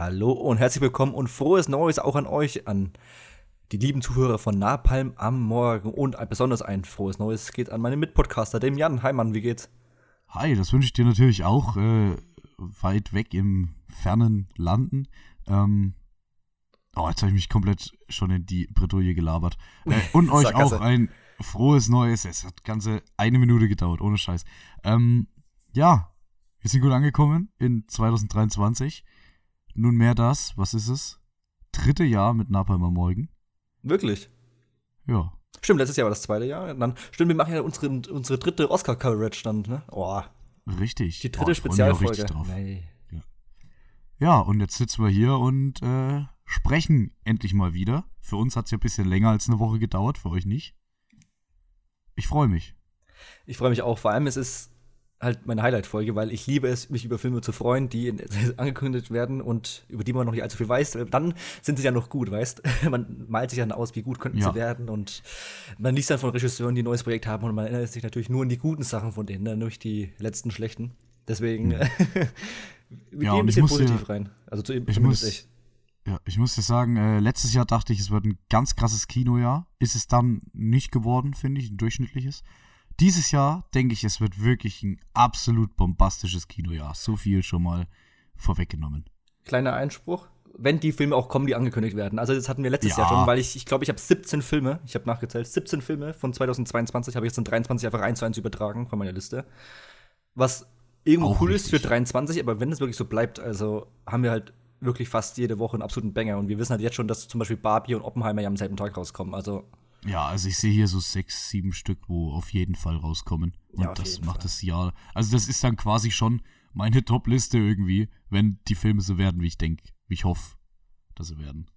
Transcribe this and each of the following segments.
Hallo und herzlich willkommen und frohes Neues auch an euch, an die lieben Zuhörer von Napalm am Morgen und ein, besonders ein frohes Neues geht an meinen Mitpodcaster, dem Jan. Hi Mann, wie geht's? Hi, das wünsche ich dir natürlich auch äh, weit weg im fernen Landen. Ähm, oh, jetzt habe ich mich komplett schon in die Bredouille gelabert. Äh, und euch auch ein frohes Neues. Es hat ganze eine Minute gedauert, ohne Scheiß. Ähm, ja, wir sind gut angekommen in 2023 nunmehr das, was ist es? Dritte Jahr mit Napalm am Morgen. Wirklich? Ja. Stimmt, letztes Jahr war das zweite Jahr. Dann, stimmt, wir machen ja unsere, unsere dritte Oscar-Coverage dann, ne? Oh. Richtig. Die dritte oh, Spezialfolge. Nee. Ja. ja, und jetzt sitzen wir hier und äh, sprechen endlich mal wieder. Für uns hat es ja ein bisschen länger als eine Woche gedauert, für euch nicht. Ich freue mich. Ich freue mich auch. Vor allem, es ist halt meine Highlight-Folge, weil ich liebe es, mich über Filme zu freuen, die angekündigt werden und über die man noch nicht allzu viel weiß. Dann sind sie ja noch gut, weißt Man malt sich dann aus, wie gut könnten ja. sie werden und man liest dann von Regisseuren, die ein neues Projekt haben und man erinnert sich natürlich nur an die guten Sachen von denen, ne? nicht die letzten schlechten. Deswegen, mhm. wir ja, gehen ein bisschen positiv ja, rein. Also zu, ich muss, ich. Ja, ich muss dir sagen, äh, letztes Jahr dachte ich, es wird ein ganz krasses Kinojahr. Ist es dann nicht geworden, finde ich, ein durchschnittliches. Dieses Jahr denke ich, es wird wirklich ein absolut bombastisches Kinojahr. So viel schon mal vorweggenommen. Kleiner Einspruch. Wenn die Filme auch kommen, die angekündigt werden. Also, das hatten wir letztes ja. Jahr schon, weil ich ich, glaube, ich habe 17 Filme, ich habe nachgezählt, 17 Filme von 2022 habe ich jetzt in 23 einfach eins zu eins übertragen von meiner Liste. Was irgendwo auch cool richtig. ist für 23, aber wenn es wirklich so bleibt, also haben wir halt wirklich fast jede Woche einen absoluten Banger. Und wir wissen halt jetzt schon, dass zum Beispiel Barbie und Oppenheimer ja am selben Tag rauskommen. Also ja, also ich sehe hier so sechs, sieben Stück, wo auf jeden Fall rauskommen. Und ja, das macht Fall. das Jahr. Also das ist dann quasi schon meine Top-Liste irgendwie, wenn die Filme so werden, wie ich denke, wie ich hoffe, dass sie werden.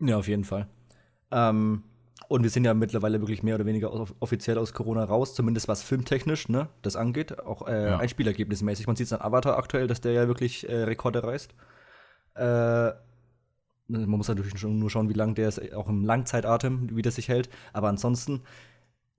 Ja, auf jeden Fall. Ähm, und wir sind ja mittlerweile wirklich mehr oder weniger offiziell aus Corona raus, zumindest was filmtechnisch, ne, das angeht. Auch äh, ja. einspielergebnismäßig. Man sieht es an Avatar aktuell, dass der ja wirklich äh, Rekorde reißt. Äh, man muss natürlich schon nur schauen, wie lange der ist, auch im Langzeitatem, wie das sich hält. Aber ansonsten,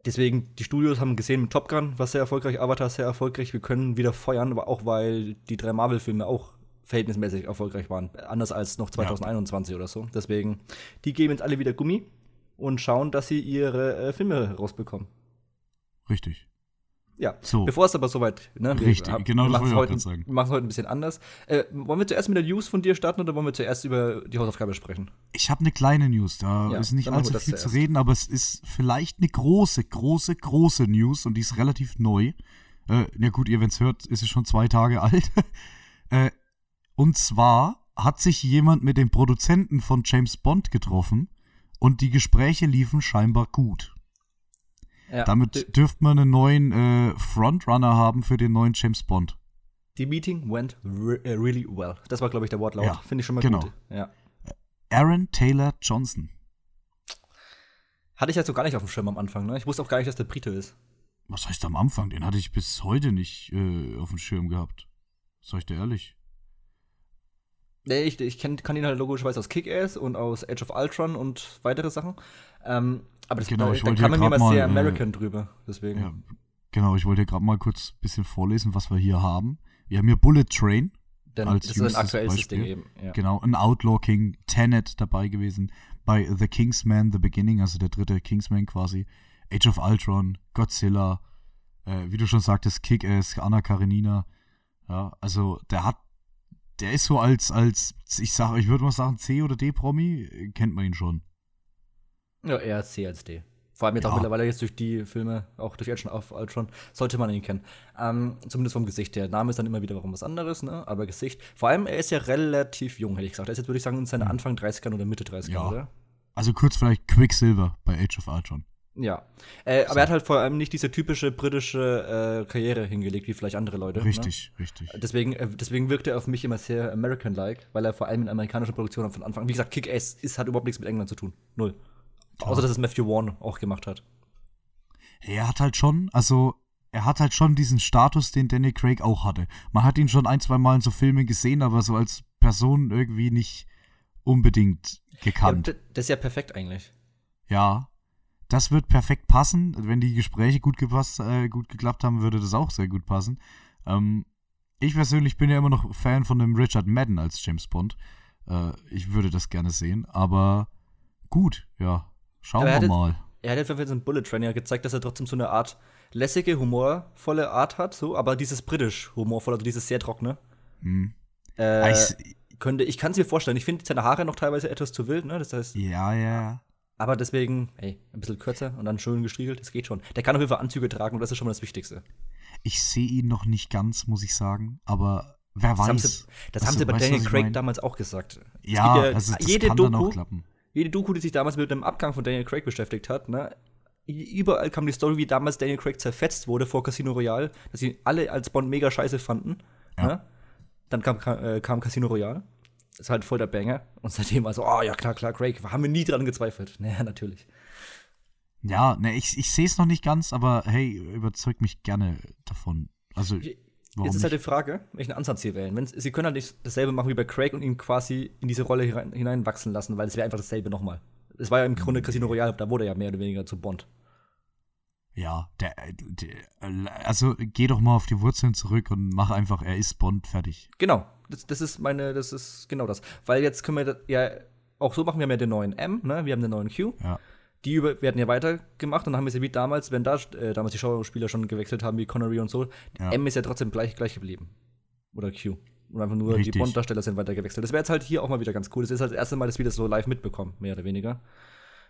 deswegen, die Studios haben gesehen mit Top Gun, was sehr erfolgreich, Avatar sehr erfolgreich. Wir können wieder feuern, aber auch weil die drei Marvel-Filme auch verhältnismäßig erfolgreich waren. Anders als noch 2021 ja. oder so. Deswegen, die geben jetzt alle wieder Gummi und schauen, dass sie ihre äh, Filme rausbekommen. Richtig. Ja, so. bevor es aber soweit, ne? Richtig, wir, genau wir das wollte ich heute, sagen. Wir machen es heute ein bisschen anders. Äh, wollen wir zuerst mit der News von dir starten oder wollen wir zuerst über die Hausaufgabe sprechen? Ich habe eine kleine News, da ja, ist nicht allzu viel zu reden, aber es ist vielleicht eine große, große, große News und die ist relativ neu. Äh, ja gut, ihr, wenn es hört, ist es schon zwei Tage alt. äh, und zwar hat sich jemand mit dem Produzenten von James Bond getroffen und die Gespräche liefen scheinbar gut. Ja. Damit dürfte man einen neuen äh, Frontrunner haben für den neuen James Bond. Die Meeting went re uh, really well. Das war, glaube ich, der Wortlaut. Ja, Finde ich schon mal genau. gut. Ja. Aaron Taylor Johnson. Hatte ich ja so gar nicht auf dem Schirm am Anfang. Ne? Ich wusste auch gar nicht, dass der Brite ist. Was heißt am Anfang? Den hatte ich bis heute nicht äh, auf dem Schirm gehabt. Sag ich dir ehrlich. Nee, ich, ich kenn, kann ihn halt logischerweise aus Kick-Ass und aus Age of Ultron und weitere Sachen. Ähm, aber das, genau, ich da, kam mir immer sehr American äh, drüber, deswegen. Ja, genau, ich wollte gerade mal kurz ein bisschen vorlesen, was wir hier haben. Wir haben hier Bullet Train. Denn als das ist ein aktuelles Ding eben. Ja. Genau, ein Outlaw King, Tenet dabei gewesen. Bei The Kingsman, The Beginning, also der dritte Kingsman quasi. Age of Ultron, Godzilla, äh, wie du schon sagtest, Kick-Ass, Anna Karenina. Ja, also der hat, der ist so als, als ich sage, ich würde mal sagen, C- oder D-Promi, kennt man ihn schon. Ja, eher C als D. Vor allem jetzt ja. auch mittlerweile jetzt durch die Filme, auch durch Action of Ultron, sollte man ihn kennen. Ähm, zumindest vom Gesicht her. Name ist dann immer wieder warum was anderes, ne? Aber Gesicht. Vor allem, er ist ja relativ jung, hätte ich gesagt. Er ist jetzt, würde ich sagen, in seinen hm. Anfang 30ern oder Mitte 30ern, ja. oder? Also kurz vielleicht Quicksilver bei Age of Ultron. Ja. Äh, so. Aber er hat halt vor allem nicht diese typische britische äh, Karriere hingelegt, wie vielleicht andere Leute. Ne? Richtig, ne? richtig. Deswegen, äh, deswegen wirkt er auf mich immer sehr American-like, weil er vor allem in amerikanischen Produktionen von Anfang, wie gesagt, Kick-Ass ist, hat überhaupt nichts mit England zu tun. Null. Außer, dass es Matthew Warren auch gemacht hat. Er hat halt schon, also er hat halt schon diesen Status, den Danny Craig auch hatte. Man hat ihn schon ein, zwei Mal in so Filmen gesehen, aber so als Person irgendwie nicht unbedingt gekannt. Ja, das ist ja perfekt eigentlich. Ja, das wird perfekt passen. Wenn die Gespräche gut gepasst, äh, gut geklappt haben, würde das auch sehr gut passen. Ähm, ich persönlich bin ja immer noch Fan von dem Richard Madden als James Bond. Äh, ich würde das gerne sehen, aber gut, ja. Schauen wir mal. Er hat ja für den Bullet Train ja gezeigt, dass er trotzdem so eine Art lässige, humorvolle Art hat, so, aber dieses britisch humorvolle, also dieses sehr trockene. Mhm. Äh, ich, könnte, ich kann es mir vorstellen. Ich finde seine Haare noch teilweise etwas zu wild, ne? Das heißt. Ja, ja. Aber deswegen, ey, ein bisschen kürzer und dann schön gestriegelt, das geht schon. Der kann auf jeden Fall Anzüge tragen und das ist schon mal das Wichtigste. Ich sehe ihn noch nicht ganz, muss ich sagen, aber wer das weiß. Haben sie, das haben sie bei Daniel Craig damals auch gesagt. Ja, ja also jede Doku, jede Doku, die sich damals mit dem Abgang von Daniel Craig beschäftigt hat, ne, überall kam die Story, wie damals Daniel Craig zerfetzt wurde vor Casino Royale, dass sie alle als Bond mega scheiße fanden. Ja. Ne? Dann kam, äh, kam Casino Royale ist halt voll der Banger. Und seitdem war so, oh ja, klar, klar, Craig, haben wir nie dran gezweifelt. Naja, natürlich. Ja, ne, ich, ich sehe es noch nicht ganz, aber hey, überzeugt mich gerne davon. Also, warum Jetzt ist halt die Frage, welchen Ansatz Sie wählen. Wenn, Sie können halt nicht dasselbe machen wie bei Craig und ihn quasi in diese Rolle hineinwachsen lassen, weil es wäre einfach dasselbe nochmal. Es war ja im Grunde Casino Royale, da wurde er ja mehr oder weniger zu Bond. Ja, der, der, also geh doch mal auf die Wurzeln zurück und mach einfach, er ist Bond, fertig. Genau, das, das ist meine, das ist genau das. Weil jetzt können wir ja auch so machen, wir haben ja den neuen M, ne? Wir haben den neuen Q. Ja. Die über, werden ja weitergemacht und dann haben wir sie wie damals, wenn da äh, damals die Schauspieler schon gewechselt haben, wie Connery und so. Ja. M ist ja trotzdem gleich, gleich geblieben. Oder Q. Und einfach nur Richtig. die Bond-Darsteller sind weiter gewechselt. Das wäre jetzt halt hier auch mal wieder ganz cool. Das ist halt das erste Mal, dass wir das so live mitbekommen, mehr oder weniger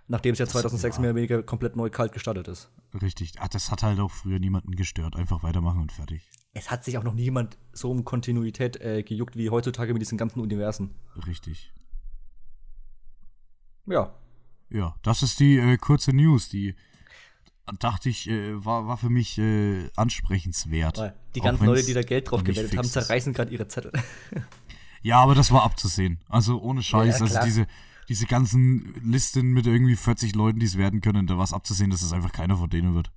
nachdem es ja 2006 ja. mehr oder weniger komplett neu kalt gestartet ist. Richtig. Ach, das hat halt auch früher niemanden gestört. Einfach weitermachen und fertig. Es hat sich auch noch niemand so um Kontinuität äh, gejuckt wie heutzutage mit diesen ganzen Universen. Richtig. Ja. Ja, das ist die äh, kurze News, die dachte ich, äh, war, war für mich äh, ansprechenswert. Die ganzen Leute, die da Geld drauf gewendet haben, zerreißen gerade ihre Zettel. ja, aber das war abzusehen. Also ohne Scheiß. Ja, also diese, diese ganzen Listen mit irgendwie 40 Leuten, die es werden können, da war es abzusehen, dass es einfach keiner von denen wird.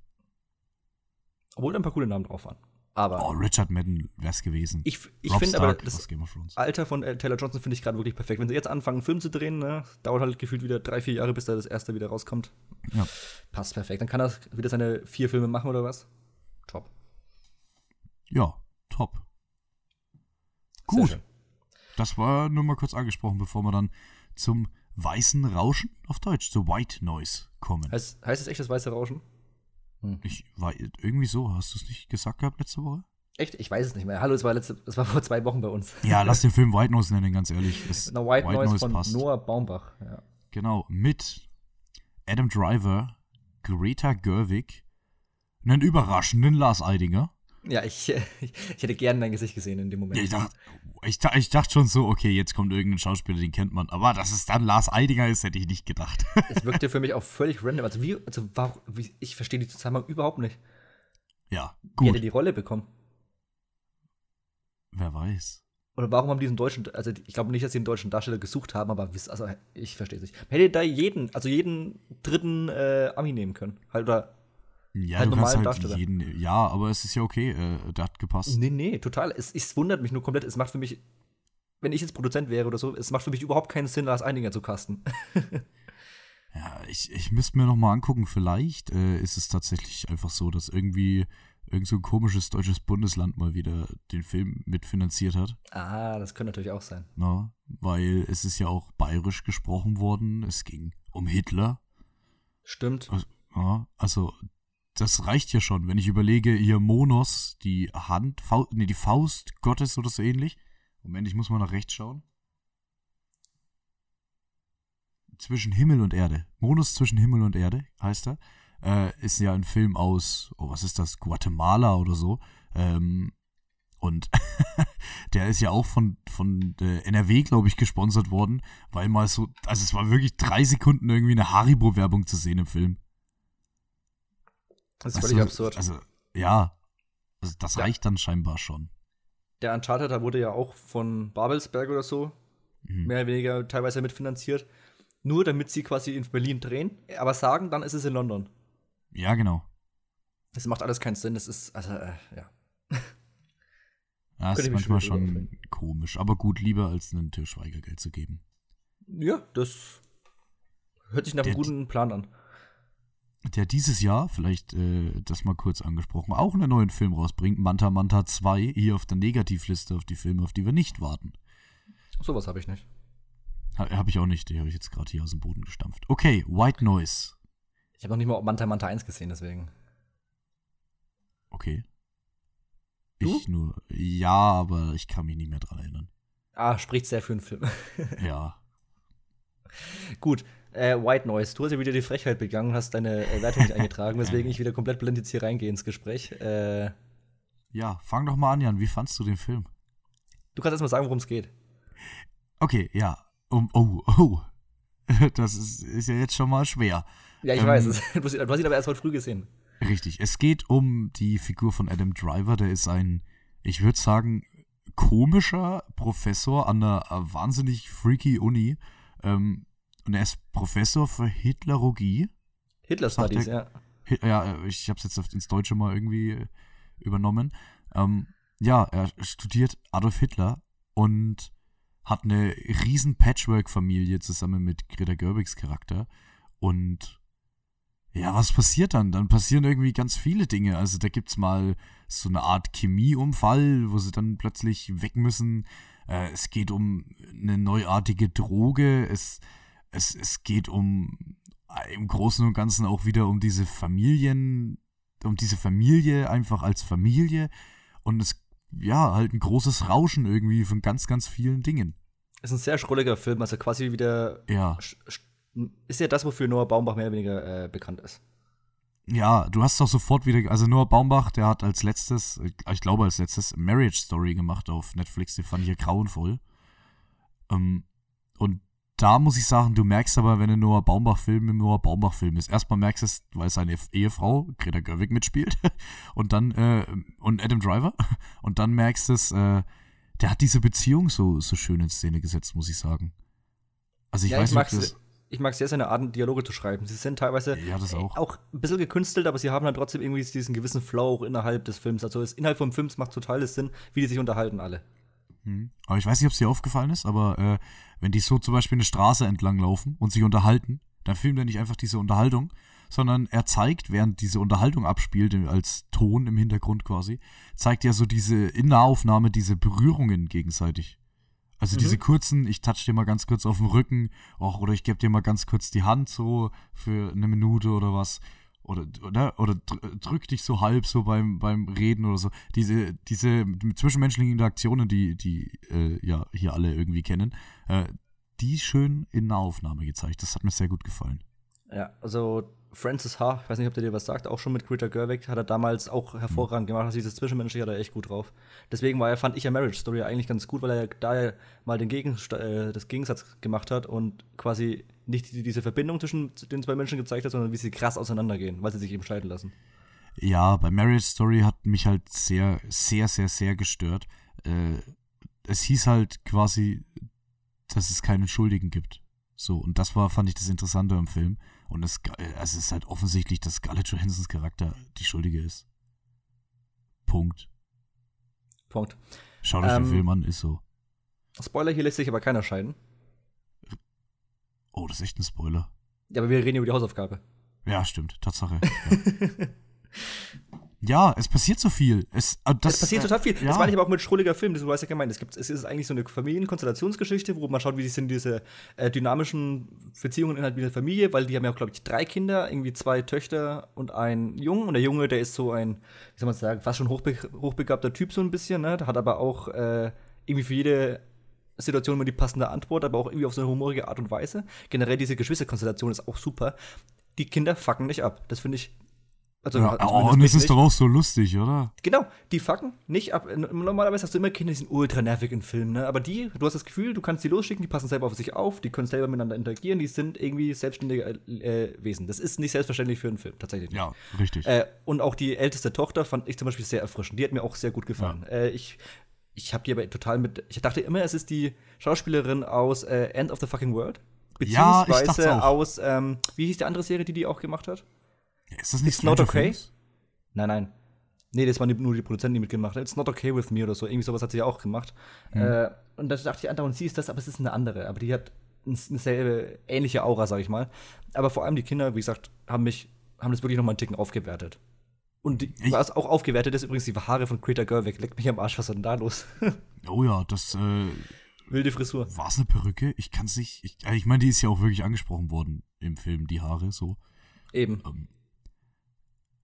Obwohl da ein paar coole Namen drauf waren. Aber oh, Richard Madden wäre es gewesen. Ich, ich finde aber das Alter von äh, Taylor Johnson finde ich gerade wirklich perfekt. Wenn sie jetzt anfangen, einen Film zu drehen, ne, dauert halt gefühlt wieder drei, vier Jahre, bis da das erste wieder rauskommt. Ja. Passt perfekt. Dann kann er wieder seine vier Filme machen oder was? Top. Ja, top. Gut. Das war nur mal kurz angesprochen, bevor wir dann zum weißen Rauschen auf Deutsch, zu White Noise kommen. Heißt, heißt es echt das weiße Rauschen? Hm. Ich war irgendwie so, hast du es nicht gesagt gehabt letzte Woche? Echt? Ich weiß es nicht mehr. Hallo, es war, letzte, es war vor zwei Wochen bei uns. Ja, lass den Film White Noise nennen, ganz ehrlich. Es, no, White, White Noise, Noise von passt. Noah Baumbach. Ja. Genau, mit Adam Driver, Greta Gerwig, einen überraschenden Lars Eidinger. Ja, ich, ich, hätte gerne dein Gesicht gesehen in dem Moment. Ich dachte, ich, ich dachte schon so, okay, jetzt kommt irgendein Schauspieler, den kennt man. Aber dass es dann Lars Eidinger ist, hätte ich nicht gedacht. Es wirkte für mich auch völlig random. Also, wie, also warum, wie, ich verstehe die Zusammenhang überhaupt nicht. Ja, gut. Wie er die Rolle bekommen? Wer weiß. Oder warum haben die diesen deutschen, also ich glaube nicht, dass sie einen deutschen Darsteller gesucht haben, aber also ich verstehe es nicht. Hätte da jeden, also jeden dritten äh, Ami nehmen können. Halt, oder ja, halt kannst halt Darsteller. jeden, ja, aber es ist ja okay, äh, der hat gepasst. Nee, nee, total. Es, es wundert mich nur komplett. Es macht für mich, wenn ich jetzt Produzent wäre oder so, es macht für mich überhaupt keinen Sinn, Lars Eidinger zu casten. ja, ich, ich müsste mir noch mal angucken, vielleicht äh, ist es tatsächlich einfach so, dass irgendwie irgend so ein komisches deutsches Bundesland mal wieder den Film mitfinanziert hat. Ah, das könnte natürlich auch sein. Na, weil es ist ja auch bayerisch gesprochen worden. Es ging um Hitler. Stimmt. Also, ja, also das reicht ja schon, wenn ich überlege, hier Monos, die Hand, Faust, nee, die Faust Gottes oder so ähnlich. Moment, ich muss mal nach rechts schauen. Zwischen Himmel und Erde. Monos zwischen Himmel und Erde heißt er. Äh, ist ja ein Film aus, oh, was ist das, Guatemala oder so. Ähm, und der ist ja auch von, von äh, NRW, glaube ich, gesponsert worden, weil mal so, also es war wirklich drei Sekunden irgendwie eine Haribo-Werbung zu sehen im Film. Das ist völlig also, absurd. Also, ja, also das ja. reicht dann scheinbar schon. Der Uncharted, da wurde ja auch von Babelsberg oder so mhm. mehr oder weniger teilweise mitfinanziert. Nur damit sie quasi in Berlin drehen, aber sagen, dann ist es in London. Ja, genau. Das macht alles keinen Sinn. Das ist, also, äh, ja. Das ist manchmal schon komisch. Aber gut, lieber als einen Tischweiger Geld zu geben. Ja, das hört sich nach einem guten Plan an der dieses Jahr, vielleicht äh, das mal kurz angesprochen, auch einen neuen Film rausbringt, Manta Manta 2, hier auf der Negativliste auf die Filme, auf die wir nicht warten. Sowas habe ich nicht. Habe ich auch nicht, die habe ich jetzt gerade hier aus dem Boden gestampft. Okay, White Noise. Ich habe noch nicht mal Manta Manta 1 gesehen, deswegen. Okay. Du? Ich nur, ja, aber ich kann mich nicht mehr dran erinnern. Ah, spricht sehr für einen Film. ja. Gut, äh, White Noise. Du hast ja wieder die Frechheit begangen, hast deine äh, Wertung nicht eingetragen, weswegen ich wieder komplett blind jetzt hier reingehe ins Gespräch. Äh, ja, fang doch mal an, Jan. Wie fandst du den Film? Du kannst erst mal sagen, worum es geht. Okay, ja. Um, oh, oh. Das ist, ist, ja jetzt schon mal schwer. Ja, ich ähm, weiß es. Du hast ihn aber erst heute früh gesehen. Richtig. Es geht um die Figur von Adam Driver. Der ist ein, ich würde sagen, komischer Professor an einer wahnsinnig freaky Uni. Ähm, und er ist Professor für Hitlerologie. Hitler Studies, ja. Ja, ich habe es jetzt ins Deutsche mal irgendwie äh, übernommen. Ähm, ja, er studiert Adolf Hitler und hat eine riesen Patchwork-Familie zusammen mit Greta Gerwigs Charakter. Und ja, was passiert dann? Dann passieren irgendwie ganz viele Dinge. Also da gibt es mal so eine Art Chemieunfall, wo sie dann plötzlich weg müssen. Äh, es geht um eine neuartige Droge. Es, es, es geht um im Großen und Ganzen auch wieder um diese Familien, um diese Familie einfach als Familie. Und es ja, halt ein großes Rauschen irgendwie von ganz, ganz vielen Dingen. Ist ein sehr schrulliger Film, also quasi wieder. Ja. Ist ja das, wofür Noah Baumbach mehr oder weniger äh, bekannt ist. Ja, du hast doch sofort wieder, also Noah Baumbach, der hat als letztes, ich glaube als letztes, Marriage Story gemacht auf Netflix, die fand ich ja grauenvoll. Ähm, da muss ich sagen, du merkst aber, wenn ein Noah Baumbach-Film im Noah Baumbach-Film ist. Erstmal merkst du es, weil seine Ehefrau, Greta Gerwig, mitspielt. und dann, äh, und Adam Driver. Und dann merkst du es, äh, der hat diese Beziehung so, so schön in Szene gesetzt, muss ich sagen. Also ich ja, weiß ich nicht, ich mag sehr seine Art, Dialoge zu schreiben. Sie sind teilweise ja, auch. auch. ein bisschen gekünstelt, aber sie haben dann trotzdem irgendwie diesen gewissen Flow auch innerhalb des Films. Also das Inhalt vom Film macht total Sinn, wie die sich unterhalten alle. Hm. Aber ich weiß nicht, ob es dir aufgefallen ist, aber äh, wenn die so zum Beispiel eine Straße entlang laufen und sich unterhalten, dann filmt er nicht einfach diese Unterhaltung, sondern er zeigt, während diese Unterhaltung abspielt, als Ton im Hintergrund quasi, zeigt er so diese in Nahaufnahme diese Berührungen gegenseitig. Also mhm. diese kurzen, ich touch dir mal ganz kurz auf den Rücken, auch, oder ich gebe dir mal ganz kurz die Hand so für eine Minute oder was oder, oder, oder drück dich so halb so beim, beim Reden oder so. Diese, diese zwischenmenschlichen Interaktionen, die, die äh, ja hier alle irgendwie kennen, äh, die schön in Nahaufnahme gezeigt. Das hat mir sehr gut gefallen. Ja, also Francis H., ich weiß nicht, ob der dir was sagt, auch schon mit Greta Gerwig, hat er damals auch hervorragend gemacht. Also dieses Zwischenmenschliche hat er echt gut drauf. Deswegen war er, fand ich ja Marriage Story eigentlich ganz gut, weil er da mal den Gegen, äh, das Gegensatz gemacht hat und quasi nicht diese Verbindung zwischen den zwei Menschen gezeigt hat, sondern wie sie krass auseinandergehen, weil sie sich eben scheiden lassen. Ja, bei Marriage Story hat mich halt sehr, sehr, sehr, sehr gestört. Äh, es hieß halt quasi, dass es keinen Schuldigen gibt. So, und das war, fand ich das Interessante am Film. Und es, es ist halt offensichtlich, dass Scarlett Johansons Charakter die Schuldige ist. Punkt. Punkt. Schaut euch ähm, den Film an, ist so. Spoiler, hier lässt sich aber keiner scheiden. Oh, das ist echt ein Spoiler. Ja, aber wir reden über die Hausaufgabe. Ja, stimmt, Tatsache. Ja. Ja, es passiert so viel. Es, äh, das, es passiert total viel. Ja. Das meine ich aber auch mit schrulliger Film, das weißt ja gemeint. Es, gibt, es ist eigentlich so eine Familienkonstellationsgeschichte, wo man schaut, wie sind diese äh, dynamischen Beziehungen innerhalb dieser Familie, weil die haben ja, glaube ich, drei Kinder, irgendwie zwei Töchter und einen Jungen. Und der Junge, der ist so ein, wie soll man sagen, fast schon hochbe hochbegabter Typ so ein bisschen, ne? Der hat aber auch äh, irgendwie für jede Situation immer die passende Antwort, aber auch irgendwie auf so eine humorige Art und Weise. Generell diese Geschwisterkonstellation ist auch super. Die Kinder fucken nicht ab. Das finde ich also, ja, oh, und es ist doch auch so lustig, oder? Genau, die fucken nicht ab. Normalerweise hast du immer Kinder, die sind ultra nervig in Filmen, ne? Aber die, du hast das Gefühl, du kannst die losschicken, die passen selber auf sich auf, die können selber miteinander interagieren, die sind irgendwie selbstständige äh, Wesen. Das ist nicht selbstverständlich für einen Film, tatsächlich. Ja, richtig. Äh, und auch die älteste Tochter fand ich zum Beispiel sehr erfrischend. Die hat mir auch sehr gut gefallen. Ja. Äh, ich ich habe die aber total mit. Ich dachte immer, es ist die Schauspielerin aus äh, End of the Fucking World. Beziehungsweise ja, aus, ähm, wie hieß die andere Serie, die die auch gemacht hat? Ist das nicht It's not okay? Things? Nein, nein. Nee, das waren die, nur die Produzenten, die mitgemacht haben. It's not okay with me oder so. Irgendwie sowas hat sie ja auch gemacht. Mhm. Äh, und da dachte ich andauernd, sie ist das, aber es ist eine andere. Aber die hat eine selbe, ähnliche Aura, sag ich mal. Aber vor allem die Kinder, wie gesagt, haben mich, haben das wirklich noch mal einen Ticken aufgewertet. Und was auch aufgewertet ist übrigens die Haare von Greta Gerwig. Leckt mich am Arsch, was ist denn da los? oh ja, das, äh, Wilde Frisur. War es eine Perücke? Ich kann es nicht. Ich, äh, ich meine, die ist ja auch wirklich angesprochen worden im Film, die Haare so. Eben. Ähm,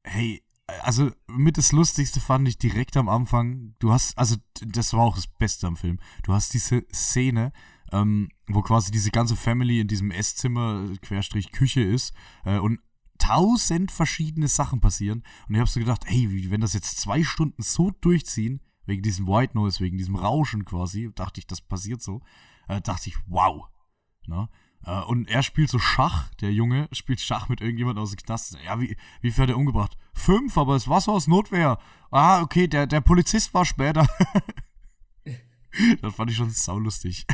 hey, also mit das Lustigste fand ich direkt am Anfang, du hast, also das war auch das Beste am Film, du hast diese Szene, ähm, wo quasi diese ganze Family in diesem Esszimmer, Querstrich Küche ist äh, und tausend verschiedene Sachen passieren. Und ich habe so gedacht, hey, wenn das jetzt zwei Stunden so durchziehen, wegen diesem White Noise, wegen diesem Rauschen quasi, dachte ich, das passiert so, äh, dachte ich, wow. Ne? Äh, und er spielt so Schach, der Junge spielt Schach mit irgendjemandem aus dem Knast. Ja, wie, wie viel hat er umgebracht? Fünf, aber es war so aus Notwehr. Ah, okay, der, der Polizist war später. das fand ich schon saulustig.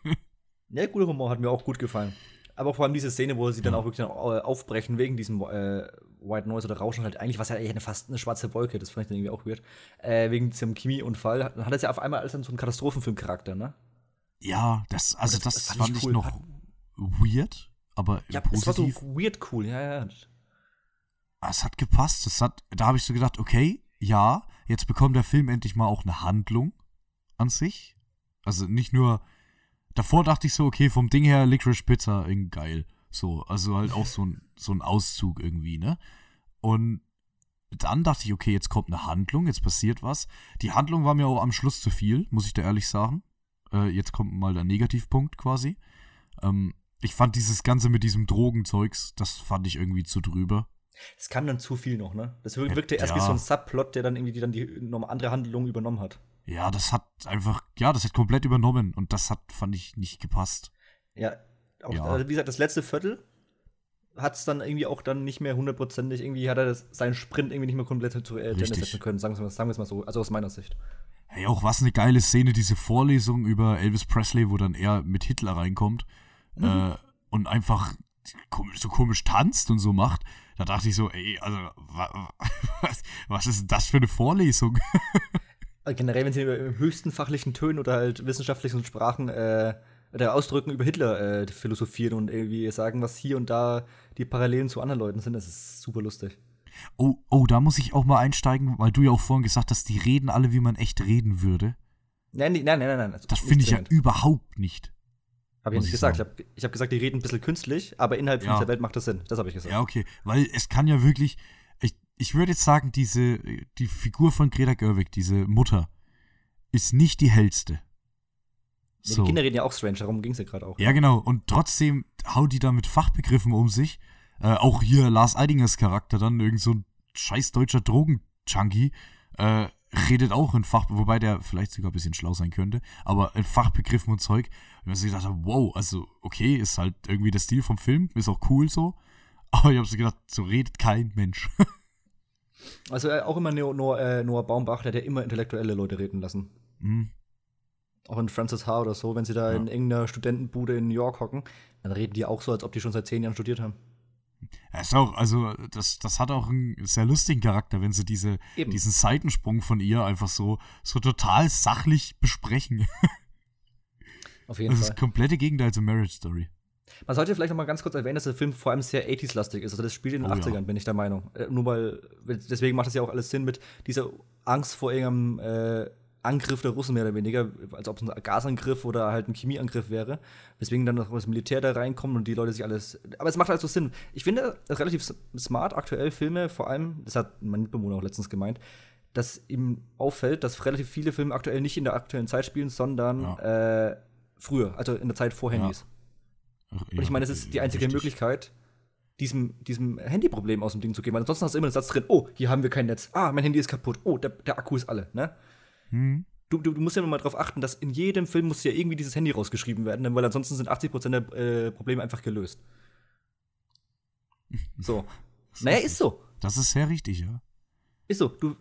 ja, guter Humor, hat mir auch gut gefallen. Aber vor allem diese Szene, wo sie dann auch wirklich äh, aufbrechen wegen diesem äh, White Noise oder Rauschen halt eigentlich, was ja eigentlich eine, fast eine schwarze Wolke, das fand ich dann irgendwie auch weird. Äh, wegen diesem Chemieunfall, dann hat es ja auf einmal als dann so einen Katastrophenfilmcharakter, ne? Ja, das, also das, das, das fand, ich, cool. noch weird, aber ja, positiv. Es war so weird cool, ja, ja. Es hat gepasst. Es hat, da habe ich so gedacht, okay, ja, jetzt bekommt der Film endlich mal auch eine Handlung an sich. Also nicht nur. Davor dachte ich so, okay, vom Ding her Licorice Pizza, geil. So, also halt auch so ein, so ein Auszug irgendwie, ne? Und dann dachte ich, okay, jetzt kommt eine Handlung, jetzt passiert was. Die Handlung war mir auch am Schluss zu viel, muss ich da ehrlich sagen. Äh, jetzt kommt mal der Negativpunkt quasi. Ähm, ich fand dieses Ganze mit diesem Drogenzeugs, das fand ich irgendwie zu drüber. Es kam dann zu viel noch, ne? Das wirkte ja, erst wie so ein Subplot, der dann irgendwie die, dann die andere Handlung übernommen hat. Ja, das hat einfach, ja, das hat komplett übernommen und das hat, fand ich, nicht gepasst. Ja, auch, ja. Also wie gesagt, das letzte Viertel hat es dann irgendwie auch dann nicht mehr hundertprozentig, irgendwie hat er das, seinen Sprint irgendwie nicht mehr komplett zu äh, setzen können, sagen wir, es mal so, also aus meiner Sicht. Hey, auch was eine geile Szene, diese Vorlesung über Elvis Presley, wo dann er mit Hitler reinkommt mhm. äh, und einfach so komisch tanzt und so macht. Da dachte ich so, ey, also, was, was ist denn das für eine Vorlesung? Äh, generell, wenn sie in höchsten fachlichen Tönen oder halt wissenschaftlichen Sprachen äh, oder Ausdrücken über Hitler äh, philosophieren und irgendwie sagen, was hier und da die Parallelen zu anderen Leuten sind, das ist super lustig. Oh, oh, da muss ich auch mal einsteigen, weil du ja auch vorhin gesagt hast, die reden alle, wie man echt reden würde. Nein, nein, nein, nein. nein. Also das finde ich ja überhaupt nicht. Habe ich nicht gesagt. Ich habe hab gesagt, die reden ein bisschen künstlich, aber innerhalb ja. dieser Welt macht das Sinn. Das habe ich gesagt. Ja, okay. Weil es kann ja wirklich. Ich, würde jetzt sagen, diese, die Figur von Greta Gerwig, diese Mutter, ist nicht die hellste. Ja, so. Die Kinder reden ja auch strange, darum ging es ja gerade auch. Ja, genau. Und trotzdem haut die da mit Fachbegriffen um sich. Äh, auch hier Lars Eidingers Charakter dann, irgend so ein scheiß deutscher Drogenjunkie, äh, redet auch in Fach, wobei der vielleicht sogar ein bisschen schlau sein könnte, aber in Fachbegriffen und Zeug. Und man sich gedacht, wow, also okay, ist halt irgendwie der Stil vom Film, ist auch cool so. Aber ich habe so gedacht, so redet kein Mensch. also äh, auch immer Noah, äh, Noah Baumbach, der hat ja immer intellektuelle Leute reden lassen. Mhm. Auch in Francis H. oder so, wenn sie da ja. in irgendeiner Studentenbude in New York hocken, dann reden die auch so, als ob die schon seit zehn Jahren studiert haben. Ja, ist auch, also das, das hat auch einen sehr lustigen Charakter, wenn sie diese, diesen Seitensprung von ihr einfach so, so total sachlich besprechen. Auf jeden das Fall. Das ist das komplette Gegenteil zur Marriage Story. Man sollte vielleicht noch mal ganz kurz erwähnen, dass der Film vor allem sehr 80s-lastig ist. Also das spielt in den oh, 80ern, ja. bin ich der Meinung. Äh, nur weil, deswegen macht das ja auch alles Sinn mit dieser Angst vor irgendeinem äh, Angriff der Russen mehr oder weniger, als ob es ein Gasangriff oder halt ein Chemieangriff wäre. Weswegen dann noch das Militär da reinkommt und die Leute sich alles. Aber es macht also Sinn. Ich finde relativ smart, aktuell Filme, vor allem, das hat mein Mitbewohner auch letztens gemeint, dass ihm auffällt, dass relativ viele Filme aktuell nicht in der aktuellen Zeit spielen, sondern ja. äh, früher, also in der Zeit vor Handys. Ja. Ach, und ich meine, es ist die einzige richtig. Möglichkeit, diesem, diesem Handyproblem aus dem Ding zu gehen. Weil ansonsten hast du immer einen Satz drin, oh, hier haben wir kein Netz. Ah, mein Handy ist kaputt. Oh, der, der Akku ist alle, ne? Hm. Du, du, du, musst ja mal darauf achten, dass in jedem Film muss ja irgendwie dieses Handy rausgeschrieben werden, weil ansonsten sind 80% der äh, Probleme einfach gelöst. So. naja, ist so. Das ist sehr richtig, ja. Ist so. Du,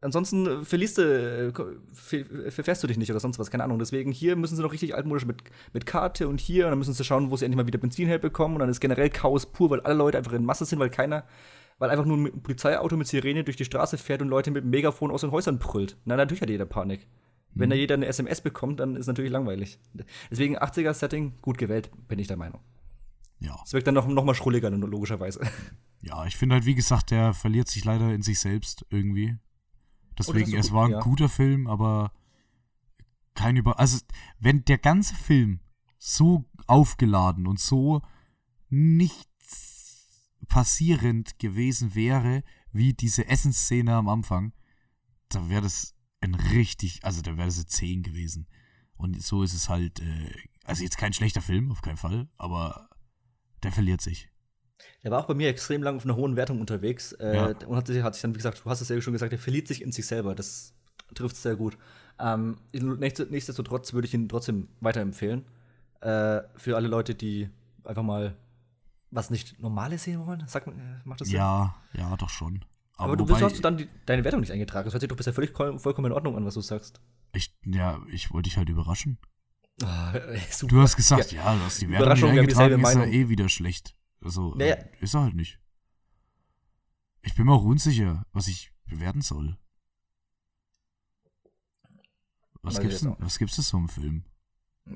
ansonsten verlierst du, äh, verfährst du dich nicht oder sonst was, keine Ahnung. Deswegen hier müssen sie noch richtig altmodisch mit, mit Karte und hier und dann müssen sie schauen, wo sie endlich mal wieder Benzin herbekommen und dann ist generell Chaos pur, weil alle Leute einfach in Masse sind, weil keiner weil einfach nur ein Polizeiauto mit Sirene durch die Straße fährt und Leute mit dem Megafon aus den Häusern brüllt. Na, natürlich hat jeder Panik. Mhm. Wenn da jeder eine SMS bekommt, dann ist es natürlich langweilig. Deswegen 80er-Setting, gut gewählt, bin ich der Meinung. Ja. Es wirkt dann noch, noch mal schrulliger, logischerweise. Ja, ich finde halt, wie gesagt, der verliert sich leider in sich selbst irgendwie. Deswegen, es war ein ja. guter Film, aber kein Über. Also, wenn der ganze Film so aufgeladen und so nichts passierend gewesen wäre, wie diese Essensszene am Anfang, da wäre das ein richtig, also da wäre das eine 10 gewesen. Und so ist es halt, äh, also jetzt kein schlechter Film, auf keinen Fall, aber der verliert sich. Der war auch bei mir extrem lang auf einer hohen Wertung unterwegs äh, ja. und hat sich, hat sich dann, wie gesagt, du hast es ja schon gesagt, er verliert sich in sich selber. Das trifft sehr gut. Ähm, nichtsdestotrotz würde ich ihn trotzdem weiterempfehlen. Äh, für alle Leute, die einfach mal was nicht Normales sehen wollen. Sag, äh, macht das Sinn? Ja, ja, doch schon. Aber, Aber du wieso hast du dann die, deine Wertung nicht eingetragen? Das hört sich doch bisher völlig vollkommen in Ordnung an, was du sagst. Ich, ja, ich wollte dich halt überraschen. Ah, du hast gesagt, ja, ja du hast die Wertung nicht eingetragen, ist ja eh wieder schlecht. Also, naja. äh, ist er halt nicht. Ich bin mir auch unsicher, was ich bewerten soll. Was gibt's, denn, was gibt's denn so im Film?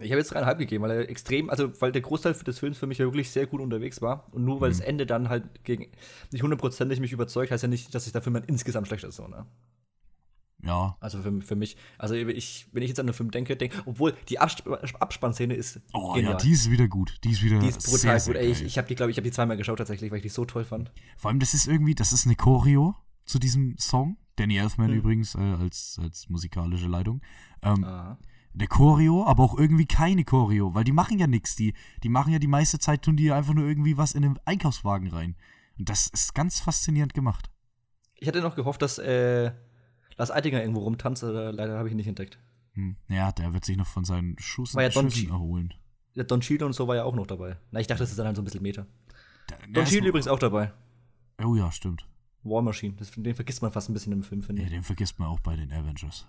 Ich habe jetzt dreieinhalb gegeben, weil er extrem, also weil der Großteil des Films für mich ja wirklich sehr gut unterwegs war. Und nur weil mhm. das Ende dann halt gegen nicht hundertprozentig mich überzeugt, heißt ja nicht, dass ich der Film dann insgesamt schlecht ist, so, ne? Ja. Also für, für mich, also ich, wenn ich jetzt an den Film denke, denke, obwohl die Absp Abspannszene ist. Oh genial. ja, die ist wieder gut. Die ist wieder. Die ist brutal sehr, sehr gut. Ey, ich, ich habe die, glaube ich, habe die zweimal geschaut tatsächlich, weil ich die so toll fand. Vor allem, das ist irgendwie, das ist eine Choreo zu diesem Song. Danny Elfman hm. übrigens äh, als, als musikalische Leitung. Ähm, ah. Der Choreo, aber auch irgendwie keine Choreo, weil die machen ja nichts. Die, die machen ja die meiste Zeit, tun die einfach nur irgendwie was in den Einkaufswagen rein. Und das ist ganz faszinierend gemacht. Ich hatte noch gehofft, dass äh, Lars Eidinger irgendwo rumtanzt, aber leider habe ich ihn nicht entdeckt. Hm. Ja, der wird sich noch von seinen Schuss war ja Don Schüssen erholen. Ja, Don Cheadle und so war ja auch noch dabei. Na, ich dachte, das ist dann halt so ein bisschen Meter. Der Don Cheadle übrigens auch dabei. Oh ja, stimmt. War Machine, das, den vergisst man fast ein bisschen im Film, finde ich. Ja, den vergisst man auch bei den Avengers.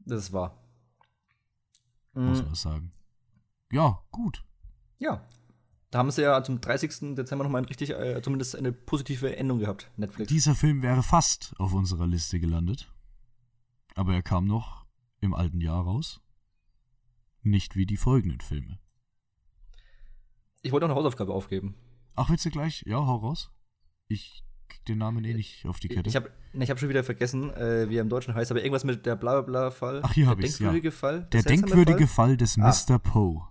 Das ist wahr. Muss mhm. man sagen. Ja, gut. Ja. Da haben sie ja zum 30. Dezember nochmal richtig, äh, zumindest eine positive Endung gehabt, Netflix. Dieser Film wäre fast auf unserer Liste gelandet. Aber er kam noch im alten Jahr raus. Nicht wie die folgenden Filme. Ich wollte noch eine Hausaufgabe aufgeben. Ach, willst du gleich? Ja, hau raus. Ich krieg den Namen eh nicht auf die Kette. Ich habe ich hab schon wieder vergessen, äh, wie er im Deutschen heißt, aber irgendwas mit der Blablabla-Fall. Ach, hier habe ich Der denkwürdige ja. Fall. Der denkwürdige Fall, Fall des ah. Mr. Poe.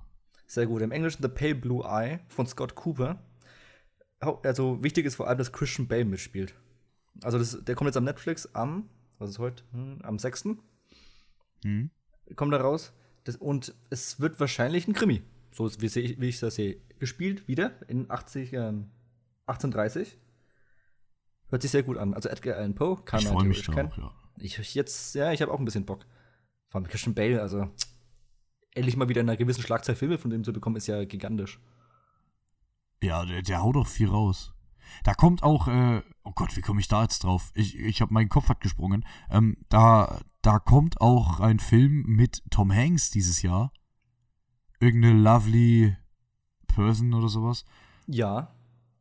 Sehr gut. Im Englischen The Pale Blue Eye von Scott Cooper. Also wichtig ist vor allem, dass Christian Bale mitspielt. Also das, der kommt jetzt am Netflix am, was ist heute? Hm, am 6. Hm. Kommt da raus. Das, und es wird wahrscheinlich ein Krimi. So wie, wie ich das sehe. Gespielt wieder in 80 Jahren. 1830. Hört sich sehr gut an. Also Edgar Allan Poe kann man natürlich kennen. Ja. Ich jetzt, ja, ich habe auch ein bisschen Bock. Vor allem Christian Bale, also endlich mal wieder in einer gewissen Schlagzahl Filme von dem zu bekommen, ist ja gigantisch. Ja, der, der haut doch viel raus. Da kommt auch, äh, oh Gott, wie komme ich da jetzt drauf? Ich, ich habe meinen Kopf hat gesprungen. Ähm, da, da kommt auch ein Film mit Tom Hanks dieses Jahr. Irgendeine Lovely Person oder sowas. Ja.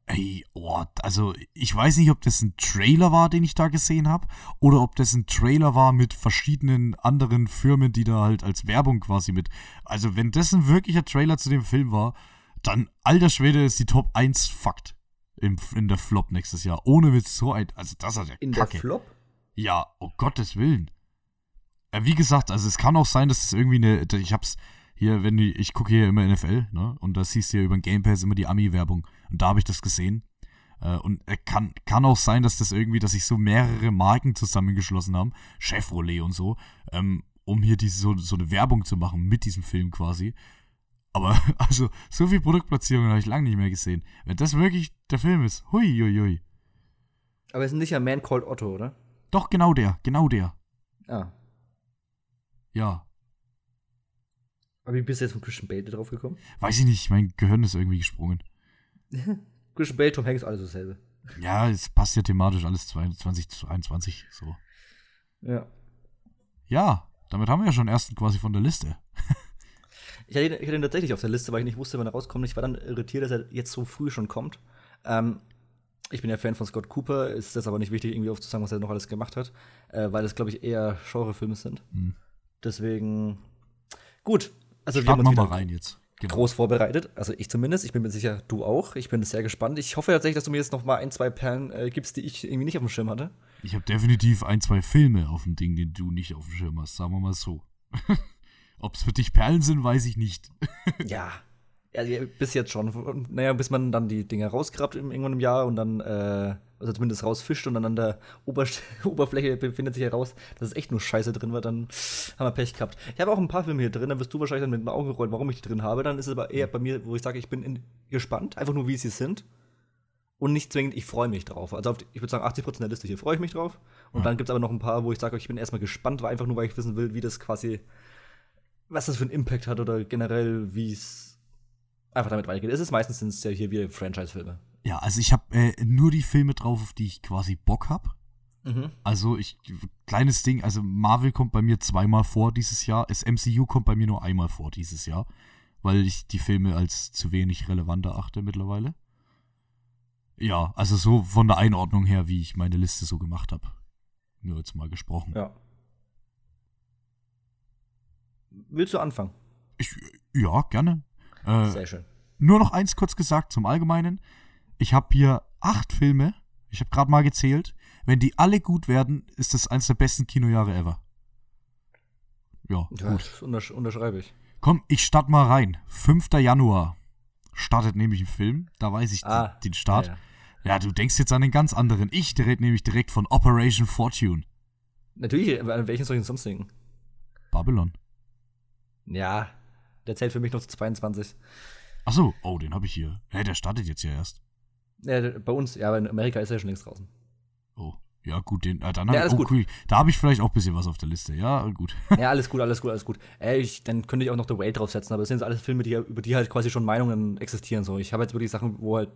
Ey, oh, also ich weiß nicht, ob das ein Trailer war, den ich da gesehen habe, oder ob das ein Trailer war mit verschiedenen anderen Firmen, die da halt als Werbung quasi mit. Also, wenn das ein wirklicher Trailer zu dem Film war, dann, alter Schwede, ist die Top 1 Fakt im, in der Flop nächstes Jahr. Ohne mit so ein. Also, das ist ja In Kacke. der Flop? Ja, oh Gottes Willen. Ja, wie gesagt, also es kann auch sein, dass es irgendwie eine. Ich hab's hier, wenn die, ich gucke hier immer NFL, ne? Und da siehst du ja über den Game Pass immer die Ami-Werbung. Und da habe ich das gesehen. Äh, und kann, kann auch sein, dass das irgendwie, dass sich so mehrere Marken zusammengeschlossen haben, Chevrolet und so, ähm, um hier diese, so, so eine Werbung zu machen mit diesem Film quasi. Aber also, so viel Produktplatzierung habe ich lange nicht mehr gesehen. Wenn das wirklich der Film ist, hui, hui, hui. Aber es ist nicht ein Man Called Otto, oder? Doch, genau der, genau der. Ah. Ja. Aber wie bist du jetzt von Christian Bale drauf gekommen? Weiß ich nicht, mein Gehirn ist irgendwie gesprungen. Christian Bale, Tom Hanks, alles dasselbe. Ja, es passt ja thematisch alles 2021 so. Ja. Ja, damit haben wir ja schon ersten quasi von der Liste. Ich, hatte, ich hatte ihn tatsächlich auf der Liste, weil ich nicht wusste, wann er rauskommt. Ich war dann irritiert, dass er jetzt so früh schon kommt. Ähm, ich bin ja Fan von Scott Cooper, ist das aber nicht wichtig, irgendwie aufzusagen, was er noch alles gemacht hat, äh, weil es, glaube ich, eher Genrefilme sind. Hm. Deswegen, gut, also Starten wir, wir mal rein jetzt. Genau. Groß vorbereitet, also ich zumindest. Ich bin mir sicher, du auch. Ich bin sehr gespannt. Ich hoffe tatsächlich, dass du mir jetzt noch mal ein, zwei Perlen äh, gibst, die ich irgendwie nicht auf dem Schirm hatte. Ich habe definitiv ein, zwei Filme auf dem Ding, den du nicht auf dem Schirm hast. Sagen wir mal so. Ob es für dich Perlen sind, weiß ich nicht. ja. Also bis jetzt schon. naja, bis man dann die Dinge rausgrabt irgendwann im Jahr und dann, äh, also zumindest rausfischt und dann an der Oberst Oberfläche befindet sich heraus, dass es echt nur Scheiße drin war, dann haben wir Pech gehabt. Ich habe auch ein paar Filme hier drin, dann wirst du wahrscheinlich dann mit den Augen rollen, warum ich die drin habe. Dann ist es aber eher bei mir, wo ich sage, ich bin in, gespannt, einfach nur wie sie sind. Und nicht zwingend, ich freue mich drauf. Also auf, ich würde sagen, 80% der Liste hier freue ich mich drauf. Und ja. dann gibt es aber noch ein paar, wo ich sage, ich bin erstmal gespannt, weil einfach nur, weil ich wissen will, wie das quasi, was das für einen Impact hat oder generell, wie es einfach damit weitergeht. Es ist meistens sind es ja hier wieder Franchise-Filme. Ja, also ich habe äh, nur die Filme drauf, auf die ich quasi Bock habe. Mhm. Also ich, kleines Ding, also Marvel kommt bei mir zweimal vor dieses Jahr, das MCU kommt bei mir nur einmal vor dieses Jahr, weil ich die Filme als zu wenig relevant erachte mittlerweile. Ja, also so von der Einordnung her, wie ich meine Liste so gemacht habe. Nur jetzt mal gesprochen. Ja. Willst du anfangen? Ich, ja, gerne. Äh, Sehr schön. Nur noch eins kurz gesagt zum Allgemeinen. Ich habe hier acht Filme. Ich habe gerade mal gezählt. Wenn die alle gut werden, ist das eines der besten Kinojahre ever. Ja, ja gut. Das untersch unterschreibe ich. Komm, ich starte mal rein. 5. Januar startet nämlich ein Film. Da weiß ich ah, den Start. Ja, ja. Ja, du denkst jetzt an den ganz anderen. Ich rede nämlich direkt von Operation Fortune. Natürlich, an welchen soll ich sonst denken? Babylon. Ja, der zählt für mich noch zu 22. Ach so, oh, den habe ich hier. Hä, der startet jetzt ja erst. Ja, bei uns, ja, aber in Amerika ist er schon längst draußen. Oh, ja, gut, den, äh, dann ja, hab, oh, gut. Cool. Da habe ich vielleicht auch ein bisschen was auf der Liste. Ja, gut. Ja, alles gut, alles gut, alles gut. Äh, ich, dann könnte ich auch noch The Whale draufsetzen, aber das sind alles Filme, die, über die halt quasi schon Meinungen existieren. So. Ich habe jetzt wirklich Sachen, wo halt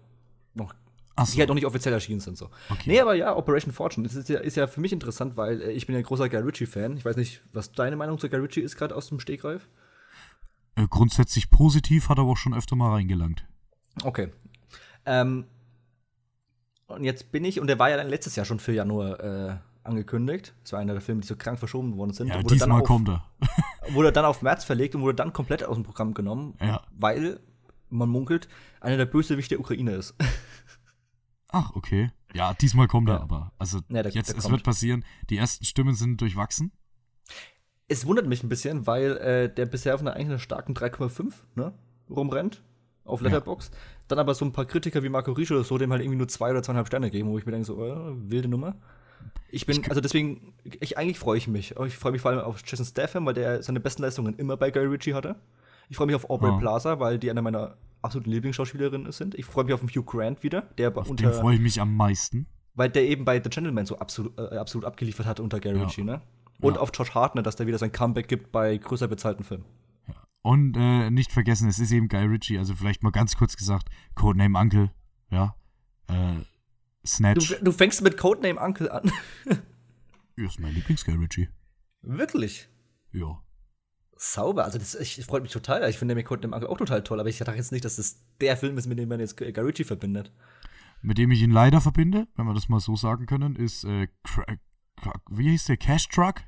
noch so. die halt noch nicht offiziell erschienen sind. So. Okay. Nee, aber ja, Operation Fortune das ist ja, ist ja für mich interessant, weil äh, ich bin ja ein großer Guy Ritchie-Fan. Ich weiß nicht, was deine Meinung zu Guy Ritchie ist, gerade aus dem Stegreif. Äh, grundsätzlich positiv, hat aber auch schon öfter mal reingelangt. Okay. Ähm, und jetzt bin ich, und der war ja dann letztes Jahr schon für Januar äh, angekündigt. Das war einer der Filme, die so krank verschoben worden sind. Ja, diesmal auf, kommt er. wurde dann auf März verlegt und wurde dann komplett aus dem Programm genommen, ja. weil man munkelt, einer der Bösewichte der Ukraine ist. Ach, okay. Ja, diesmal kommt ja. er aber. Also ja, der, jetzt, der es wird passieren. Die ersten Stimmen sind durchwachsen. Es wundert mich ein bisschen, weil äh, der bisher auf einer eigentlich einer starken 3,5 ne, rumrennt auf Letterbox. Ja. Dann aber so ein paar Kritiker wie Marco Riccio oder so, dem halt irgendwie nur zwei oder zweieinhalb Sterne geben, wo ich mir denke, so, äh, wilde Nummer. Ich bin, ich also deswegen, ich, eigentlich freue ich mich. Ich freue mich vor allem auf Jason Statham, weil der seine besten Leistungen immer bei Guy Ritchie hatte. Ich freue mich auf Aubrey oh. Plaza, weil die einer meiner absoluten Lieblingsschauspielerinnen sind. Ich freue mich auf den Hugh Grant wieder, der auf unter. Den freue ich mich am meisten. Weil der eben bei The Gentleman so absolut, äh, absolut abgeliefert hat unter Gary ja. Ritchie, ne? Und ja. auf Josh Hartner, dass der wieder sein Comeback gibt bei größer bezahlten Filmen. Und äh, nicht vergessen, es ist eben Guy Ritchie, also vielleicht mal ganz kurz gesagt, Codename Uncle, ja. Äh, Snatch. Du, du fängst mit Codename Uncle an. ja, ist mein Lieblings-Guy Ritchie. Wirklich? Ja sauber. Also das ich, freut mich total. Ich finde Code im auch total toll, aber ich dachte jetzt nicht, dass das der Film ist, mit dem man jetzt Garucci verbindet. Mit dem ich ihn leider verbinde, wenn wir das mal so sagen können, ist äh, wie hieß der Cash Truck?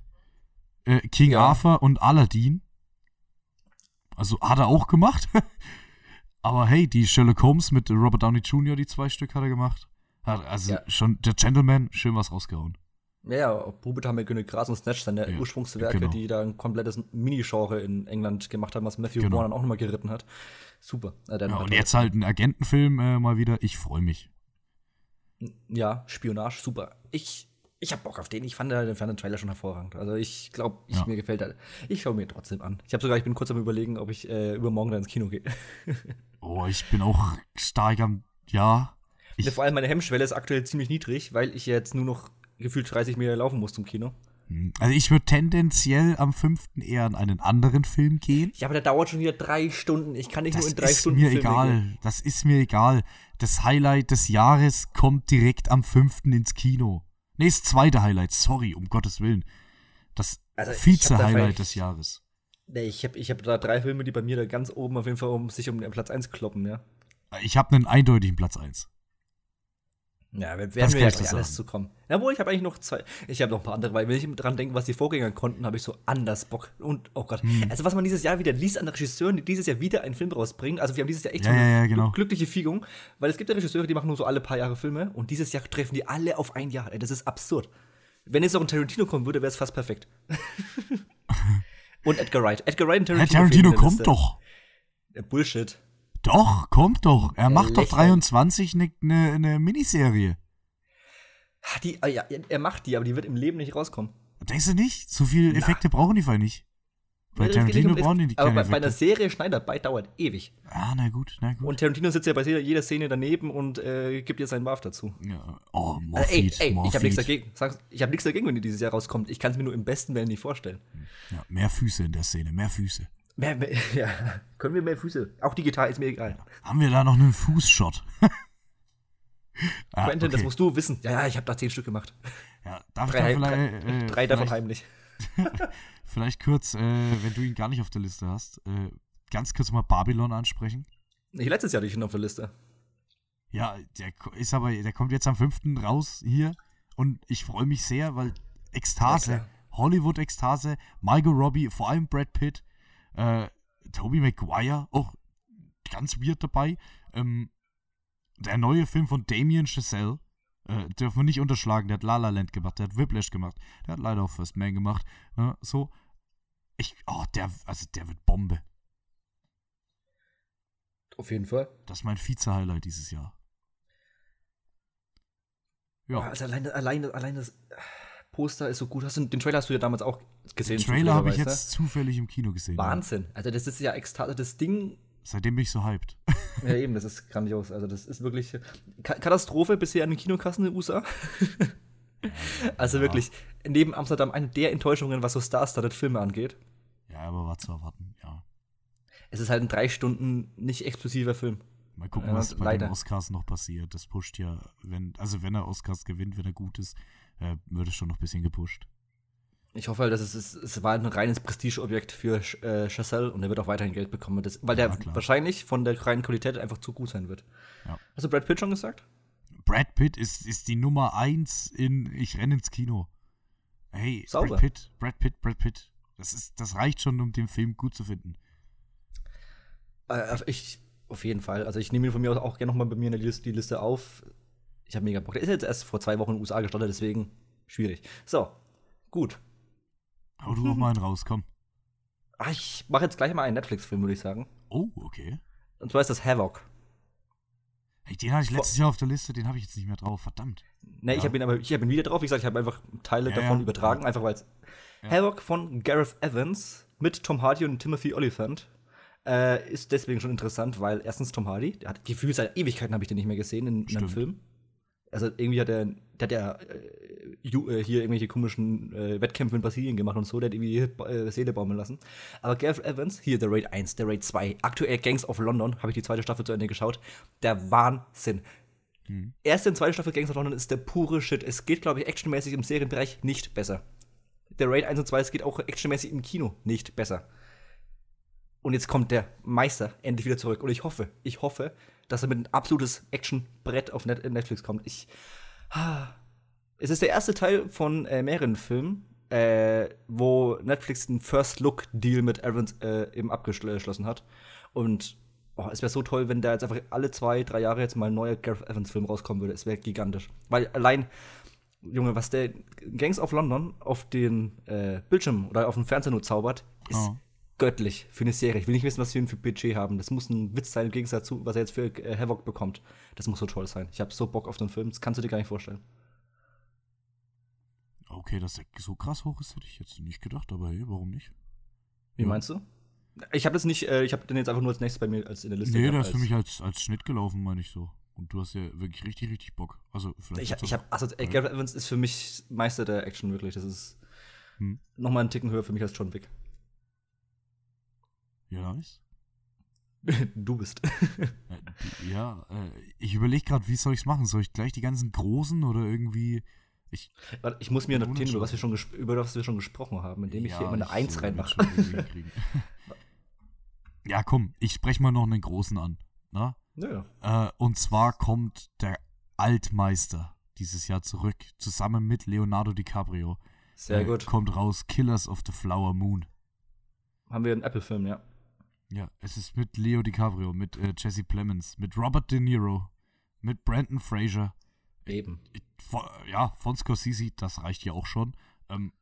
Äh, King ja. Arthur und Aladdin. Also hat er auch gemacht. aber hey, die Sherlock Holmes mit Robert Downey Jr., die zwei Stück hat er gemacht. Hat also ja. schon der Gentleman schön was rausgehauen. Ja, ja, Bubit haben ja König Gras und Snatch, seine ja, Ursprungswerke, genau. die da ein komplettes Mini-Genre in England gemacht haben, was Matthew genau. Bourne dann auch nochmal geritten hat. Super. Äh, ja, und jetzt halt ein Agentenfilm äh, mal wieder. Ich freue mich. Ja, Spionage, super. Ich, ich habe Bock auf den. Ich fand, den, fand den Trailer schon hervorragend. Also ich glaube, ja. mir gefällt er. Ich schaue mir trotzdem an. Ich habe sogar, ich bin kurz am überlegen, ob ich äh, übermorgen dann ins Kino gehe. oh, ich bin auch stark am, ja. Ich, vor allem meine Hemmschwelle ist aktuell ziemlich niedrig, weil ich jetzt nur noch gefühlt 30 Meter laufen muss zum Kino. Hm. Also ich würde tendenziell am 5. eher an einen anderen Film gehen. Ja, aber der dauert schon wieder drei Stunden. Ich kann nicht das nur in drei Stunden. Das ist mir egal. Gehen. Das ist mir egal. Das Highlight des Jahres kommt direkt am 5. ins Kino. Nee, das zweite Highlight. Sorry, um Gottes Willen. Das also Vize-Highlight des Jahres. Nee, ich habe ich hab da drei Filme, die bei mir da ganz oben auf jeden Fall um sich um den Platz 1 kloppen, ja. Ich habe einen eindeutigen Platz 1. Ja, werden wir ja gleich alles zu kommen. Jawohl, ich habe eigentlich noch zwei. Ich habe noch ein paar andere, weil wenn ich dran denke, was die Vorgänger konnten, habe ich so anders Bock. Und, oh Gott. Hm. Also, was man dieses Jahr wieder liest an Regisseuren, die dieses Jahr wieder einen Film rausbringen. Also, wir haben dieses Jahr echt ja, so eine ja, genau. glückliche Fügung, weil es gibt ja Regisseure, die machen nur so alle paar Jahre Filme und dieses Jahr treffen die alle auf ein Jahr. Ey, das ist absurd. Wenn jetzt noch ein Tarantino kommen würde, wäre es fast perfekt. Und Edgar Wright. Edgar Wright und Tarantino. Herr Tarantino kommt doch. Bullshit. Doch, kommt doch. Er macht doch 23 eine ne, ne Miniserie. Die, ah, ja, er macht die, aber die wird im Leben nicht rauskommen. Denkst du nicht? So viele Effekte Na. brauchen die vielleicht nicht. Bei Tarantino brauchen die nicht Aber bei, bei, einer Serie Schneiderarbeit dauert ewig. Ah, na gut, na gut. Und Tarantino sitzt ja bei jeder Szene daneben und äh, gibt ihr seinen Buff dazu. Ja. Oh, Morphid, äh, ey, ey, ich habe nichts dagegen. ich habe nichts dagegen, wenn die dieses Jahr rauskommt. Ich kann es mir nur im besten Willen nicht vorstellen. Ja, mehr Füße in der Szene, mehr Füße. Mehr, mehr, ja, können wir mehr Füße? Auch digital ist mir egal. Haben wir da noch einen Fußshot? ah, Quentin, okay. das musst du wissen. Ja, ja, ich habe da zehn Stück gemacht. Ja, darf drei, ich da vielleicht, drei, äh, drei davon heimlich. vielleicht kurz, äh, wenn du ihn gar nicht auf der Liste hast, äh, ganz kurz mal Babylon ansprechen. Ich letztes Jahr nicht auf der Liste. Ja, der ist aber, der kommt jetzt am 5. raus hier und ich freue mich sehr, weil Ekstase, ja, Hollywood-Ekstase, Margot Robbie, vor allem Brad Pitt, äh, Tobey Maguire, auch ganz weird dabei. Ähm, der neue Film von Damien Chazelle, äh, dürfen wir nicht unterschlagen, der hat La La Land gemacht, der hat Whiplash gemacht, der hat leider auch First Man gemacht. Ne? So, ich, oh, der, also der wird Bombe. Auf jeden Fall. Das ist mein Vize-Highlight dieses Jahr. Ja. Also allein, allein, allein das Poster ist so gut. Hast du, den Trailer hast du ja damals auch gesehen. Den Trailer habe ich jetzt zufällig im Kino gesehen. Wahnsinn. Ja. Also das ist ja extra, also das Ding. Seitdem bin ich so hyped. Ja, eben, das ist grandios. Also das ist wirklich Katastrophe bisher an den Kinokassen in den USA. also ja. wirklich, neben Amsterdam eine der Enttäuschungen, was so Star-Started-Filme angeht. Ja, aber war zu erwarten, ja. Es ist halt ein drei Stunden nicht exklusiver Film. Mal gucken, was ja, bei den Oscars noch passiert. Das pusht ja, wenn, also wenn er Oscars gewinnt, wenn er gut ist, äh, wird es schon noch ein bisschen gepusht. Ich hoffe halt, dass es, es, es war ein reines Prestigeobjekt für äh, Chazelle und er wird auch weiterhin Geld bekommen, das, weil ja, der klar. wahrscheinlich von der reinen Qualität einfach zu gut sein wird. Ja. Hast du Brad Pitt schon gesagt? Brad Pitt ist, ist die Nummer eins in Ich renne ins Kino. Hey, Sauber. Brad Pitt, Brad Pitt, Brad Pitt. Das, ist, das reicht schon, um den Film gut zu finden. Äh, ich, auf jeden Fall. Also ich nehme ihn von mir auch gerne nochmal bei mir in die Liste, die Liste auf. Ich habe mega Bock. Der ist jetzt erst vor zwei Wochen in den USA gestartet, deswegen schwierig. So, gut. Hau du noch mal einen raus, komm. Ach, ich mache jetzt gleich mal einen Netflix-Film, würde ich sagen. Oh, okay. Und zwar ist das Havoc. Hey, den hatte ich letztes Jahr auf der Liste, den habe ich jetzt nicht mehr drauf, verdammt. Ne, ja. ich habe ihn aber ich hab ihn wieder drauf. Wie gesagt, ich habe einfach Teile ja, davon ja. übertragen, einfach weil es. Havoc von Gareth Evans mit Tom Hardy und Timothy Oliphant. Äh, ist deswegen schon interessant, weil erstens Tom Hardy, der hat Gefühl seit Ewigkeiten habe ich den nicht mehr gesehen in, in einem Film. Also irgendwie hat er, der hat ja äh, äh, hier irgendwelche komischen äh, Wettkämpfe in Brasilien gemacht und so, der hat irgendwie äh, Seele baumeln lassen. Aber Gareth Evans, hier der Raid 1, der Raid 2, aktuell Gangs of London, habe ich die zweite Staffel zu Ende geschaut. Der Wahnsinn. Mhm. Erste und zweite Staffel Gangs of London ist der pure Shit. Es geht, glaube ich, actionmäßig im Serienbereich nicht besser. Der Raid 1 und 2, es geht auch actionmäßig im Kino nicht besser. Und jetzt kommt der Meister endlich wieder zurück. Und ich hoffe, ich hoffe, dass er mit ein absolutes Action-Brett auf Net Netflix kommt. Ich. Ah, es ist der erste Teil von äh, mehreren Filmen, äh, wo Netflix einen First-Look-Deal mit Evans äh, eben abgeschlossen hat. Und oh, es wäre so toll, wenn da jetzt einfach alle zwei, drei Jahre jetzt mal ein neuer Gareth Evans-Film rauskommen würde. Es wäre gigantisch. Weil allein, Junge, was der Gangs of London auf den äh, Bildschirm oder auf dem Fernseher nur zaubert, ist oh göttlich für eine Serie. Ich will nicht wissen, was wir für ein Budget haben. Das muss ein Witz sein im Gegensatz zu, was er jetzt für äh, Havoc bekommt. Das muss so toll sein. Ich habe so Bock auf den Film, das kannst du dir gar nicht vorstellen. Okay, dass der so krass hoch ist, hätte ich jetzt nicht gedacht, aber hey, warum nicht? Wie ja. meinst du? Ich habe das nicht, äh, ich habe den jetzt einfach nur als nächstes bei mir als in der Liste. Nee, der ist für mich als, als Schnitt gelaufen, meine ich so. Und du hast ja wirklich richtig, richtig Bock. Also vielleicht. Ich, ich habe, also äh, Gareth Evans ist für mich Meister der Action wirklich. Das ist hm. nochmal einen Ticken höher für mich als John Wick. Ja, nice. Du bist. Äh, ja, äh, ich überlege gerade, wie soll ich es machen? Soll ich gleich die ganzen großen oder irgendwie. Ich, Warte, ich muss mir notieren, über was, wir schon über was wir schon gesprochen haben, indem ich ja, hier immer eine Eins reinmache. ja, komm, ich spreche mal noch einen großen an. Na? Ja. Äh, und zwar kommt der Altmeister dieses Jahr zurück, zusammen mit Leonardo DiCaprio. Sehr äh, gut. Kommt raus, Killers of the Flower Moon. Haben wir einen Apple-Film, ja. Ja, es ist mit Leo DiCaprio, mit äh, Jesse Plemons, mit Robert De Niro, mit Brandon Fraser. Eben. Ich, von, ja, von Scorsese, das reicht ja auch schon. Ähm,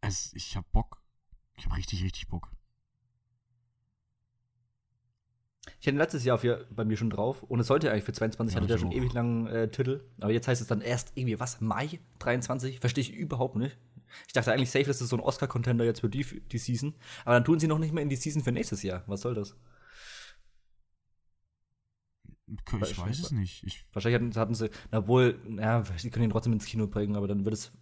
es, ich hab Bock. Ich habe richtig, richtig Bock. Ich hatte letztes Jahr für, bei mir schon drauf und es sollte eigentlich für 22, ja, hatte der schon ewig langen äh, Titel. Aber jetzt heißt es dann erst irgendwie, was, Mai 23? Verstehe ich überhaupt nicht. Ich dachte eigentlich safe, das ist so ein Oscar-Contender jetzt für die, die Season. Aber dann tun sie noch nicht mehr in die Season für nächstes Jahr. Was soll das? Ich weiß, weiß es nicht. Ich wahrscheinlich hatten, hatten sie, obwohl, ja, sie können ihn trotzdem ins Kino bringen, aber dann wird es.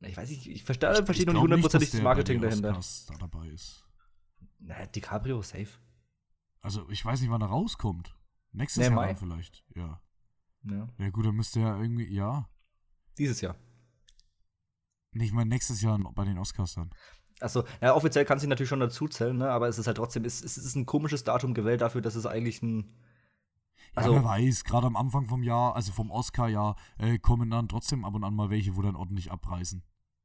Ich weiß nicht, ich verstehe, ich, verstehe noch nicht hundertprozentig das Marketing dahinter. Da dabei ist. Na, DiCaprio, safe. Also, ich weiß nicht, wann er rauskommt. Nächstes nee, Jahr vielleicht, ja. ja. Ja, gut, dann müsste er irgendwie, ja. Dieses Jahr. Ich meine nächstes Jahr bei den Oscars dann. Achso, ja, offiziell kann sie natürlich schon dazu zählen, ne? aber es ist halt trotzdem, es, es ist ein komisches Datum gewählt dafür, dass es eigentlich ein. Also, ja, wer weiß, gerade am Anfang vom Jahr, also vom Oscar-Jahr, äh, kommen dann trotzdem ab und an mal welche, wo dann ordentlich abreißen.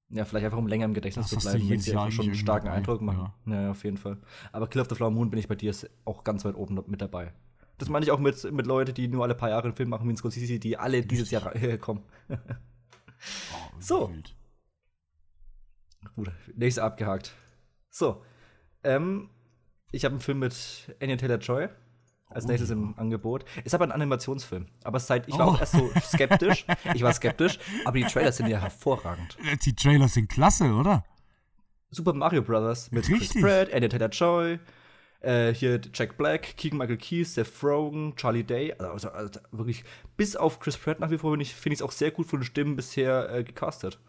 Ja, vielleicht einfach um länger im Gedächtnis zu bleiben, wenn sie ja schon einen starken. Eindruck machen. Ja. ja. auf jeden Fall. Aber Kill of the Flower Moon bin ich bei dir auch ganz weit oben mit dabei. Das meine ich auch mit, mit Leuten, die nur alle paar Jahre einen Film machen wie ein Scorsese, die alle dieses Jahr kommen. oh, so. Wild. Gut, nächste abgehakt. So. Ähm, ich habe einen Film mit Anya Taylor-Joy als oh, nächstes im Angebot. Ist aber ein Animationsfilm. Aber seit, ich war oh. auch erst so skeptisch. ich war skeptisch, aber die Trailers sind ja hervorragend. Die Trailers sind klasse, oder? Super Mario Brothers mit Richtig. Chris Pratt, Anya Taylor-Joy, äh, hier Jack Black, Keegan Michael Key, Seth Rogen, Charlie Day. Also, also, wirklich, bis auf Chris Pratt nach wie vor finde ich es auch sehr gut von den Stimmen bisher äh, gecastet.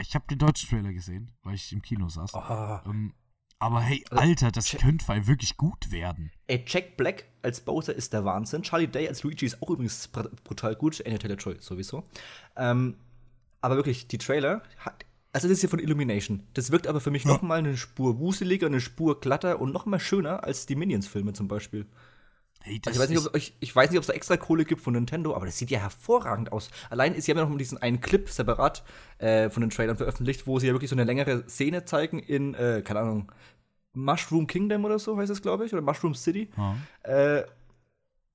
Ich habe den deutschen Trailer gesehen, weil ich im Kino saß. Oh. Ähm, aber hey, also, Alter, das Ch könnte weil wirklich gut werden. Ey, Jack Black als Bowser ist der Wahnsinn. Charlie Day als Luigi ist auch übrigens brutal gut. Anya Taylor-Joy sowieso. Ähm, aber wirklich, die Trailer, hat, also das ist hier von Illumination. Das wirkt aber für mich ja. noch mal eine Spur wuseliger, eine Spur glatter und noch mal schöner als die Minions-Filme zum Beispiel. Hey, also ich, weiß nicht, ob, ich, ich weiß nicht, ob es da extra Kohle gibt von Nintendo, aber das sieht ja hervorragend aus. Allein ist, sie haben ja noch mal diesen einen Clip separat äh, von den Trailern veröffentlicht, wo sie ja wirklich so eine längere Szene zeigen in, äh, keine Ahnung, Mushroom Kingdom oder so heißt es, glaube ich, oder Mushroom City. Ja. Äh,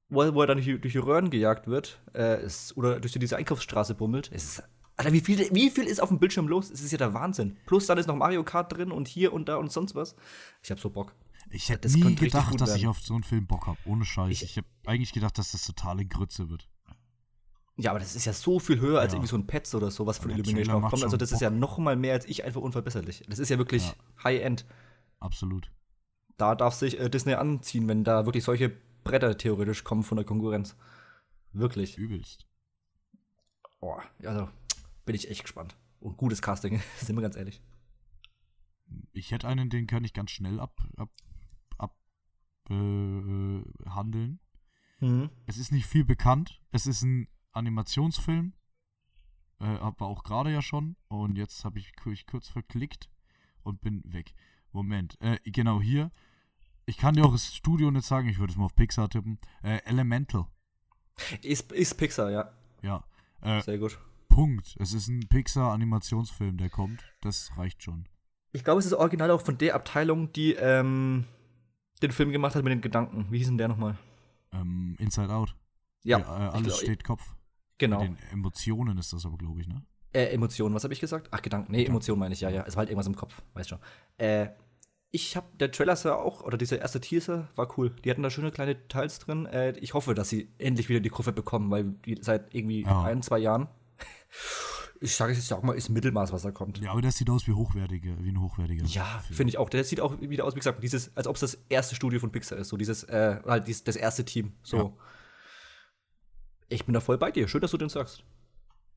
wo, wo, er dann durch, durch die Röhren gejagt wird äh, ist, oder durch diese Einkaufsstraße bummelt. Es ist, Alter, wie viel, wie viel ist auf dem Bildschirm los? Es ist ja der Wahnsinn. Plus dann ist noch Mario Kart drin und hier und da und sonst was. Ich hab so Bock. Ich hätte nie gedacht, dass ich auf so einen Film Bock habe, ohne Scheiß. Ich, ich habe eigentlich gedacht, dass das totale Grütze wird. Ja, aber das ist ja so viel höher als ja. irgendwie so ein Pets oder so, was von Illumination kommt. Also das Bock. ist ja noch mal mehr als ich einfach unverbesserlich. Das ist ja wirklich ja. High-End. Absolut. Da darf sich äh, Disney anziehen, wenn da wirklich solche Bretter theoretisch kommen von der Konkurrenz. Wirklich. Übelst. Oh, also bin ich echt gespannt. Und gutes Casting, sind wir ganz ehrlich. Ich hätte einen, den kann ich ganz schnell ab, ab äh, handeln. Mhm. Es ist nicht viel bekannt. Es ist ein Animationsfilm. Äh, aber auch gerade ja schon. Und jetzt habe ich mich kurz verklickt und bin weg. Moment. Äh, genau hier. Ich kann dir auch das Studio nicht sagen. Ich würde es mal auf Pixar tippen. Äh, Elemental. Ist, ist Pixar, ja. Ja. Äh, Sehr gut. Punkt. Es ist ein Pixar-Animationsfilm, der kommt. Das reicht schon. Ich glaube, es ist original auch von der Abteilung, die ähm, den Film gemacht hat mit den Gedanken. Wie hieß denn der nochmal? Ähm, Inside Out. Ja. ja äh, alles glaub, steht Kopf. Genau. Mit den Emotionen ist das aber, glaube ich, ne? Äh, Emotionen, was habe ich gesagt? Ach, Gedanken. Nee, Emotionen meine ich, ja, ja. Es war halt irgendwas im Kopf, weißt schon. Äh, ich habe, der Trailer sah auch, oder dieser erste Teaser war cool. Die hatten da schöne kleine Details drin. Äh, ich hoffe, dass sie endlich wieder die Kurve bekommen, weil die seit irgendwie ja. ein, zwei Jahren ich sage es jetzt auch mal, ist Mittelmaß, was da kommt. Ja, aber das sieht aus wie hochwertige, wie ein hochwertiger. Ja, finde ich auch. Der sieht auch wieder aus, wie gesagt, dieses, als ob es das erste Studio von Pixar ist, so dieses, äh, halt dieses, das erste Team. So. Ja. Ich bin da voll bei dir. Schön, dass du den sagst.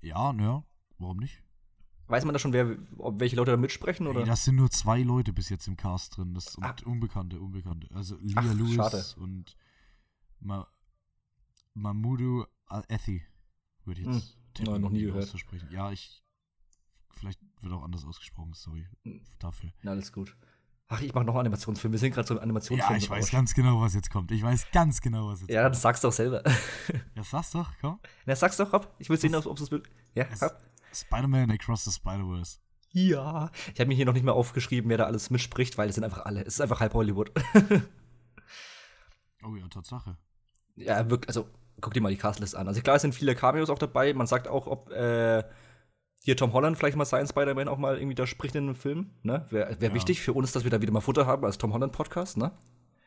Ja, naja, warum nicht? Weiß man da schon, wer, ob welche Leute da mitsprechen? Oder? Hey, das sind nur zwei Leute bis jetzt im Cast drin. Das sind Ach. Unbekannte, Unbekannte. Also Lia Ach, Lewis schade. und Ma Mahmoudou Al-Ethi, würde ich jetzt. Hm Tippen, noch nie gehört. Auszusprechen. Ja, ich. Vielleicht wird auch anders ausgesprochen, sorry hm. dafür. Na, alles gut. Ach, ich mache noch Animationsfilm. Wir sind gerade so ein Animationsfilm. Ja, ich weiß ganz genau, was jetzt kommt. Ich weiß ganz genau, was jetzt ja, kommt. Ja, das sagst du doch selber. Ja, sag's doch, komm. Ja, sag's doch, hopp. Ich will sehen, ob es. Ja. Spider-Man Across the Spider-Verse. Ja. Ich habe mir hier noch nicht mal aufgeschrieben, wer da alles mitspricht, weil es sind einfach alle. Es ist einfach halb Hollywood. oh ja, Tatsache. Ja, wirklich, also guck dir mal die Castlist an. Also klar, es sind viele Cameos auch dabei. Man sagt auch, ob äh, hier Tom Holland vielleicht mal sein Spider-Man auch mal irgendwie da spricht in einem Film. Ne? Wäre wär ja. wichtig für uns, dass wir da wieder mal Futter haben als Tom Holland-Podcast, ne?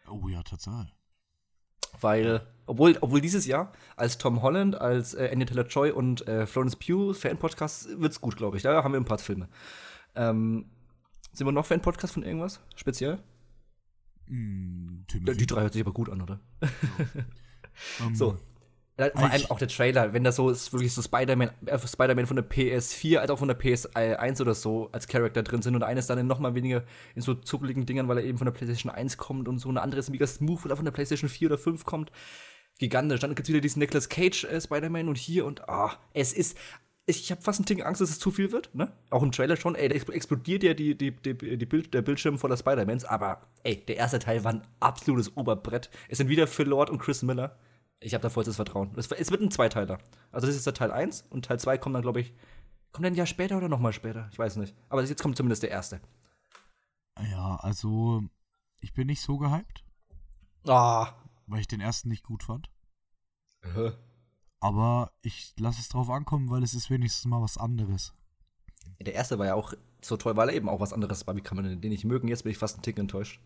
Oh ja, total. Weil, obwohl, obwohl dieses Jahr als Tom Holland, als äh, Anya Taylor-Joy und äh, Florence Pugh Fan-Podcast wird's gut, glaube ich. Da haben wir ein paar Filme. Ähm, sind wir noch Fan-Podcast von irgendwas? Speziell? Mm, die drei hört sich aber gut an, oder? Ja. um, so, vor allem auch der Trailer, wenn das so ist, wirklich so Spider-Man äh, Spider von der PS4 als auch von der PS1 oder so als Charakter drin sind und eines dann noch mal weniger in so zuckeligen Dingern, weil er eben von der PlayStation 1 kommt und so eine andere ist mega smooth, weil er von der PlayStation 4 oder 5 kommt. Gigantisch. Dann gibt es wieder diesen Nicolas Cage äh, Spider-Man und hier und ah, es ist ich, ich habe fast ein Ticken Angst, dass es zu viel wird, ne? Auch im Trailer schon, ey, da explodiert ja die, die, die, die Bild, der Bildschirm voller Spider-Mans, aber ey, der erste Teil war ein absolutes Oberbrett. Es sind wieder Phil Lord und Chris Miller ich habe da vollstes Vertrauen. Es, es, wird ein Zweiteiler. Also das ist der Teil 1 und Teil 2 kommt dann, glaube ich, kommt dann ein Jahr später oder nochmal später? Ich weiß nicht. Aber jetzt kommt zumindest der erste. Ja, also ich bin nicht so gehypt. Ah. Weil ich den ersten nicht gut fand. Hä? Aber ich lasse es drauf ankommen, weil es ist wenigstens mal was anderes. Der erste war ja auch so toll, weil er eben auch was anderes war. Wie kann man den nicht mögen? Jetzt bin ich fast ein Tick enttäuscht.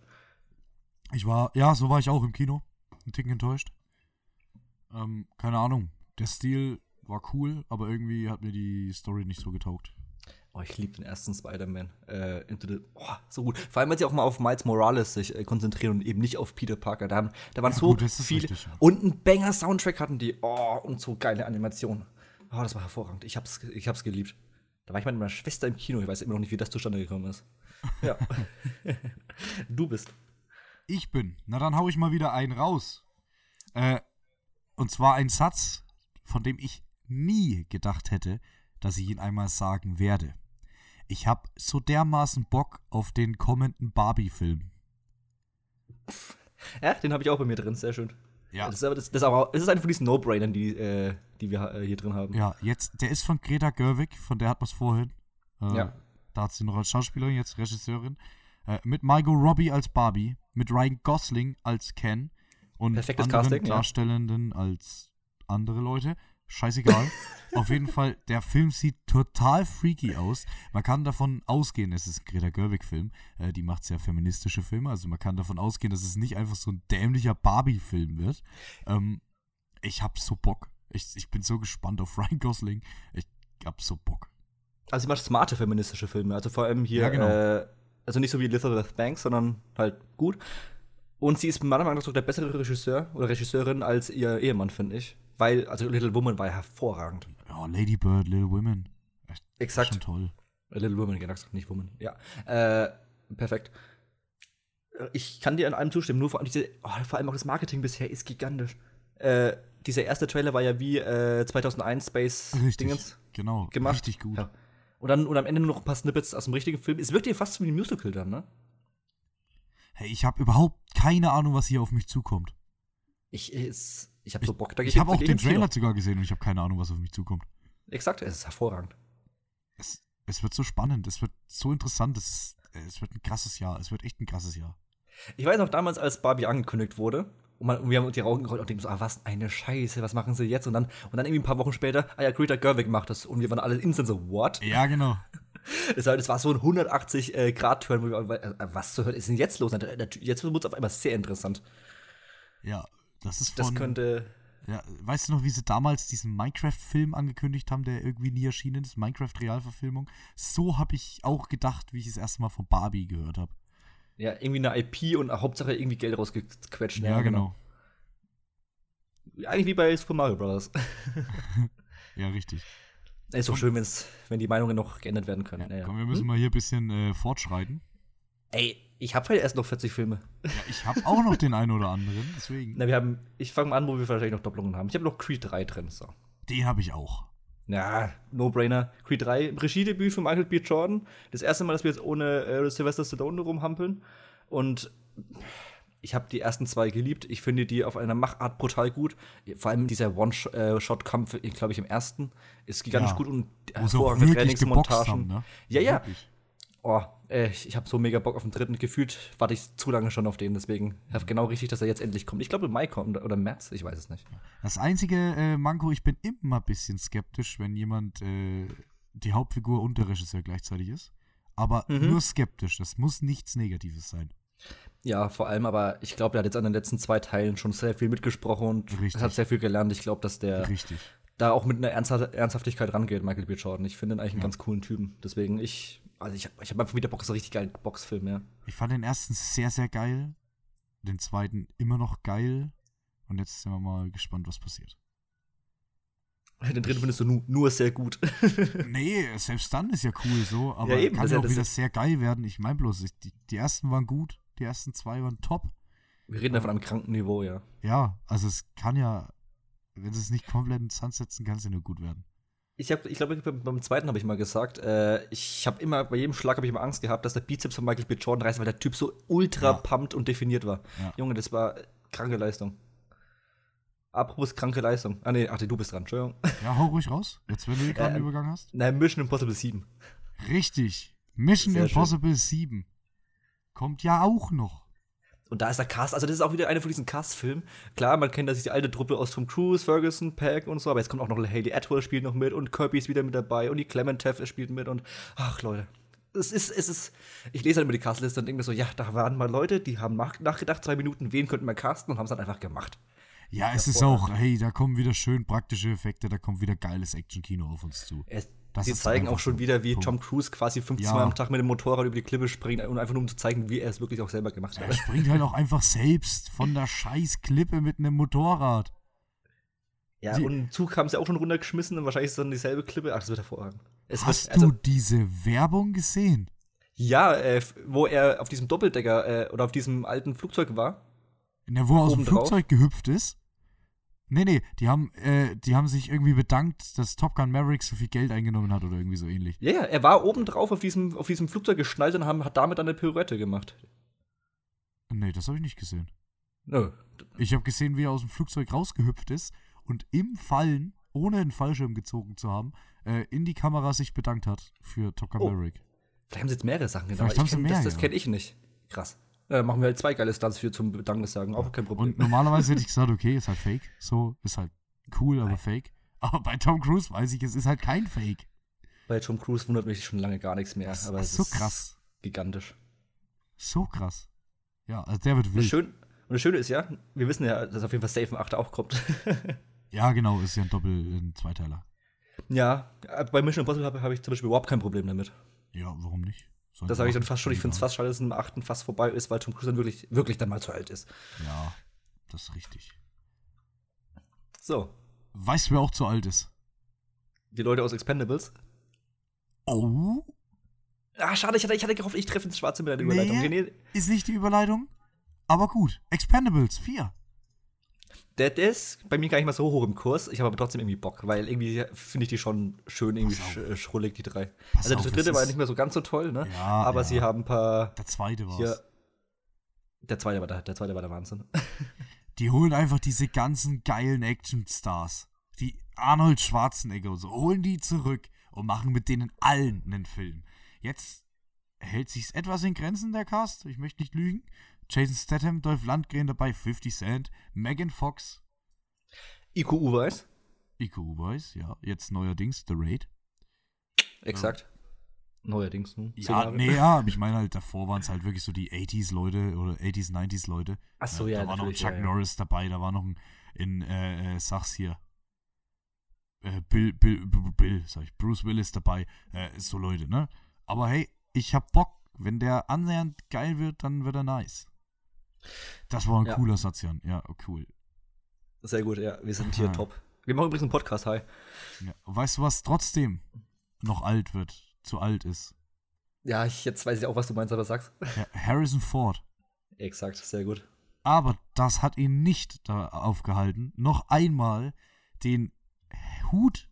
Ich war, ja, so war ich auch im Kino. Ein Tick enttäuscht. Ähm, keine Ahnung. Der Stil war cool, aber irgendwie hat mir die Story nicht so getaugt. Oh, ich liebe den ersten Spider-Man. Äh, oh, so gut. Vor allem, weil sie auch mal auf Miles Morales sich äh, konzentrieren und eben nicht auf Peter Parker. Da, haben, da waren ja, so gut, viele. Richtig, ja. Und einen Banger-Soundtrack hatten die. Oh, und so geile Animationen. Oh, das war hervorragend. Ich hab's, ich hab's geliebt. Da war ich mal mit meiner Schwester im Kino. Ich weiß immer noch nicht, wie das zustande gekommen ist. Ja. du bist. Ich bin. Na, dann hau ich mal wieder einen raus. Äh, und zwar ein Satz, von dem ich nie gedacht hätte, dass ich ihn einmal sagen werde. Ich habe so dermaßen Bock auf den kommenden Barbie-Film. Ja, den habe ich auch bei mir drin, sehr schön. Ja. Das ist, aber, das, das, auch, das ist einer von diesen No-Brainern, die, äh, die wir äh, hier drin haben. Ja, jetzt, der ist von Greta Gerwig, von der hat man es vorhin. Äh, ja. Da hat sie noch als Schauspielerin, jetzt Regisseurin. Äh, mit Margot Robbie als Barbie, mit Ryan Gosling als Ken, und Perfektes anderen Casting, Darstellenden ja. als andere Leute. Scheißegal. Auf jeden Fall, der Film sieht total freaky aus. Man kann davon ausgehen, es ist ein Greta Gerwig-Film. Äh, die macht sehr feministische Filme. Also man kann davon ausgehen, dass es nicht einfach so ein dämlicher Barbie-Film wird. Ähm, ich hab so Bock. Ich, ich bin so gespannt auf Ryan Gosling. Ich hab so Bock. Also sie macht smarte feministische Filme. Also vor allem hier, ja, genau. äh, also nicht so wie Elizabeth Banks, sondern halt gut. Und sie ist meiner Meinung nach der bessere Regisseur oder Regisseurin als ihr Ehemann, finde ich. Weil, also Little Woman war hervorragend. Ja, Lady Bird, Little Women. Echt, Exakt. Schon toll. Little Women, genau, nicht Woman. Ja. Äh, perfekt. Ich kann dir an allem zustimmen, nur vor allem, diese, oh, vor allem auch das Marketing bisher ist gigantisch. Äh, dieser erste Trailer war ja wie äh, 2001 Space richtig, Dingens genau, gemacht. Richtig gut. Ja. Und dann und am Ende nur noch ein paar Snippets aus dem richtigen Film. Es wirkt ja fast wie ein Musical dann, ne? Hey, ich habe überhaupt keine Ahnung, was hier auf mich zukommt. Ich, ich, ich habe so Bock. Da ich habe auch den Trailer sogar gesehen und ich habe keine Ahnung, was auf mich zukommt. Exakt, es ist hervorragend. Es, es wird so spannend, es wird so interessant, es, es wird ein krasses Jahr, es wird echt ein krasses Jahr. Ich weiß noch damals, als Barbie angekündigt wurde, und, man, und wir haben uns die Augen gerollt und denken so, ah, was eine Scheiße, was machen sie jetzt? Und dann, und dann irgendwie ein paar Wochen später, ah ja, Greta Gerwig macht das. Und wir waren alle instant so, what? Ja, genau. Das war, so ein 180-Grad-Turn, äh, äh, was zur Hölle ist denn jetzt los? Jetzt wird es auf einmal sehr interessant. Ja, das ist von, Das könnte. Ja, weißt du noch, wie sie damals diesen Minecraft-Film angekündigt haben, der irgendwie nie erschienen ist? Minecraft-Realverfilmung. So habe ich auch gedacht, wie ich es erstmal von Barbie gehört habe. Ja, irgendwie eine IP und Hauptsache irgendwie Geld rausgequetscht. Ja, ja genau. genau. Eigentlich wie bei Super Mario Bros. ja, richtig. Ist doch schön, wenn's, wenn die Meinungen noch geändert werden können. Ja, ja. Komm, wir müssen hm? mal hier ein bisschen äh, fortschreiten. Ey, ich habe halt erst noch 40 Filme. Ja, ich habe auch noch den einen oder anderen, deswegen. Na, wir haben, ich fange mal an, wo wir vielleicht noch Doppelungen haben. Ich habe noch Creed 3 drin. So. Den habe ich auch. Ja, No-Brainer. Creed 3, Regiedebüt von Michael B. Jordan. Das erste Mal, dass wir jetzt ohne äh, Sylvester Stallone rumhampeln. Und ich habe die ersten zwei geliebt. Ich finde die auf einer Machart brutal gut. Vor allem dieser One-Shot-Kampf, glaube ich, im ersten, ist gigantisch ja. gut und hervorragende Trainingsmontagen. Ne? Ja, ja. Oh, äh, ich habe so mega Bock auf den dritten. Gefühlt warte ich zu lange schon auf den, deswegen mhm. genau richtig, dass er jetzt endlich kommt. Ich glaube, im Mai kommt oder März, ich weiß es nicht. Das einzige äh, Manko, ich bin immer ein bisschen skeptisch, wenn jemand äh, die Hauptfigur und der Regisseur gleichzeitig ist. Aber mhm. nur skeptisch. Das muss nichts Negatives sein. Ja, vor allem, aber ich glaube, er hat jetzt an den letzten zwei Teilen schon sehr viel mitgesprochen und Richtig. hat sehr viel gelernt. Ich glaube, dass der Richtig. da auch mit einer Ernsthaftigkeit rangeht, Michael B. Jordan. Ich finde ihn eigentlich einen ganz coolen Typen. Deswegen, ich, also ich, ich habe einfach wieder Bock, so richtig geilen Boxfilm, ja. Ich fand den ersten sehr, sehr geil. Den zweiten immer noch geil. Und jetzt sind wir mal gespannt, was passiert. Den dritten findest du nur, nur sehr gut. nee, selbst dann ist ja cool so, aber ja, eben, kann ja auch wieder sehr geil werden. Ich meine bloß, die, die ersten waren gut, die ersten zwei waren top. Wir reden ja von einem kranken Niveau, ja. Ja, also es kann ja, wenn es nicht komplett ins Sand setzen, kann es ja nur gut werden. Ich, hab, ich glaube, beim zweiten habe ich mal gesagt, äh, ich habe immer, bei jedem Schlag habe ich immer Angst gehabt, dass der Bizeps von Michael B. Jordan reißt, weil der Typ so ultra ja. pumped und definiert war. Ja. Junge, das war kranke Leistung. Apropos kranke Leistung. Ah, nee, ach, du bist dran, Entschuldigung. Ja, hau ruhig raus. Jetzt, wenn du gerade einen Übergang hast. Nein, Mission Impossible 7. Richtig. Mission Sehr Impossible schön. 7. Kommt ja auch noch. Und da ist der Cast, also das ist auch wieder einer von diesen Cast-Filmen. Klar, man kennt das die alte Truppe aus Tom Cruise, Ferguson, Peck und so, aber jetzt kommt auch noch Haley Atwell spielt noch mit und Kirby ist wieder mit dabei und die Clementev spielt mit und ach Leute. Es ist, es ist, ich lese halt immer die Castliste und denke mir so, ja, da waren mal Leute, die haben nachgedacht, zwei Minuten, wen könnten wir casten und haben es dann einfach gemacht. Ja, es ist auch, hey, da kommen wieder schön praktische Effekte, da kommt wieder geiles Action-Kino auf uns zu. Es, die zeigen auch schon wieder, wie Punkt. Tom Cruise quasi 50 ja. Mal am Tag mit dem Motorrad über die Klippe springt und einfach nur um zu zeigen, wie er es wirklich auch selber gemacht hat. Er springt halt auch einfach selbst von der scheiß Klippe mit einem Motorrad. Ja, die, und im Zug haben sie auch schon runtergeschmissen und wahrscheinlich ist es dann dieselbe Klippe. Ach, das wird hervorragend. Es hast wird, also, du diese Werbung gesehen? Ja, äh, wo er auf diesem Doppeldecker äh, oder auf diesem alten Flugzeug war. Na, wo er aus dem Flugzeug gehüpft ist? Nee, nee, die haben, äh, die haben sich irgendwie bedankt, dass Top Gun Maverick so viel Geld eingenommen hat oder irgendwie so ähnlich. Ja, ja, er war oben drauf auf diesem, auf diesem Flugzeug geschnallt und haben, hat damit eine Pirouette gemacht. Nee, das habe ich nicht gesehen. Nö. Ich habe gesehen, wie er aus dem Flugzeug rausgehüpft ist und im Fallen, ohne einen Fallschirm gezogen zu haben, äh, in die Kamera sich bedankt hat für Top Gun oh. Maverick. Vielleicht haben sie jetzt mehrere Sachen genommen. Vielleicht haben sie mehr, das, das kenne ich nicht. Krass. Äh, machen wir halt zwei geile Stunts für zum Bedanknis sagen, auch kein Problem. Und normalerweise hätte ich gesagt, okay, ist halt fake. So, ist halt cool, aber Nein. fake. Aber bei Tom Cruise weiß ich, es ist halt kein Fake. Bei Tom Cruise wundert mich schon lange gar nichts mehr. Das aber ist so krass. Gigantisch. So krass. Ja, also der wird wild. Das Schön, und das Schöne ist ja, wir wissen ja, dass auf jeden Fall Safe 8 auch kommt. ja, genau, ist ja ein Doppel, ein Zweiteiler. Ja, bei Mission Impossible habe hab ich zum Beispiel überhaupt kein Problem damit. Ja, warum nicht? Das sage ich dann fast schon. Ich finde es fast schade, dass es im achten fast vorbei ist, weil Tom Cruise dann wirklich, wirklich dann mal zu alt ist. Ja, das ist richtig. So. Weißt du, wer auch zu alt ist? Die Leute aus Expendables. Oh. Ah, schade, ich hatte, ich hatte gehofft, ich treffe ins Schwarze mit der Überleitung. Nee, ist nicht die Überleitung, aber gut. Expendables 4 der ist bei mir gar nicht mal so hoch im Kurs. Ich habe aber trotzdem irgendwie Bock, weil irgendwie finde ich die schon schön irgendwie sch schrullig, die drei. Pass also der dritte war nicht mehr so ganz so toll, ne? Ja, aber ja. sie haben ein paar. Der zweite war Der zweite war der, der zweite war der Wahnsinn. Die holen einfach diese ganzen geilen Action-Stars. Die Arnold Schwarzenegger und so, holen die zurück und machen mit denen allen einen Film. Jetzt hält sich's etwas in Grenzen, der Cast. Ich möchte nicht lügen. Jason Statham, Dolph Lundgren dabei, 50 Cent, Megan Fox. Iko Uweis. Iko Uweis, ja. Jetzt neuerdings The Raid. Exakt. Ja. Neuerdings, ne? Ja, nee, ja, ich meine halt, davor waren es halt wirklich so die 80s-Leute oder 80s, 90s-Leute. Ach so, ja, Da war noch ein Chuck ja, Norris dabei, da war noch ein, in, äh, äh, sag's hier, äh, Bill, Bill, Bill, Bill, sag ich, Bruce Willis dabei, äh, so Leute, ne? Aber hey, ich hab Bock, wenn der annähernd geil wird, dann wird er nice. Das war ein ja. cooler Satz, Jan. Ja, oh, cool. Sehr gut, ja. Wir sind hier top. Wir machen übrigens einen Podcast, hi. Ja. Weißt du, was trotzdem noch alt wird, zu alt ist? Ja, ich, jetzt weiß ich auch, was du meinst, aber sagst. Ja, Harrison Ford. Exakt, sehr gut. Aber das hat ihn nicht da aufgehalten, noch einmal den Hut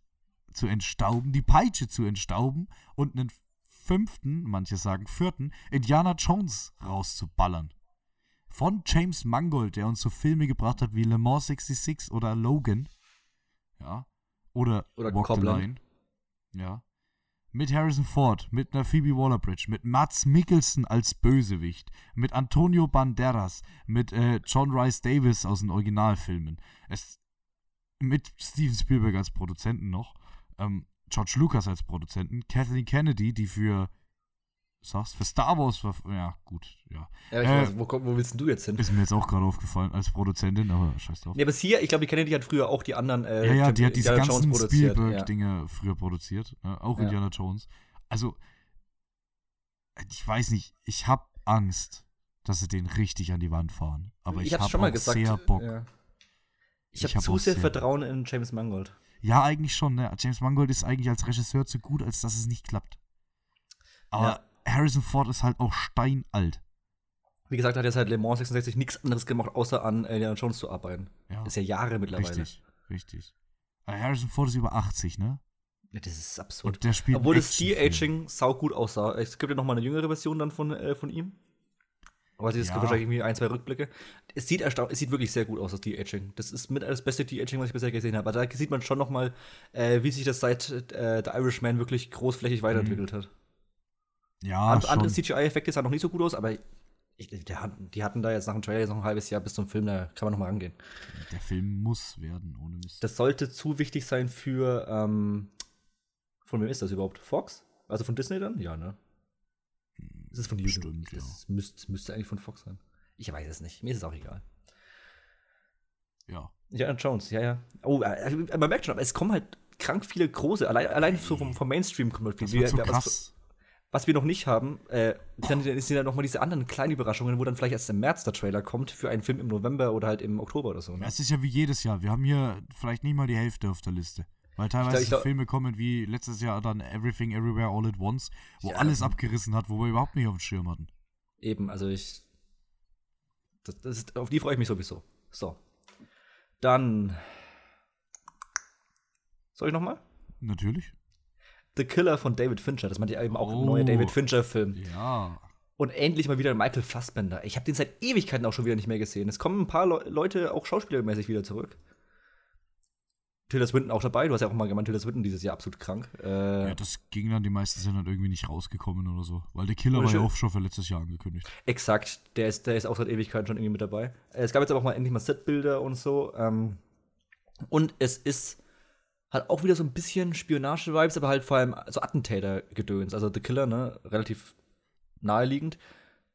zu entstauben, die Peitsche zu entstauben und einen fünften, manche sagen vierten, Indiana Jones rauszuballern von James Mangold, der uns so Filme gebracht hat wie Le Mans 66 oder Logan. Ja. Oder, oder Walk Copland. the Line. Ja. Mit Harrison Ford, mit einer Phoebe Waller-Bridge, mit Mats Mikkelsen als Bösewicht, mit Antonio Banderas, mit äh, John Rice Davis aus den Originalfilmen. Es, mit Steven Spielberg als Produzenten noch. Ähm, George Lucas als Produzenten, Kathleen Kennedy, die für sagst, für Star Wars war, ja, gut, ja. Ja, äh, weiß, wo, wo willst du jetzt hin? Ist mir jetzt auch gerade aufgefallen als Produzentin, aber scheiß drauf. Ja, aber hier, ich glaube, die Kennedy hat früher auch die anderen, äh, Ja, ja, die hat diese Indiana ganzen Spielberg-Dinge ja. früher produziert, äh, auch ja. Indiana Jones. Also, ich weiß nicht, ich habe Angst, dass sie den richtig an die Wand fahren. Aber ich, ich habe auch gesagt, sehr Bock. Ja. Ich, ich habe hab zu sehr Vertrauen in James Mangold. Ja, eigentlich schon. Ne? James Mangold ist eigentlich als Regisseur zu gut, als dass es nicht klappt. Aber ja. Harrison Ford ist halt auch steinalt. Wie gesagt, hat er seit Le Mans 66 nichts anderes gemacht, außer an Indiana Jones zu arbeiten. Ja. Das ist ja Jahre mittlerweile. Richtig, richtig. Aber Harrison Ford ist über 80, ne? Ja, das ist absurd. Und der spielt Obwohl das De-Aging sau gut aussah. Es gibt ja noch mal eine jüngere Version dann von, äh, von ihm. Aber es ja. gibt wahrscheinlich irgendwie ein, zwei Rückblicke. Es sieht erstaunlich, es sieht wirklich sehr gut aus, das De-Aging. Das ist mit das beste De-Aging, was ich bisher gesehen habe. Aber da sieht man schon noch mal, äh, wie sich das seit äh, The Irishman wirklich großflächig weiterentwickelt mhm. hat. Ja, And, Andere CGI-Effekte sahen noch nicht so gut aus, aber ich, die, hatten, die hatten da jetzt nach dem Trailer jetzt noch ein halbes Jahr bis zum Film, da kann man noch mal rangehen. Der Film muss werden, ohne Mist. Das sollte zu wichtig sein für, ähm, von wem ist das überhaupt? Fox? Also von Disney dann? Ja, ne? Das ist von YouTube. Stimmt, ja. Das müsste, müsste eigentlich von Fox sein. Ich weiß es nicht. Mir ist es auch egal. Ja. Ja, Jones, ja, ja. Oh, äh, man merkt schon, aber es kommen halt krank viele große. Allein, allein so vom, vom Mainstream kommt halt viel. Das so krass. Was, wir noch nicht haben, äh, dann sind ja noch mal diese anderen kleinen Überraschungen, wo dann vielleicht erst im März der Trailer kommt für einen Film im November oder halt im Oktober oder so. Ne? es ist ja wie jedes Jahr. Wir haben hier vielleicht nicht mal die Hälfte auf der Liste. Weil teilweise glaub, glaub, Filme kommen wie letztes Jahr dann Everything Everywhere All at Once, wo ja, alles abgerissen hat, wo wir überhaupt nicht auf dem Schirm hatten. Eben, also ich. Das, das ist, auf die freue ich mich sowieso. So. Dann. Soll ich nochmal? Natürlich. The Killer von David Fincher. Das meint ja eben auch oh, ein neuer David Fincher-Film. Ja. Und endlich mal wieder Michael Fassbender. Ich habe den seit Ewigkeiten auch schon wieder nicht mehr gesehen. Es kommen ein paar Le Leute auch schauspielermäßig wieder zurück. Tilda Swinton auch dabei. Du hast ja auch mal gemeint, Tilda Swinton dieses Jahr absolut krank. Äh, ja, das ging dann, die meisten sind dann irgendwie nicht rausgekommen oder so. Weil der Killer war ja auch schon für letztes Jahr angekündigt. Exakt, der ist, der ist auch seit Ewigkeiten schon irgendwie mit dabei. Äh, es gab jetzt aber auch mal endlich mal Setbilder und so. Ähm, und es ist halt auch wieder so ein bisschen Spionage-Vibes, aber halt vor allem so Attentäter-Gedöns. Also The Killer, ne, relativ naheliegend.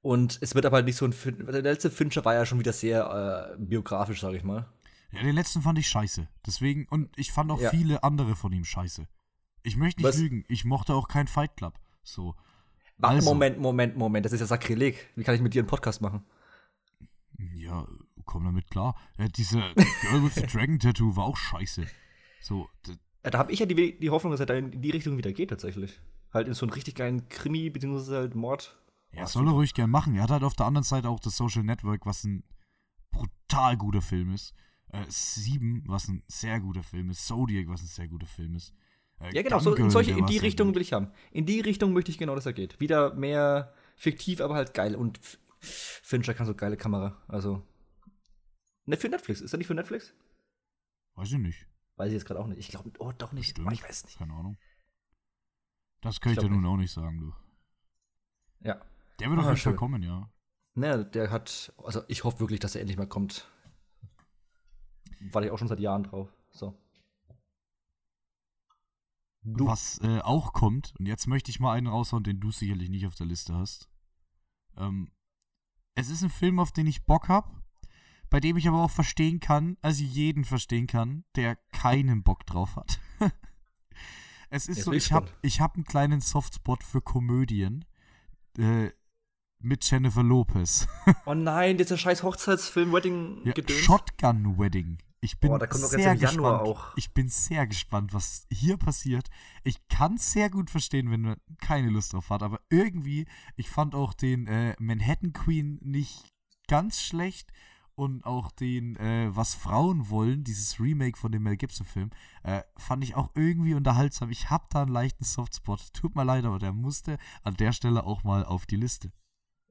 Und es wird aber halt nicht so ein. Der letzte Fincher war ja schon wieder sehr äh, biografisch, sag ich mal. Ja, den letzten fand ich scheiße. Deswegen, und ich fand auch ja. viele andere von ihm scheiße. Ich möchte nicht Was? lügen, ich mochte auch keinen Fight Club. So. Also. Moment, Moment, Moment, das ist ja Sakrileg. Wie kann ich mit dir einen Podcast machen? Ja, komm damit klar. Ja, diese Girl with the Dragon Tattoo war auch scheiße. So. Ja, da habe ich ja die, die Hoffnung, dass er da in die Richtung wieder geht, tatsächlich. Halt in so einen richtig geilen Krimi, beziehungsweise halt Mord. Ja, soll er ruhig gern machen. Er hat halt auf der anderen Seite auch das Social Network, was ein brutal guter Film ist. Äh, Sieben, was ein sehr guter Film ist. Zodiac, was ein sehr guter Film ist. Äh, ja, genau, so, in, solche, in die Richtung will ich haben. In die Richtung möchte ich genau, dass er geht. Wieder mehr fiktiv, aber halt geil. Und Fincher kann so geile Kamera. Also. Ne, für Netflix. Ist er nicht für Netflix? Weiß ich nicht. Weiß ich jetzt gerade auch nicht. Ich glaube, oh, doch nicht. Stimmt. Ich weiß nicht. Keine Ahnung. Das kann ich, ich dir nun nicht. auch nicht sagen, du. Ja. Der wird auf jeden Fall kommen, ja. Naja, der hat, also ich hoffe wirklich, dass er endlich mal kommt warte ich auch schon seit Jahren drauf. So. Du. Was äh, auch kommt, und jetzt möchte ich mal einen raushauen, den du sicherlich nicht auf der Liste hast. Ähm, es ist ein Film, auf den ich Bock habe, bei dem ich aber auch verstehen kann, also jeden verstehen kann, der keinen Bock drauf hat. es ist jetzt so, ich habe ich hab einen kleinen Softspot für Komödien. Äh, mit Jennifer Lopez. oh nein, dieser scheiß Hochzeitsfilm Wedding ja, Shotgun Wedding. Ich bin oh, da kommt sehr gespannt. Auch. Ich bin sehr gespannt, was hier passiert. Ich kann sehr gut verstehen, wenn man keine Lust drauf hat, aber irgendwie, ich fand auch den äh, Manhattan Queen nicht ganz schlecht und auch den äh, Was Frauen wollen, dieses Remake von dem Mel Gibson Film, äh, fand ich auch irgendwie unterhaltsam. Ich habe da einen leichten Softspot. Tut mir leid, aber der musste an der Stelle auch mal auf die Liste.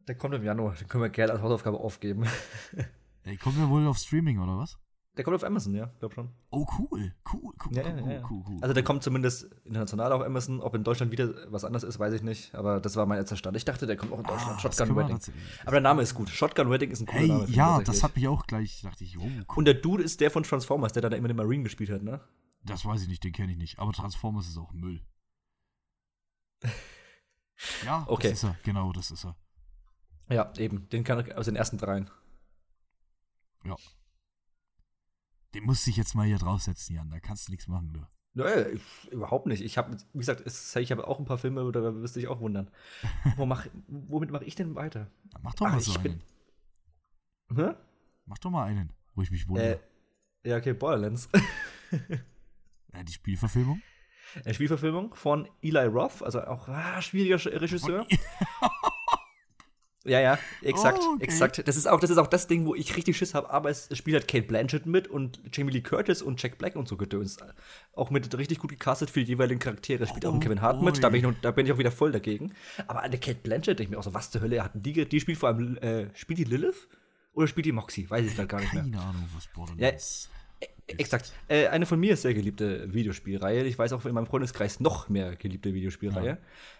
Der kommt im Januar, den können wir gerne als Hausaufgabe aufgeben. Ey, kommt der wohl auf Streaming oder was? Der kommt auf Amazon, ja, glaub schon. Oh, cool, cool, cool, ja, cool, ja, ja. cool, cool, Also der kommt zumindest international auf Amazon. Ob in Deutschland wieder was anderes ist, weiß ich nicht. Aber das war mein letzter Stand. Ich dachte, der kommt auch in Deutschland. Ah, Shotgun Wedding. Aber der Name ist gut. Shotgun Wedding ist ein cooler hey, Name. Ja, das hat mich auch gleich, dachte ich, oh, cool. Und der Dude ist der von Transformers, der da immer den Marine gespielt hat, ne? Das weiß ich nicht, den kenne ich nicht. Aber Transformers ist auch Müll. ja, okay. das ist er. Genau, das ist er. Ja, eben. Den kann ich aus den ersten dreien. Ja. Den musste ich jetzt mal hier draufsetzen, Jan. Da kannst du nichts machen, du. Nö, überhaupt nicht. Ich habe, wie gesagt, es, ich habe auch ein paar Filme, da wirst du dich auch wundern. Wo mach, womit mache ich denn weiter? Mach doch mal Ach, so einen. Bin, hä? Mach doch mal einen, wo ich mich wundere. Äh, ja, okay, Borderlands. ja, die Spielverfilmung? Eine Spielverfilmung von Eli Roth, also auch ah, schwieriger Regisseur. Ja, ja, exakt, oh, okay. exakt. Das ist, auch, das ist auch das Ding, wo ich richtig Schiss habe, aber es, spielt halt Kate Blanchett mit und Jamie Lee Curtis und Jack Black und so gedöns. Auch mit richtig gut gecastet für die jeweiligen Charaktere. Spielt oh, auch Kevin Hart boy. mit, da bin, ich noch, da bin ich auch wieder voll dagegen. Aber eine Kate Blanchett, denke ich mir auch so, was zur Hölle hatten die, die spielt vor allem, äh, spielt die Lilith? Oder spielt die Moxie? Weiß ich gerade gar nicht mehr. Keine Ahnung, was Borderlands ja, e, Exakt. Äh, eine von mir sehr geliebte Videospielreihe. Ich weiß auch in meinem Freundeskreis noch mehr geliebte Videospielreihe.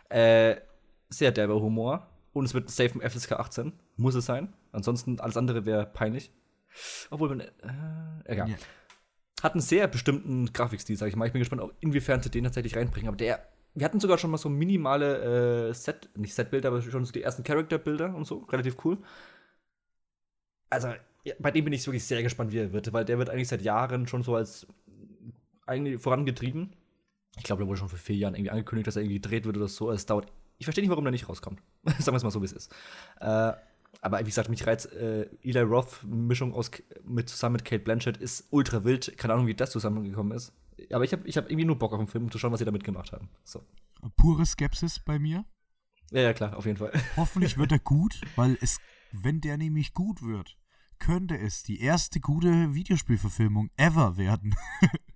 Ja. Äh, sehr derber Humor und es wird safe im FSK 18. Muss es sein. Ansonsten alles andere wäre peinlich. Obwohl man. Äh, egal. Yeah. Hat einen sehr bestimmten Grafikstil, sag ich mal. Ich bin gespannt, inwiefern sie den tatsächlich reinbringen. Aber der. Wir hatten sogar schon mal so minimale äh, Set, nicht Setbilder, aber schon so die ersten Charakterbilder und so. Relativ cool. Also, ja, bei dem bin ich wirklich sehr gespannt, wie er wird, weil der wird eigentlich seit Jahren schon so als eigentlich vorangetrieben. Ich glaube, der wurde schon vor vier Jahren irgendwie angekündigt, dass er irgendwie gedreht wird oder so. Es dauert ich verstehe nicht, warum er nicht rauskommt. Sagen wir es mal so, wie es ist. Äh, aber wie gesagt, mich reizt äh, Eli Roth-Mischung aus mit, zusammen mit Kate Blanchett ist ultra wild. Keine Ahnung, wie das zusammengekommen ist. Aber ich habe ich hab irgendwie nur Bock auf den Film, um zu schauen, was sie damit gemacht haben. So. Pure Skepsis bei mir. Ja, ja, klar, auf jeden Fall. Hoffentlich wird er gut, weil es, wenn der nämlich gut wird, könnte es die erste gute Videospielverfilmung ever werden.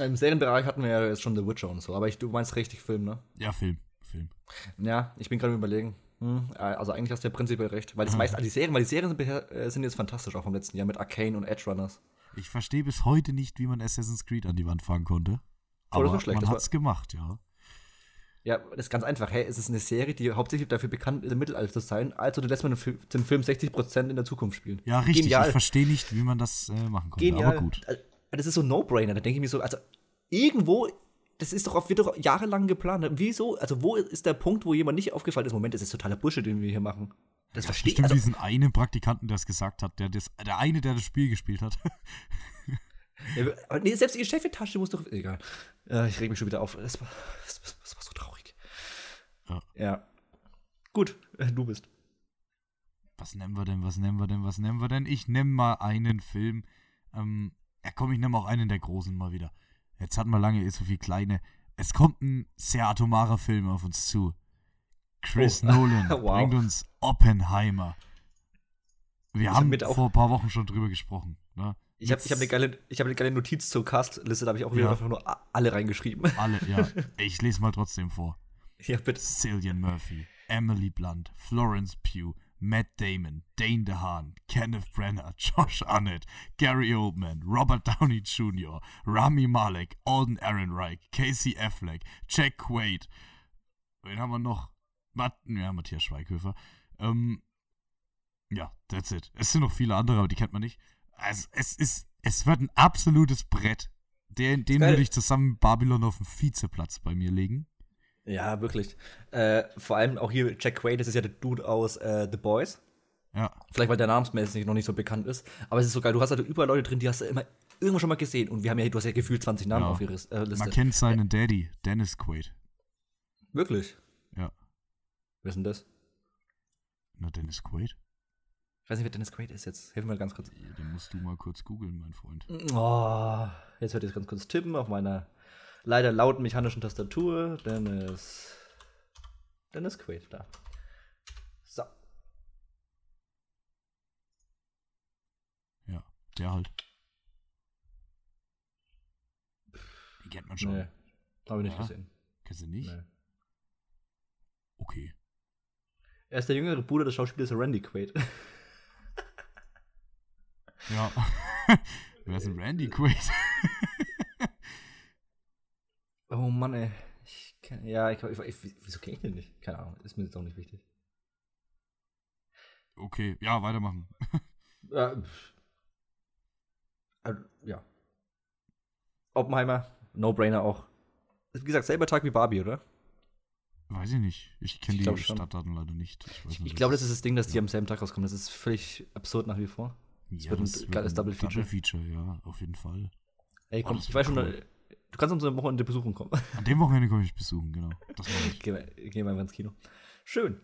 Im Serienbereich hatten wir ja jetzt schon The Witcher und so, aber ich, du meinst richtig Film, ne? Ja, Film. Film. Ja, ich bin gerade überlegen. Hm, also eigentlich hast du ja prinzipiell recht. Weil das meiste, also die Serien, weil die Serien sind, äh, sind, jetzt fantastisch auch vom letzten Jahr mit Arcane und Edge Runners. Ich verstehe bis heute nicht, wie man Assassin's Creed an die Wand fahren konnte. Aber oh, schlecht, man hat's gemacht, ja. Ja, das ist ganz einfach. Hey, es ist eine Serie, die hauptsächlich dafür bekannt ist, im Mittelalter zu sein. Also du lässt man den Film 60% in der Zukunft spielen. Ja, richtig. Genial. Ich verstehe nicht, wie man das äh, machen konnte. Genial. Aber gut. Das ist so ein No-Brainer. Da denke ich mir so, also irgendwo, das ist doch, wird doch jahrelang geplant. Wieso? Also, wo ist der Punkt, wo jemand nicht aufgefallen ist? Moment, das ist totaler Bullshit, den wir hier machen. Das ja, verstehe ich. Also, diesen einen Praktikanten, der es gesagt hat, der, das, der eine, der das Spiel gespielt hat. ja, nee, selbst die Chefetage muss doch. Egal. Äh, ich reg mich schon wieder auf. Das war, das, das war so traurig. Ja. ja. Gut, äh, du bist. Was nennen wir denn, was nennen wir denn, was nennen wir denn? Ich nehme mal einen Film. Ähm, ja, komm, ich nehme auch einen der großen mal wieder. Jetzt hatten wir lange eh so viel kleine. Es kommt ein sehr atomarer Film auf uns zu. Chris oh. Nolan wow. bringt uns Oppenheimer. Wir ich haben hab vor ein paar Wochen schon drüber gesprochen. Ne? Ich habe hab eine, geile, hab eine geile Notiz zur Castliste, da habe ich auch wieder ja. einfach nur alle reingeschrieben. Alle, ja. Ich lese mal trotzdem vor. Ja, bitte. Cillian Murphy, Emily Blunt, Florence Pugh, Matt Damon, Dane DeHaan, Kenneth Brenner, Josh Arnett, Gary Oldman, Robert Downey Jr., Rami Malek, Alden Ehrenreich, Casey Affleck, Jack Quaid. Wen haben wir noch? Matt, ja, Matthias Schweighöfer. Ähm, ja, that's it. Es sind noch viele andere, aber die kennt man nicht. Also, es ist, es wird ein absolutes Brett. Den, den würde ich zusammen Babylon auf den Vizeplatz bei mir legen. Ja, wirklich. Äh, vor allem auch hier Jack Quaid, das ist ja der Dude aus äh, The Boys. Ja. Vielleicht, weil der namensmäßig noch nicht so bekannt ist. Aber es ist so geil. Du hast halt überall Leute drin, die hast du immer irgendwo schon mal gesehen. Und wir haben ja, du hast ja gefühlt 20 Namen ja. auf ihrer äh, Liste. Man kennt seinen Daddy, Dennis Quaid. Wirklich? Ja. Wer ist denn das? Na, Dennis Quaid? Ich weiß nicht, wer Dennis Quaid ist jetzt. Hilf mir mal ganz kurz. Den musst du mal kurz googeln, mein Freund. Oh, jetzt werde ich ganz kurz tippen auf meiner leider lauten mechanischen Tastatur. Dennis. Dennis Quaid da. So. Ja, der halt. Die kennt man schon. Nee, habe ich nicht ja. gesehen. Kennst du nicht? Nee. Okay. Er ist der jüngere Bruder des Schauspielers Randy Quaid. ja. Wer ist denn Randy Quaid? Oh Mann, ey. Ich kenn, ja, ich, ich, ich, wieso kenne ich den nicht? Keine Ahnung, ist mir jetzt auch nicht wichtig. Okay, ja, weitermachen. ja. Also, ja. Oppenheimer, No-Brainer auch. Wie gesagt, selber Tag wie Barbie, oder? Weiß ich nicht. Ich kenne die Stadtdaten leider nicht. Ich, ich glaube, das ist das Ding, dass die am selben Tag rauskommen. Das ist völlig absurd nach wie vor. Das ja, wird ein geiles Double Feature. Double Feature, ja, auf jeden Fall. Ey, komm, oh, ich weiß cool. schon, du kannst uns am Wochenende besuchen kommen. An dem Wochenende komme ich besuchen, genau. Das ich. Gehen wir, gehen wir einfach ins Kino. Schön.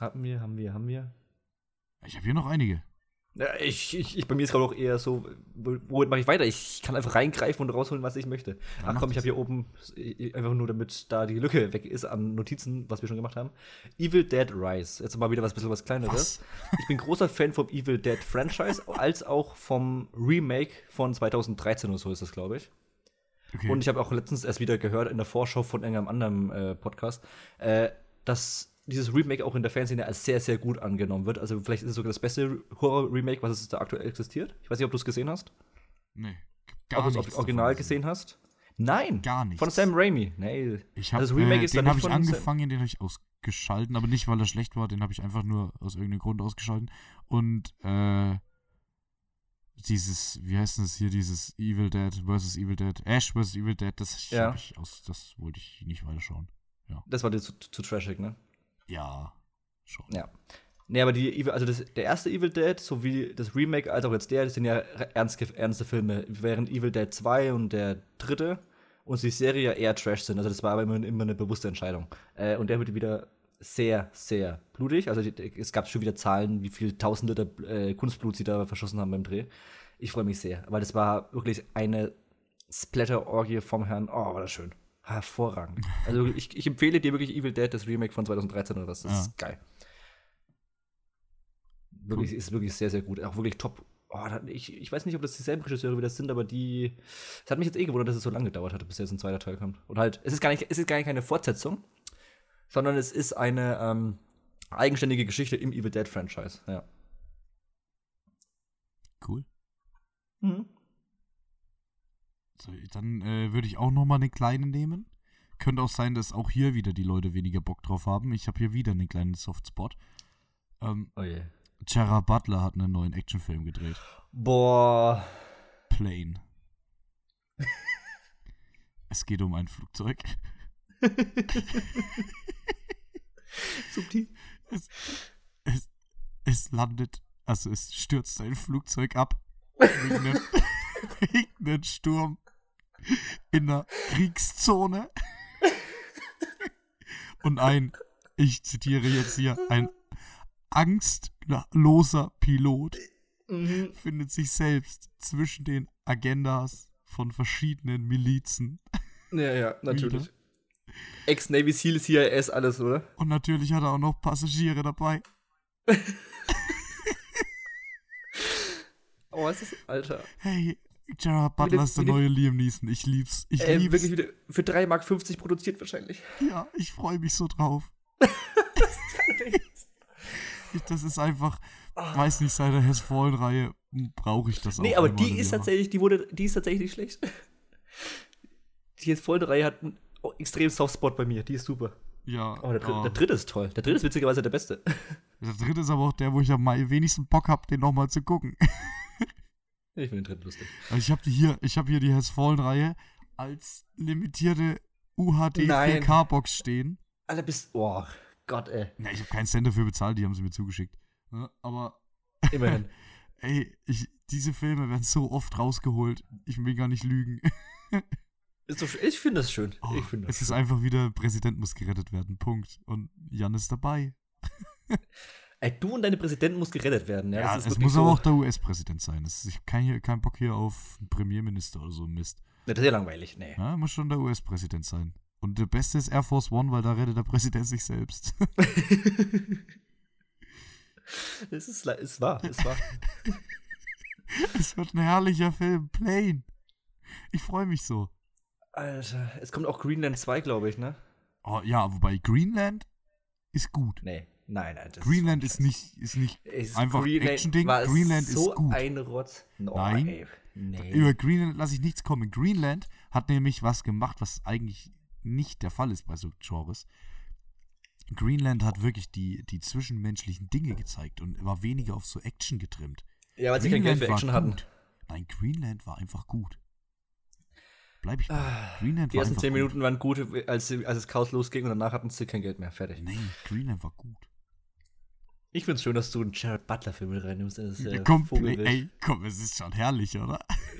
Haben wir, haben wir, haben wir. Ich habe hier noch einige. Ja, ich, ich, ich, bei mir ist gerade auch eher so, womit mache ich weiter? Ich kann einfach reingreifen und rausholen, was ich möchte. Ach komm, ich habe hier oben, einfach nur damit da die Lücke weg ist an Notizen, was wir schon gemacht haben. Evil Dead Rise. Jetzt mal wieder was bisschen was Kleineres. Was? Ich bin großer Fan vom Evil Dead Franchise, als auch vom Remake von 2013 oder so ist das, glaube ich. Okay. Und ich habe auch letztens erst wieder gehört in der Vorschau von irgendeinem anderen äh, Podcast, äh, dass dieses Remake auch in der Fanszene als sehr, sehr gut angenommen wird. Also vielleicht ist es sogar das beste Horror-Remake, was es da aktuell existiert. Ich weiß nicht, ob du es gesehen hast. Nee. Gar ob du das Original gesehen hast? Nein. Gar nicht. Von Sam Raimi. Nee. Ich hab, also Remake äh, ist den habe ich angefangen, den habe ich ausgeschalten, aber nicht, weil er schlecht war, den habe ich einfach nur aus irgendeinem Grund ausgeschalten. Und äh, dieses, wie heißt das hier, dieses Evil Dead versus Evil Dead, Ash versus Evil Dead, das, ja. ich aus, das wollte ich nicht weiterschauen. Ja. Das war dir zu, zu trashig, ne? Ja, schon. Ja. Nee, aber die Evil, also das, der erste Evil Dead, sowie das Remake, als auch jetzt der, das sind ja ernst, ernste Filme, während Evil Dead 2 und der dritte und die Serie ja eher Trash sind. Also das war aber immer, immer eine bewusste Entscheidung. Äh, und der wird wieder sehr, sehr blutig. Also es gab schon wieder Zahlen, wie viel Tausende der äh, Kunstblut sie da verschossen haben beim Dreh. Ich freue mich sehr, weil das war wirklich eine Splatter-Orgie vom Herrn. Oh, war das schön. Hervorragend. Also ich, ich, empfehle dir wirklich Evil Dead, das Remake von 2013 oder was. Das ja. ist geil. Wirklich, cool. ist wirklich sehr, sehr gut. Auch wirklich top. Oh, ich, ich weiß nicht, ob das dieselben Regisseure wieder sind, aber die. Es hat mich jetzt eh gewundert, dass es so lange gedauert hat, bis jetzt ein zweiter Teil kommt. Und halt, es ist gar nicht, es ist gar nicht keine Fortsetzung, sondern es ist eine ähm, eigenständige Geschichte im Evil Dead Franchise. Ja. Cool. Mhm. So, dann äh, würde ich auch noch mal eine kleine nehmen. Könnte auch sein, dass auch hier wieder die Leute weniger Bock drauf haben. Ich habe hier wieder einen kleinen Softspot. Ähm, oh je. Gerard Butler hat einen neuen Actionfilm gedreht. Boah. Plane. es geht um ein Flugzeug. Subtil. Es, es, es landet, also es stürzt ein Flugzeug ab. wegen einem, Sturm in der Kriegszone. Und ein, ich zitiere jetzt hier, ein angstloser Pilot mhm. findet sich selbst zwischen den Agendas von verschiedenen Milizen. Ja, ja, natürlich. Ex-Navy SEAL, CIS, alles, oder? Und natürlich hat er auch noch Passagiere dabei. oh, was ist Alter? Hey, Gerard Butler ist der neue Liam Neeson. Ich lieb's. Ich äh, lieb's. Wirklich wieder für 3,50 Mark produziert wahrscheinlich. Ja, ich freue mich so drauf. das ist einfach, oh. weiß nicht, seit der Hess Fallen-Reihe brauche ich das auch. Nee, aber die ist tatsächlich, die wurde, die ist tatsächlich schlecht. Die Hess Fallen-Reihe hat einen extrem Softspot bei mir. Die ist super. Ja. Oh, der, dritte, der dritte ist toll. Der dritte ist witzigerweise der beste. Der dritte ist aber auch der, wo ich am wenigsten Bock habe, den nochmal zu gucken. Ich finde den dritten lustig. Also ich habe hier, ich hab hier die Has Fallen-Reihe als limitierte UHD 4K-Box stehen. Alter, bist. Oh, Gott, ey. Ja, ich habe keinen Cent dafür bezahlt, die haben sie mir zugeschickt. Ja, aber. Immerhin. ey, ich, diese Filme werden so oft rausgeholt. Ich will gar nicht lügen. So, ich finde das schön. Oh, ich find das es ist einfach wieder, Präsident muss gerettet werden. Punkt. Und Jan ist dabei. Ey, du und deine Präsidenten muss gerettet werden. Ja, ja es muss so aber auch der US-Präsident sein. ich habe keinen kein Bock hier auf einen Premierminister oder so Mist. Das ist ja langweilig, nee. Ja, muss schon der US-Präsident sein. Und der Beste ist Air Force One, weil da rettet der Präsident sich selbst. es ist, ist wahr, ist wahr. es wird ein herrlicher Film. Plane. Ich freue mich so. Alter, es kommt auch Greenland 2, glaube ich, ne? Oh, ja, wobei Greenland ist gut. Nee. Nein, nein. Greenland ist, ist nicht, ist nicht ist einfach Action-Ding. Greenland so ist gut. ein Rotz. No, nein. Nee. Über Greenland lasse ich nichts kommen. Greenland hat nämlich was gemacht, was eigentlich nicht der Fall ist bei so Genres. Greenland hat wirklich die, die zwischenmenschlichen Dinge gezeigt und war weniger auf so Action getrimmt. Ja, weil sie kein Geld für Action hatten. Nein, Greenland war einfach gut. Bleibe ich bei. Ah, Greenland Die ersten zehn gut. Minuten waren gut, als, als es Chaos losging und danach hatten sie kein Geld mehr. Fertig. Nee, Greenland war gut. Ich finde es schön, dass du einen Jared Butler-Film mit reinnimmst. Das ist, äh, komm, ey, komm, es ist schon herrlich, oder?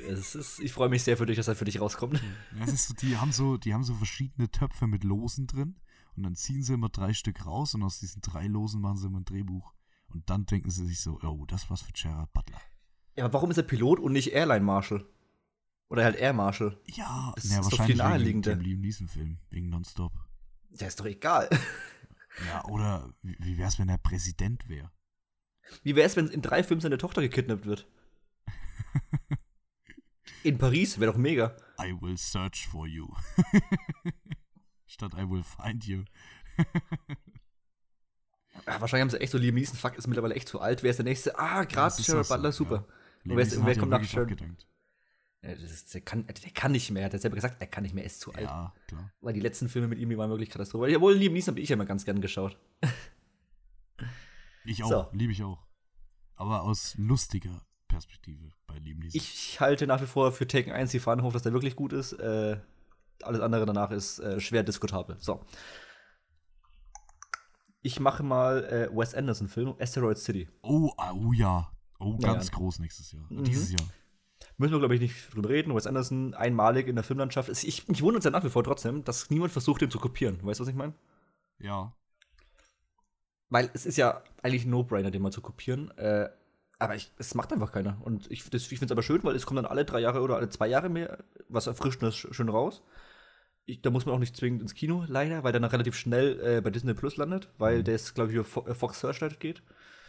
Es ist, ich freue mich sehr für dich, dass er für dich rauskommt. Ja, so, die, haben so, die haben so verschiedene Töpfe mit Losen drin und dann ziehen sie immer drei Stück raus und aus diesen drei Losen machen sie immer ein Drehbuch. Und dann denken sie sich so, oh, das war's für Jared Butler. Ja, aber warum ist er Pilot und nicht Airline Marshal? Oder halt Air Marshal? Ja, das ja, ist doch viel naheliegender. Wegen dem Liam Film, wegen Nonstop. Der ist doch egal. Ja, oder wie wär's, wenn er Präsident wäre? Wie wär's, wenn in drei Filmen seine Tochter gekidnappt wird? in Paris wäre doch mega. I will search for you. Statt I will find you. ja, wahrscheinlich haben sie echt so Liam Neeson, fuck, ist mittlerweile echt zu alt. Wer ist der nächste? Ah, gerade Gerald Butler, super. Ja. Und wer, wer kommt nach Gerald? Ist, der, kann, der kann nicht mehr, hat er selber gesagt, er kann nicht mehr, er ist zu alt. Ja, klar. Weil die letzten Filme mit ihm, die waren wirklich Katastrophe. Obwohl, Liam Neeson habe ich ja immer ganz gern geschaut. Ich auch, so. liebe ich auch. Aber aus lustiger Perspektive bei Liam Neeson. Ich halte nach wie vor für Taken 1 die Fahne hoch, dass der wirklich gut ist. Äh, alles andere danach ist äh, schwer diskutabel. So. Ich mache mal äh, Wes Anderson-Film, Asteroid City. Oh, oh ja. Oh, ganz ja, ja. groß nächstes Jahr. Mhm. Dieses Jahr. Müssen wir, glaube ich, nicht drüber reden. Wes Anderson einmalig in der Filmlandschaft. Ich, ich wundere uns ja nach wie vor trotzdem, dass niemand versucht, ihn zu kopieren. Weißt du, was ich meine? Ja. Weil es ist ja eigentlich ein No-Brainer, den mal zu kopieren. Äh, aber es macht einfach keiner. Und ich, ich finde es aber schön, weil es kommt dann alle drei Jahre oder alle zwei Jahre mehr was Erfrischendes schön raus. Ich, da muss man auch nicht zwingend ins Kino, leider, weil dann relativ schnell äh, bei Disney Plus landet, weil mhm. der glaube ich, über Fox Searchlight geht.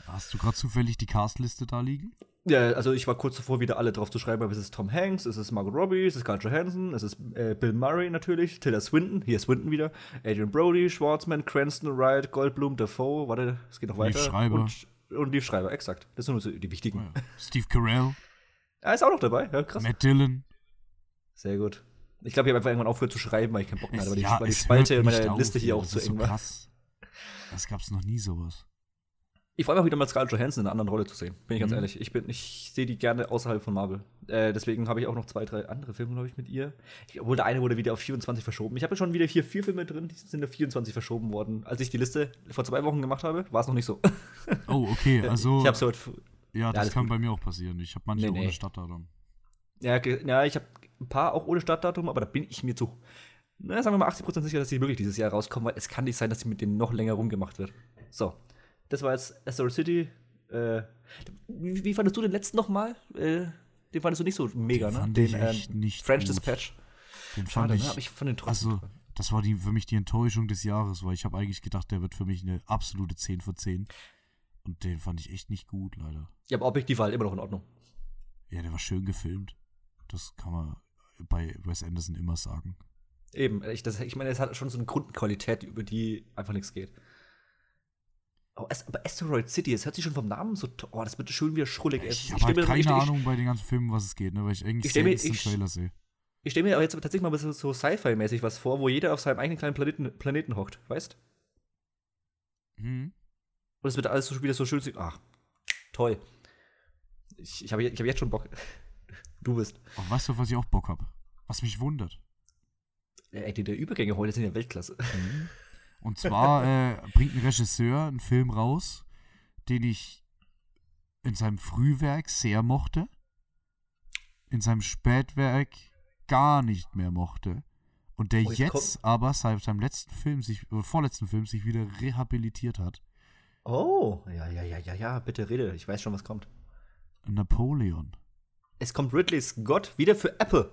Hast du gerade zufällig die Castliste da liegen? Ja, also ich war kurz davor, wieder alle drauf zu schreiben, aber es ist Tom Hanks, es ist Margot Robbie, es ist Carl Johansson, es ist äh, Bill Murray natürlich, Tilda Swinton, hier ist Swinton wieder, Adrian Brody, Schwartzman, Cranston, Wright, Goldblum, Dafoe, warte, es geht noch weiter. Die Schreiber. Und, und die Schreiber, exakt. Das sind nur so die wichtigen. Ja. Steve Carell. Er ist auch noch dabei, ja, krass. Matt Dillon. Sehr gut. Ich glaube, ich habe einfach irgendwann aufgehört zu schreiben, weil ich keinen Bock mehr hatte, weil ja, die, die Spalte in meiner Liste hier auch zu eng war. Krass. Es gab noch nie sowas. Ich freue mich auch wieder mal Scarlett Johansson in einer anderen Rolle zu sehen. Bin ich ganz mhm. ehrlich. Ich, ich sehe die gerne außerhalb von Marvel. Äh, deswegen habe ich auch noch zwei, drei andere Filme, glaube ich, mit ihr. Ich, obwohl der eine wurde wieder auf 24 verschoben. Ich habe schon wieder hier vier Filme drin, die sind auf 24 verschoben worden. Als ich die Liste vor zwei Wochen gemacht habe, war es noch nicht so. Oh, okay. Also. ich habe so. Ja, das ja, kann gut. bei mir auch passieren. Ich habe manche nee, nee. ohne Stadtdatum. Ja, ja ich habe ein paar auch ohne Stadtdatum, aber da bin ich mir zu. Na, sagen wir mal 80% sicher, dass sie wirklich dieses Jahr rauskommen, weil es kann nicht sein, dass sie mit denen noch länger rumgemacht wird. So. Das war jetzt Asteroid City. Äh, wie, wie, fandest du den letzten nochmal? Äh, den fandest du nicht so mega, den ne? den ähm, nicht French gut. Dispatch. Den fand Schade, ich, ne? ich von den Also, das war die, für mich die Enttäuschung des Jahres, weil ich habe eigentlich gedacht, der wird für mich eine absolute 10 von 10. Und den fand ich echt nicht gut, leider. Ja, aber objektiv war halt immer noch in Ordnung. Ja, der war schön gefilmt. Das kann man bei Wes Anderson immer sagen. Eben, ich, das, ich meine, es hat schon so eine Grundqualität, über die einfach nichts geht. Oh, aber Asteroid City, es hört sich schon vom Namen so. Oh, das wird schön wieder schrullig. Ich, ich habe halt keine Ahnung bei den ganzen Filmen, was es geht, ne, weil ich eigentlich ich mir, ich, Trailer sehe. Ich stelle mir aber jetzt tatsächlich mal so, so Sci-Fi-mäßig was vor, wo jeder auf seinem eigenen kleinen Planeten, Planeten hockt, weißt? Hm. Und es wird alles so wieder so schön. Ach, toll. Ich, ich habe ich hab jetzt schon Bock. Du bist. Oh, weißt du, was ich auch Bock habe? Was mich wundert. Ey, die der Übergänge heute sind ja Weltklasse. Mhm. Und zwar äh, bringt ein Regisseur einen Film raus, den ich in seinem Frühwerk sehr mochte, in seinem Spätwerk gar nicht mehr mochte. Und der oh, jetzt, jetzt aber seit seinem letzten Film, sich, äh, vorletzten Film, sich wieder rehabilitiert hat. Oh, ja, ja, ja, ja, ja, bitte rede, ich weiß schon, was kommt. Napoleon. Es kommt Ridley Scott wieder für Apple.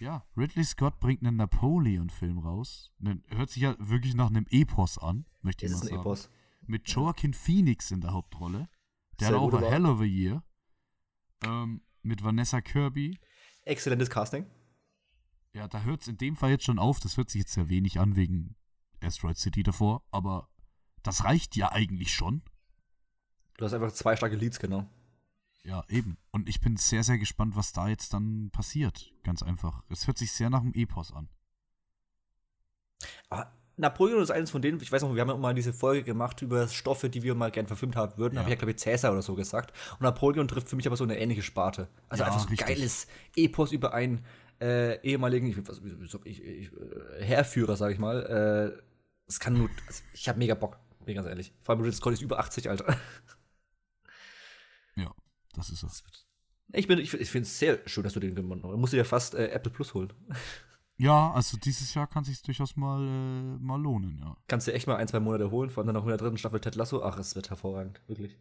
Ja, Ridley Scott bringt einen Napoleon-Film raus. Hört sich ja wirklich nach einem Epos an, möchte ich mal sagen. Ein Epos. Mit Joaquin Phoenix in der Hauptrolle. Der Sehr hat auch ein Hell of a Year. Ähm, mit Vanessa Kirby. Exzellentes Casting. Ja, da hört es in dem Fall jetzt schon auf. Das hört sich jetzt sehr wenig an wegen Asteroid City davor. Aber das reicht ja eigentlich schon. Du hast einfach zwei starke Leads, genau. Ja, eben. Und ich bin sehr, sehr gespannt, was da jetzt dann passiert. Ganz einfach. Es hört sich sehr nach einem Epos an. Aber Napoleon ist eines von denen, ich weiß noch, wir haben ja mal diese Folge gemacht über Stoffe, die wir mal gern verfilmt haben würden. Ja. habe ich ja, glaube ich, Cäsar oder so gesagt. Und Napoleon trifft für mich aber so eine ähnliche Sparte. Also ja, einfach so ein geiles Epos über einen äh, ehemaligen ich, was, ich, ich, äh, Herrführer, sag ich mal. Äh, es kann nur. Also ich habe mega Bock, bin ganz ehrlich. Vor allem Ridley Scott ist über 80, Alter. Ja, das ist es. Ich, ich, ich finde es sehr schön, dass du den gewonnen hast. Du musst dir ja fast äh, Apple Plus holen. Ja, also dieses Jahr kann sich durchaus mal, äh, mal lohnen, ja. Kannst du echt mal ein, zwei Monate holen, vor allem dann noch in der dritten Staffel Ted Lasso. Ach, es wird hervorragend, wirklich.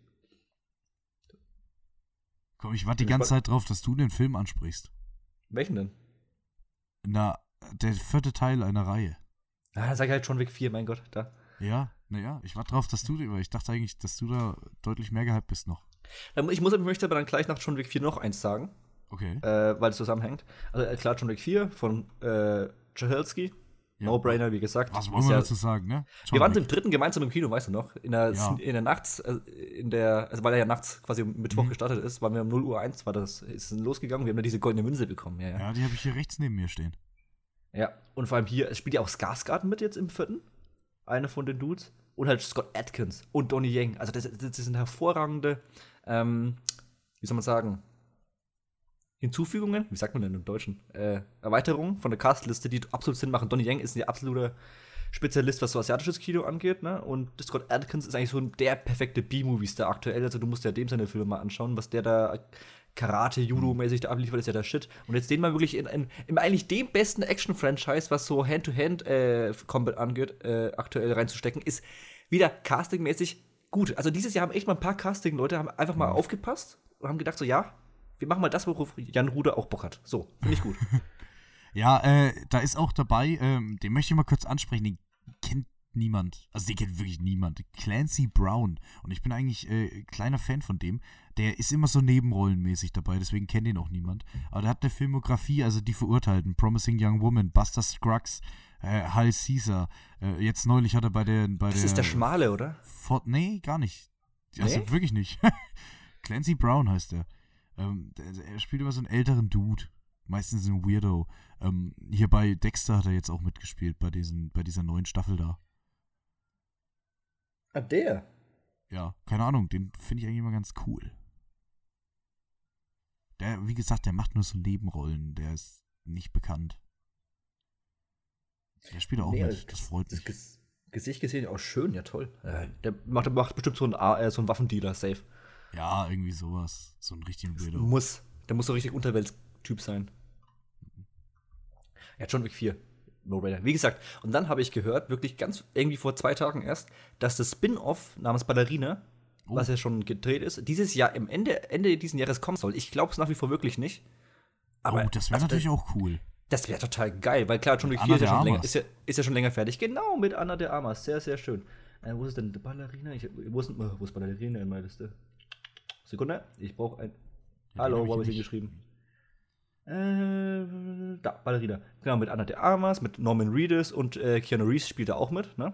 Komm, ich warte die ganze Zeit drauf, dass du den Film ansprichst. Welchen denn? Na, der vierte Teil einer Reihe. Ah, dann sag ich halt schon Weg 4, mein Gott, da. Ja, naja, ich warte drauf, dass du, weil ich dachte eigentlich, dass du da deutlich mehr gehypt bist noch. Ich, muss, ich möchte aber dann gleich nach John Wick 4 noch eins sagen. Okay. Äh, weil es zusammenhängt. Also äh, klar, John Wick 4 von äh, Jahelski. Ja. No-Brainer, wie gesagt. Was wollen wir ja, dazu sagen, ne? John wir waren Wick. im dritten gemeinsam im Kino, weißt du noch? In der, ja. in der Nachts, äh, in der, also weil er ja nachts quasi Mittwoch mhm. gestartet ist, waren wir um 0 Uhr 1, war das, ist losgegangen, wir haben da diese goldene Münze bekommen. Ja, ja. ja die habe ich hier rechts neben mir stehen. Ja, und vor allem hier, es spielt ja auch Skarsgård mit jetzt im vierten. Eine von den Dudes. Und halt Scott Atkins und Donnie Yang. Also das, das sind hervorragende, ähm, wie soll man sagen, Hinzufügungen, wie sagt man denn im Deutschen? Äh, Erweiterungen von der Castliste, die absolut Sinn machen. Donnie Yang ist ein absoluter Spezialist, was so asiatisches Kino angeht, ne? Und Scott Atkins ist eigentlich so der perfekte B-Movie-Star aktuell. Also du musst ja dem seine Filme mal anschauen, was der da Karate, Judo-mäßig da abliefert, ist ja der Shit. Und jetzt den mal wirklich in, in, in eigentlich dem besten Action-Franchise, was so Hand-to-Hand-Combat äh, angeht, äh, aktuell reinzustecken, ist wieder castingmäßig gut. Also dieses Jahr haben echt mal ein paar Casting-Leute einfach mal mhm. aufgepasst und haben gedacht so, ja, wir machen mal das, worauf Jan Ruder auch Bock hat. So, finde ich gut. ja, äh, da ist auch dabei, ähm, den möchte ich mal kurz ansprechen, den kennt niemand. Also den kennt wirklich niemand. Clancy Brown. Und ich bin eigentlich äh, kleiner Fan von dem. Der ist immer so nebenrollenmäßig dabei, deswegen kennt ihn auch niemand. Aber der hat eine Filmografie, also die Verurteilten, Promising Young Woman, Buster Scruggs, äh, Hal Caesar. Äh, jetzt neulich hat er bei der. Bei das der, ist der Schmale, oder? Fort, nee, gar nicht. Also nee? wirklich nicht. Clancy Brown heißt er. Ähm, er spielt immer so einen älteren Dude. Meistens ein Weirdo. Ähm, hier bei Dexter hat er jetzt auch mitgespielt, bei, diesen, bei dieser neuen Staffel da. Ah, der? Ja, keine Ahnung, den finde ich eigentlich immer ganz cool. Der, wie gesagt, der macht nur so Nebenrollen, der ist nicht bekannt. Der spielt auch nee, mit, das freut mich. Das Gesicht gesehen auch schön, ja toll. Äh, der macht, macht bestimmt so einen, äh, so einen Waffendealer, safe. Ja, irgendwie sowas. So ein richtigen Weirdo. Muss. Der muss so richtig Unterwelttyp sein. Ja, John Wick 4. No-Brainer. Wie gesagt, und dann habe ich gehört, wirklich ganz irgendwie vor zwei Tagen erst, dass das Spin-off namens Ballerina, oh. was ja schon gedreht ist, dieses Jahr im Ende, Ende dieses Jahres kommen soll. Ich glaube es nach wie vor wirklich nicht. Aber oh, das wäre also, natürlich auch cool. Das wäre total geil, weil klar, John Wick 4 ist ja, schon länger, ist, ja, ist ja, schon länger fertig. Genau, mit Anna de Armas. Sehr, sehr schön. Äh, wo ist denn die Ballerina? Ich, wo, ist, wo ist Ballerina in meiner Liste? Sekunde, ich brauche ein. Ja, Hallo, wo habe ich sie geschrieben? Äh, da, Ballerina. Genau, mit Anna de Armas, mit Norman Reedus und äh, Keanu Reeves spielt da auch mit, ne?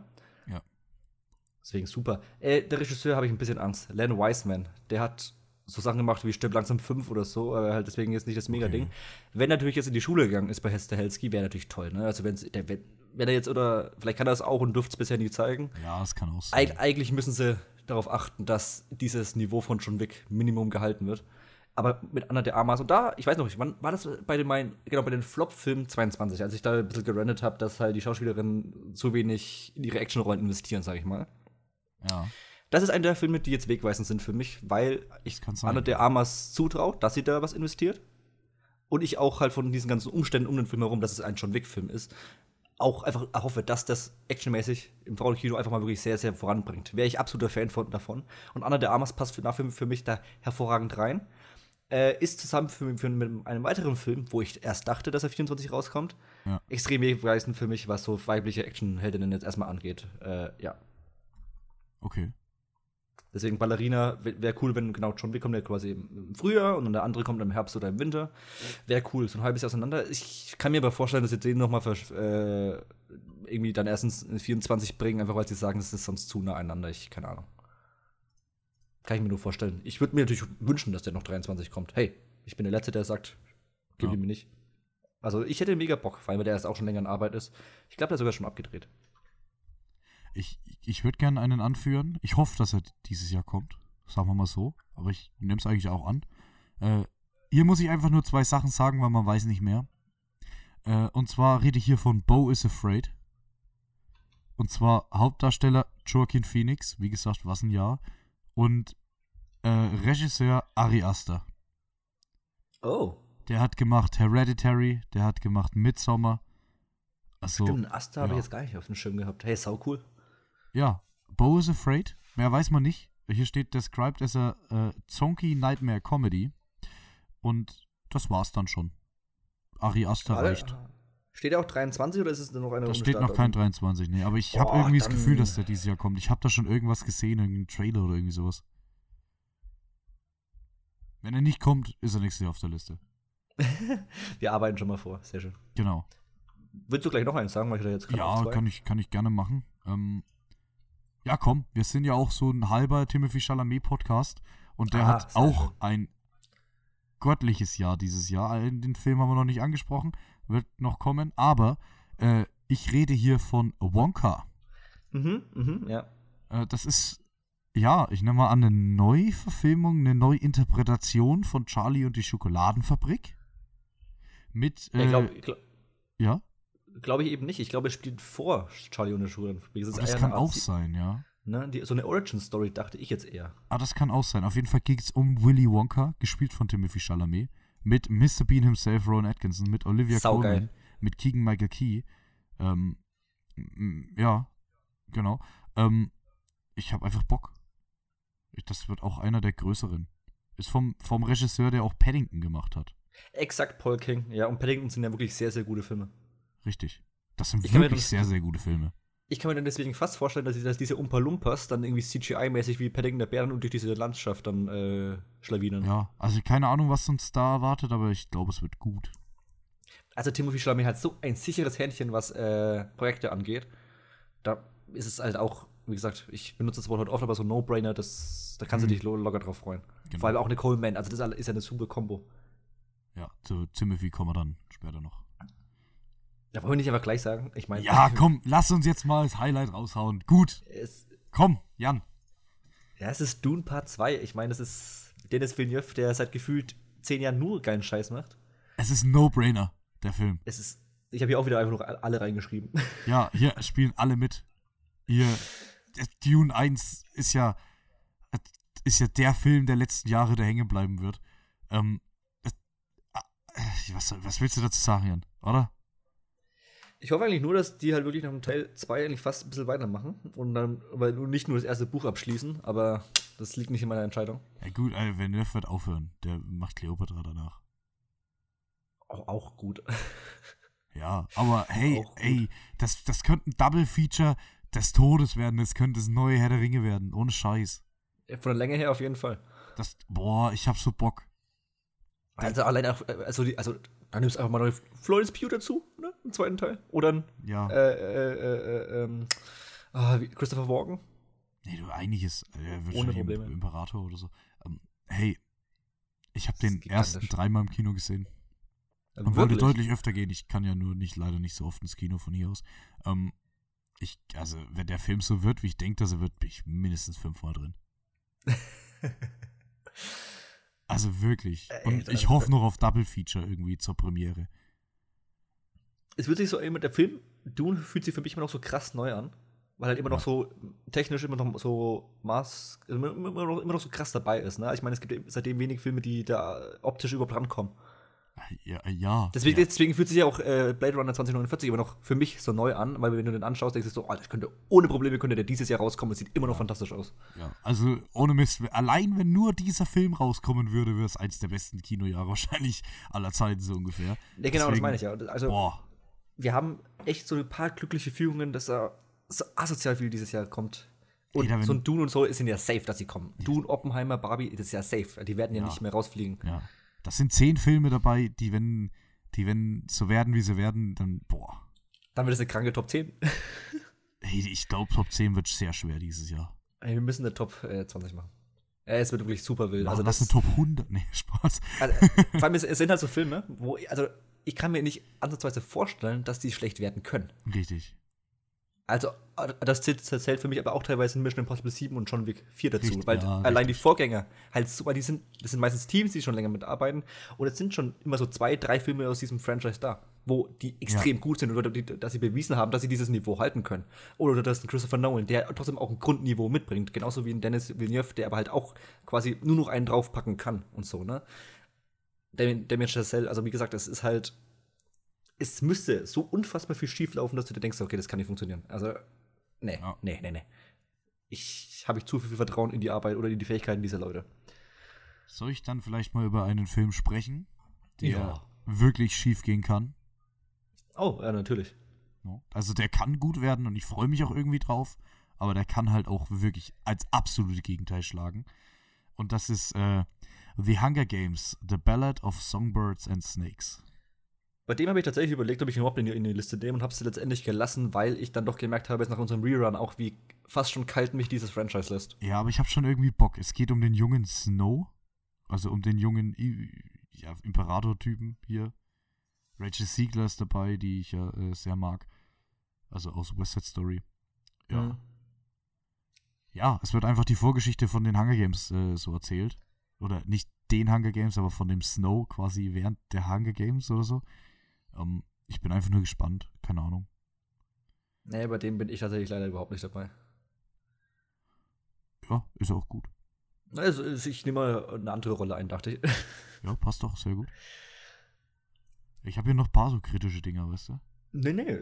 Deswegen super. Äh, der Regisseur habe ich ein bisschen Angst. Len Wiseman, der hat so Sachen gemacht wie Stirb langsam 5 oder so, aber halt deswegen jetzt nicht das Mega-Ding. Okay. Wenn er natürlich jetzt in die Schule gegangen ist bei Hester Helski, wäre natürlich toll, ne? Also wenn's, der, wenn, wenn er jetzt oder vielleicht kann er das auch und dürfte es bisher nie zeigen. Ja, das kann auch sein. Eig eigentlich müssen sie darauf achten, dass dieses Niveau von John Wick Minimum gehalten wird. Aber mit Anna de Armas und da, ich weiß noch nicht, wann war das bei den meinen, genau, bei den Flop-Filmen 22, als ich da ein bisschen gerendet habe, dass halt die Schauspielerinnen zu wenig in ihre Actionrollen investieren, sag ich mal. Ja. Das ist einer der Filme, die jetzt wegweisend sind für mich, weil ich Anna de Armas zutraue, dass sie da was investiert. Und ich auch halt von diesen ganzen Umständen um den Film herum, dass es ein John Wick-Film ist, auch einfach hoffe, dass das actionmäßig im Frauenkino einfach mal wirklich sehr, sehr voranbringt. Wäre ich absoluter Fan von, davon. Und Anna de Armas passt für, für, für mich da hervorragend rein. Äh, ist zusammen für, für, mit einem weiteren Film, wo ich erst dachte, dass er 24 rauskommt, ja. extrem wegweisend für mich, was so weibliche Actionheldinnen jetzt erstmal angeht. Äh, ja. Okay. Deswegen Ballerina wäre cool, wenn genau John Wick kommt ja quasi im Frühjahr und dann der andere kommt im Herbst oder im Winter. Wäre cool, so ein halbes Jahr auseinander. Ich kann mir aber vorstellen, dass sie den nochmal äh, irgendwie dann erstens in 24 bringen, einfach weil sie sagen, das ist sonst zu nah einander. Ich, keine Ahnung. Kann ich mir nur vorstellen. Ich würde mir natürlich wünschen, dass der noch 23 kommt. Hey, ich bin der Letzte, der sagt, gib ja. ihn mir nicht. Also ich hätte mega Bock, vor allem, weil der erst auch schon länger in Arbeit ist. Ich glaube, der ist sogar schon abgedreht. Ich, ich würde gerne einen anführen. Ich hoffe, dass er dieses Jahr kommt. Sagen wir mal so. Aber ich nehme es eigentlich auch an. Äh, hier muss ich einfach nur zwei Sachen sagen, weil man weiß nicht mehr. Äh, und zwar rede ich hier von Bo is Afraid. Und zwar Hauptdarsteller Joaquin Phoenix, wie gesagt, was ein Jahr. Und äh, Regisseur Ari Aster. Oh. Der hat gemacht Hereditary, der hat gemacht Midsommar. Also, Stimmt, Aster ja. habe ich jetzt gar nicht auf dem Schirm gehabt. Hey, sau cool. Ja, Bo is Afraid, mehr weiß man nicht. Hier steht described as a uh, Zonky Nightmare Comedy. Und das war's dann schon. Ari Aster Alle, reicht. Steht er auch 23 oder ist es noch eine Da steht noch kein 23, nee. Aber ich habe irgendwie das Gefühl, dass der dieses Jahr kommt. Ich habe da schon irgendwas gesehen, irgendeinen Trailer oder irgendwie sowas. Wenn er nicht kommt, ist er nächstes Jahr auf der Liste. Wir arbeiten schon mal vor. Sehr schön. Genau. Willst du gleich noch eins sagen, weil ich da jetzt Ja, kann ich, kann ich gerne machen. Ähm, ja, komm, wir sind ja auch so ein halber Timothy Chalamet-Podcast und der ah, hat auch schön. ein göttliches Jahr dieses Jahr. Den Film haben wir noch nicht angesprochen, wird noch kommen, aber äh, ich rede hier von Wonka. Mhm, mhm, ja. Äh, das ist, ja, ich nehme mal an, eine Neuverfilmung, eine Neuinterpretation von Charlie und die Schokoladenfabrik. Mit, äh, ich glaub, ich glaub, ja? Glaube ich eben nicht. Ich glaube, es spielt vor Charlie und der Schuldenfabrik. Das, das kann auch sein, ja. Ne, die, so eine Origin-Story dachte ich jetzt eher. Ah, das kann auch sein. Auf jeden Fall ging es um Willy Wonka, gespielt von Timothy Chalamet, mit Mr. Bean himself, Ron Atkinson, mit Olivia Colman, mit Keegan Michael Key. Ähm, ja, genau. Ähm, ich habe einfach Bock. Ich, das wird auch einer der größeren. Ist vom, vom Regisseur, der auch Paddington gemacht hat. Exakt, Paul King. Ja, und Paddington sind ja wirklich sehr, sehr gute Filme. Richtig. Das sind ich wirklich sehr, sehr gute Filme. Ich kann mir dann deswegen fast vorstellen, dass, dass diese Umpa Lumpas dann irgendwie CGI-mäßig wie Paddington der Bären und durch diese Landschaft dann äh, schlawinen. Ja, also keine Ahnung, was uns da erwartet, aber ich glaube, es wird gut. Also Timothy Chalamet hat so ein sicheres Händchen, was äh, Projekte angeht. Da ist es halt auch, wie gesagt, ich benutze das Wort heute oft, aber so No-Brainer, da kannst du mhm. dich locker drauf freuen. Genau. Vor allem auch eine Coleman, also das ist ja eine super Kombo. Ja, zu Timothy kommen wir dann später noch. Da wollen wir nicht einfach gleich sagen. Ich meine. Ja, komm, lass uns jetzt mal das Highlight raushauen. Gut. Es, komm, Jan. Ja, es ist Dune Part 2. Ich meine, es ist Dennis Villeneuve, der seit gefühlt zehn Jahren nur geilen Scheiß macht. Es ist ein No-Brainer, der Film. Es ist. Ich habe hier auch wieder einfach noch alle reingeschrieben. Ja, hier spielen alle mit. Hier, Dune 1 ist ja, ist ja der Film der letzten Jahre, der hängen bleiben wird. Ähm, äh, was, was willst du dazu sagen, Jan? Oder? Ich hoffe eigentlich nur, dass die halt wirklich nach dem Teil 2 eigentlich fast ein bisschen weitermachen und dann, weil nicht nur das erste Buch abschließen, aber das liegt nicht in meiner Entscheidung. Ja gut, also Villeneuve wird aufhören. Der macht Cleopatra danach. Auch, auch gut. Ja, aber hey, ey, das, das könnte ein Double-Feature des Todes werden. Das könnte das neue Herr der Ringe werden. Ohne Scheiß. Ja, von der Länge her auf jeden Fall. Das, boah, ich hab so Bock. Also allein auch, also, die, also dann nimmst du einfach mal noch Florence Pugh dazu, ne? Im zweiten Teil. Oder dann ja. äh, äh, äh, ähm, ah, Christopher Walken. Nee, du, eigentlich ist äh, Ohne Probleme. Imperator oder so. Ähm, hey, ich habe den ersten dreimal im Kino gesehen. Und Wirklich? wollte deutlich öfter gehen. Ich kann ja nur nicht, leider nicht so oft ins Kino von hier aus. Ähm, ich, also, wenn der Film so wird, wie ich denke, dass er wird, bin ich mindestens fünfmal drin. Also wirklich. Und ich hoffe noch auf Double Feature irgendwie zur Premiere. Es wird sich so immer, der Film Dune fühlt sich für mich immer noch so krass neu an. Weil halt immer ja. noch so technisch immer noch so Maß, immer, noch, immer noch so krass dabei ist. Ne? Ich meine, es gibt seitdem wenig Filme, die da optisch überhaupt rankommen. Ja, ja. Deswegen, ja. deswegen fühlt sich ja auch äh, Blade Runner 2049 immer noch für mich so neu an, weil wenn du den anschaust, denkst du so, oh, das könnte ohne Probleme könnte der dieses Jahr rauskommen, das sieht immer noch ja. fantastisch aus. Ja, also ohne Mist, allein wenn nur dieser Film rauskommen würde, wäre es eins der besten Kinojahre wahrscheinlich aller Zeiten so ungefähr. Ja, genau, deswegen, das meine ich ja. Also, boah. wir haben echt so ein paar glückliche Fügungen, dass da so asozial viel dieses Jahr kommt. Und Ey, so ein Dune und so sind ja safe, dass sie kommen. Ja. Dune, Oppenheimer, Barbie, das ist ja safe. Die werden ja, nicht mehr rausfliegen. Ja. Das sind zehn Filme dabei, die, wenn, die, wenn so werden, wie sie werden, dann, boah. Dann wird es eine kranke Top 10. hey, ich glaube, Top 10 wird sehr schwer dieses Jahr. Hey, wir müssen eine Top äh, 20 machen. Äh, es wird wirklich super wild. Also das, ist eine Top 100. Nee, Spaß. Also, vor allem, es, es, sind halt so Filme, wo, also ich kann mir nicht ansatzweise vorstellen, dass die schlecht werden können. Richtig. Also, das zählt für mich aber auch teilweise in Mission Impossible 7 und John Wick 4 dazu. Richtig, weil ja, allein richtig. die Vorgänger halt super, die sind, das sind meistens Teams, die schon länger mitarbeiten. Und es sind schon immer so zwei, drei Filme aus diesem Franchise da, wo die extrem ja. gut sind oder die, dass sie bewiesen haben, dass sie dieses Niveau halten können. Oder dass ein Christopher Nolan, der trotzdem auch ein Grundniveau mitbringt. Genauso wie ein Dennis Villeneuve, der aber halt auch quasi nur noch einen draufpacken kann und so, ne? Damien Chazelle, also wie gesagt, das ist halt es müsste so unfassbar viel schief laufen, dass du dir denkst, okay, das kann nicht funktionieren. Also, nee, ja. nee, nee, nee. Ich habe ich zu viel Vertrauen in die Arbeit oder in die Fähigkeiten dieser Leute. Soll ich dann vielleicht mal über einen Film sprechen, der ja. wirklich schief gehen kann? Oh, ja, natürlich. Also der kann gut werden und ich freue mich auch irgendwie drauf, aber der kann halt auch wirklich als absolute Gegenteil schlagen. Und das ist äh, The Hunger Games, The Ballad of Songbirds and Snakes. Bei dem habe ich tatsächlich überlegt, ob ich ihn überhaupt in die, in die Liste nehme und habe es letztendlich gelassen, weil ich dann doch gemerkt habe, jetzt nach unserem Rerun auch, wie fast schon kalt mich dieses Franchise lässt. Ja, aber ich habe schon irgendwie Bock. Es geht um den jungen Snow, also um den jungen ja, Imperator-Typen hier. Rachel Siegler ist dabei, die ich ja äh, sehr mag. Also aus West Side Story. Ja. Mhm. Ja, es wird einfach die Vorgeschichte von den Hunger Games äh, so erzählt. Oder nicht den Hunger Games, aber von dem Snow quasi während der Hunger Games oder so. Ähm, ich bin einfach nur gespannt. Keine Ahnung. Nee, bei dem bin ich tatsächlich leider überhaupt nicht dabei. Ja, ist auch gut. Also, ich nehme mal eine andere Rolle ein, dachte ich. Ja, passt doch, sehr gut. Ich habe hier noch ein paar so kritische Dinger, weißt du? Nee, nee,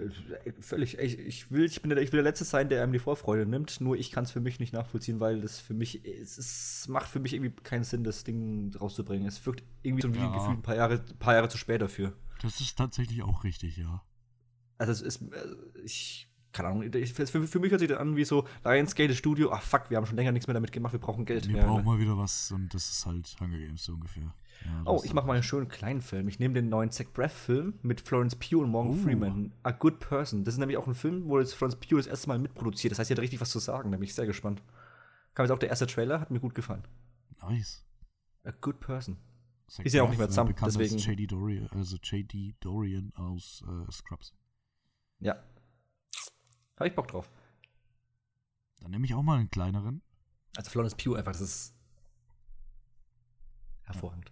völlig. Ich, ich, will, ich, bin der, ich will der Letzte sein, der einem die Vorfreude nimmt. Nur ich kann es für mich nicht nachvollziehen, weil das für mich, es, es, macht für mich irgendwie keinen Sinn, das Ding rauszubringen. Es wirkt irgendwie so wie ja. gefühlt ein paar Jahre, paar Jahre zu spät dafür. Das ist tatsächlich auch richtig, ja. Also es ist, äh, ich, keine Ahnung, für, für, mich hört sich das an wie so Lionsgate Studio, ach fuck, wir haben schon länger nichts mehr damit gemacht, wir brauchen Geld. Wir ja, brauchen ne? mal wieder was und das ist halt Hunger Games so ungefähr. Ja, oh, ich mache mal einen schönen kleinen Film. Ich nehme den neuen Zach Braff-Film mit Florence Pugh und Morgan uh. Freeman. A Good Person. Das ist nämlich auch ein Film, wo jetzt Florence Pugh das erste Mal mitproduziert. Das heißt, sie hat richtig was zu sagen. Da bin ich sehr gespannt. Kam jetzt auch der erste Trailer, hat mir gut gefallen. Nice. A Good Person. Zach ist ja auch nicht mehr zusammen, deswegen. JD Dorian, also JD Dorian aus äh, Scrubs. Ja. Habe ich Bock drauf. Dann nehme ich auch mal einen kleineren. Also Florence Pugh einfach, das ist hervorragend.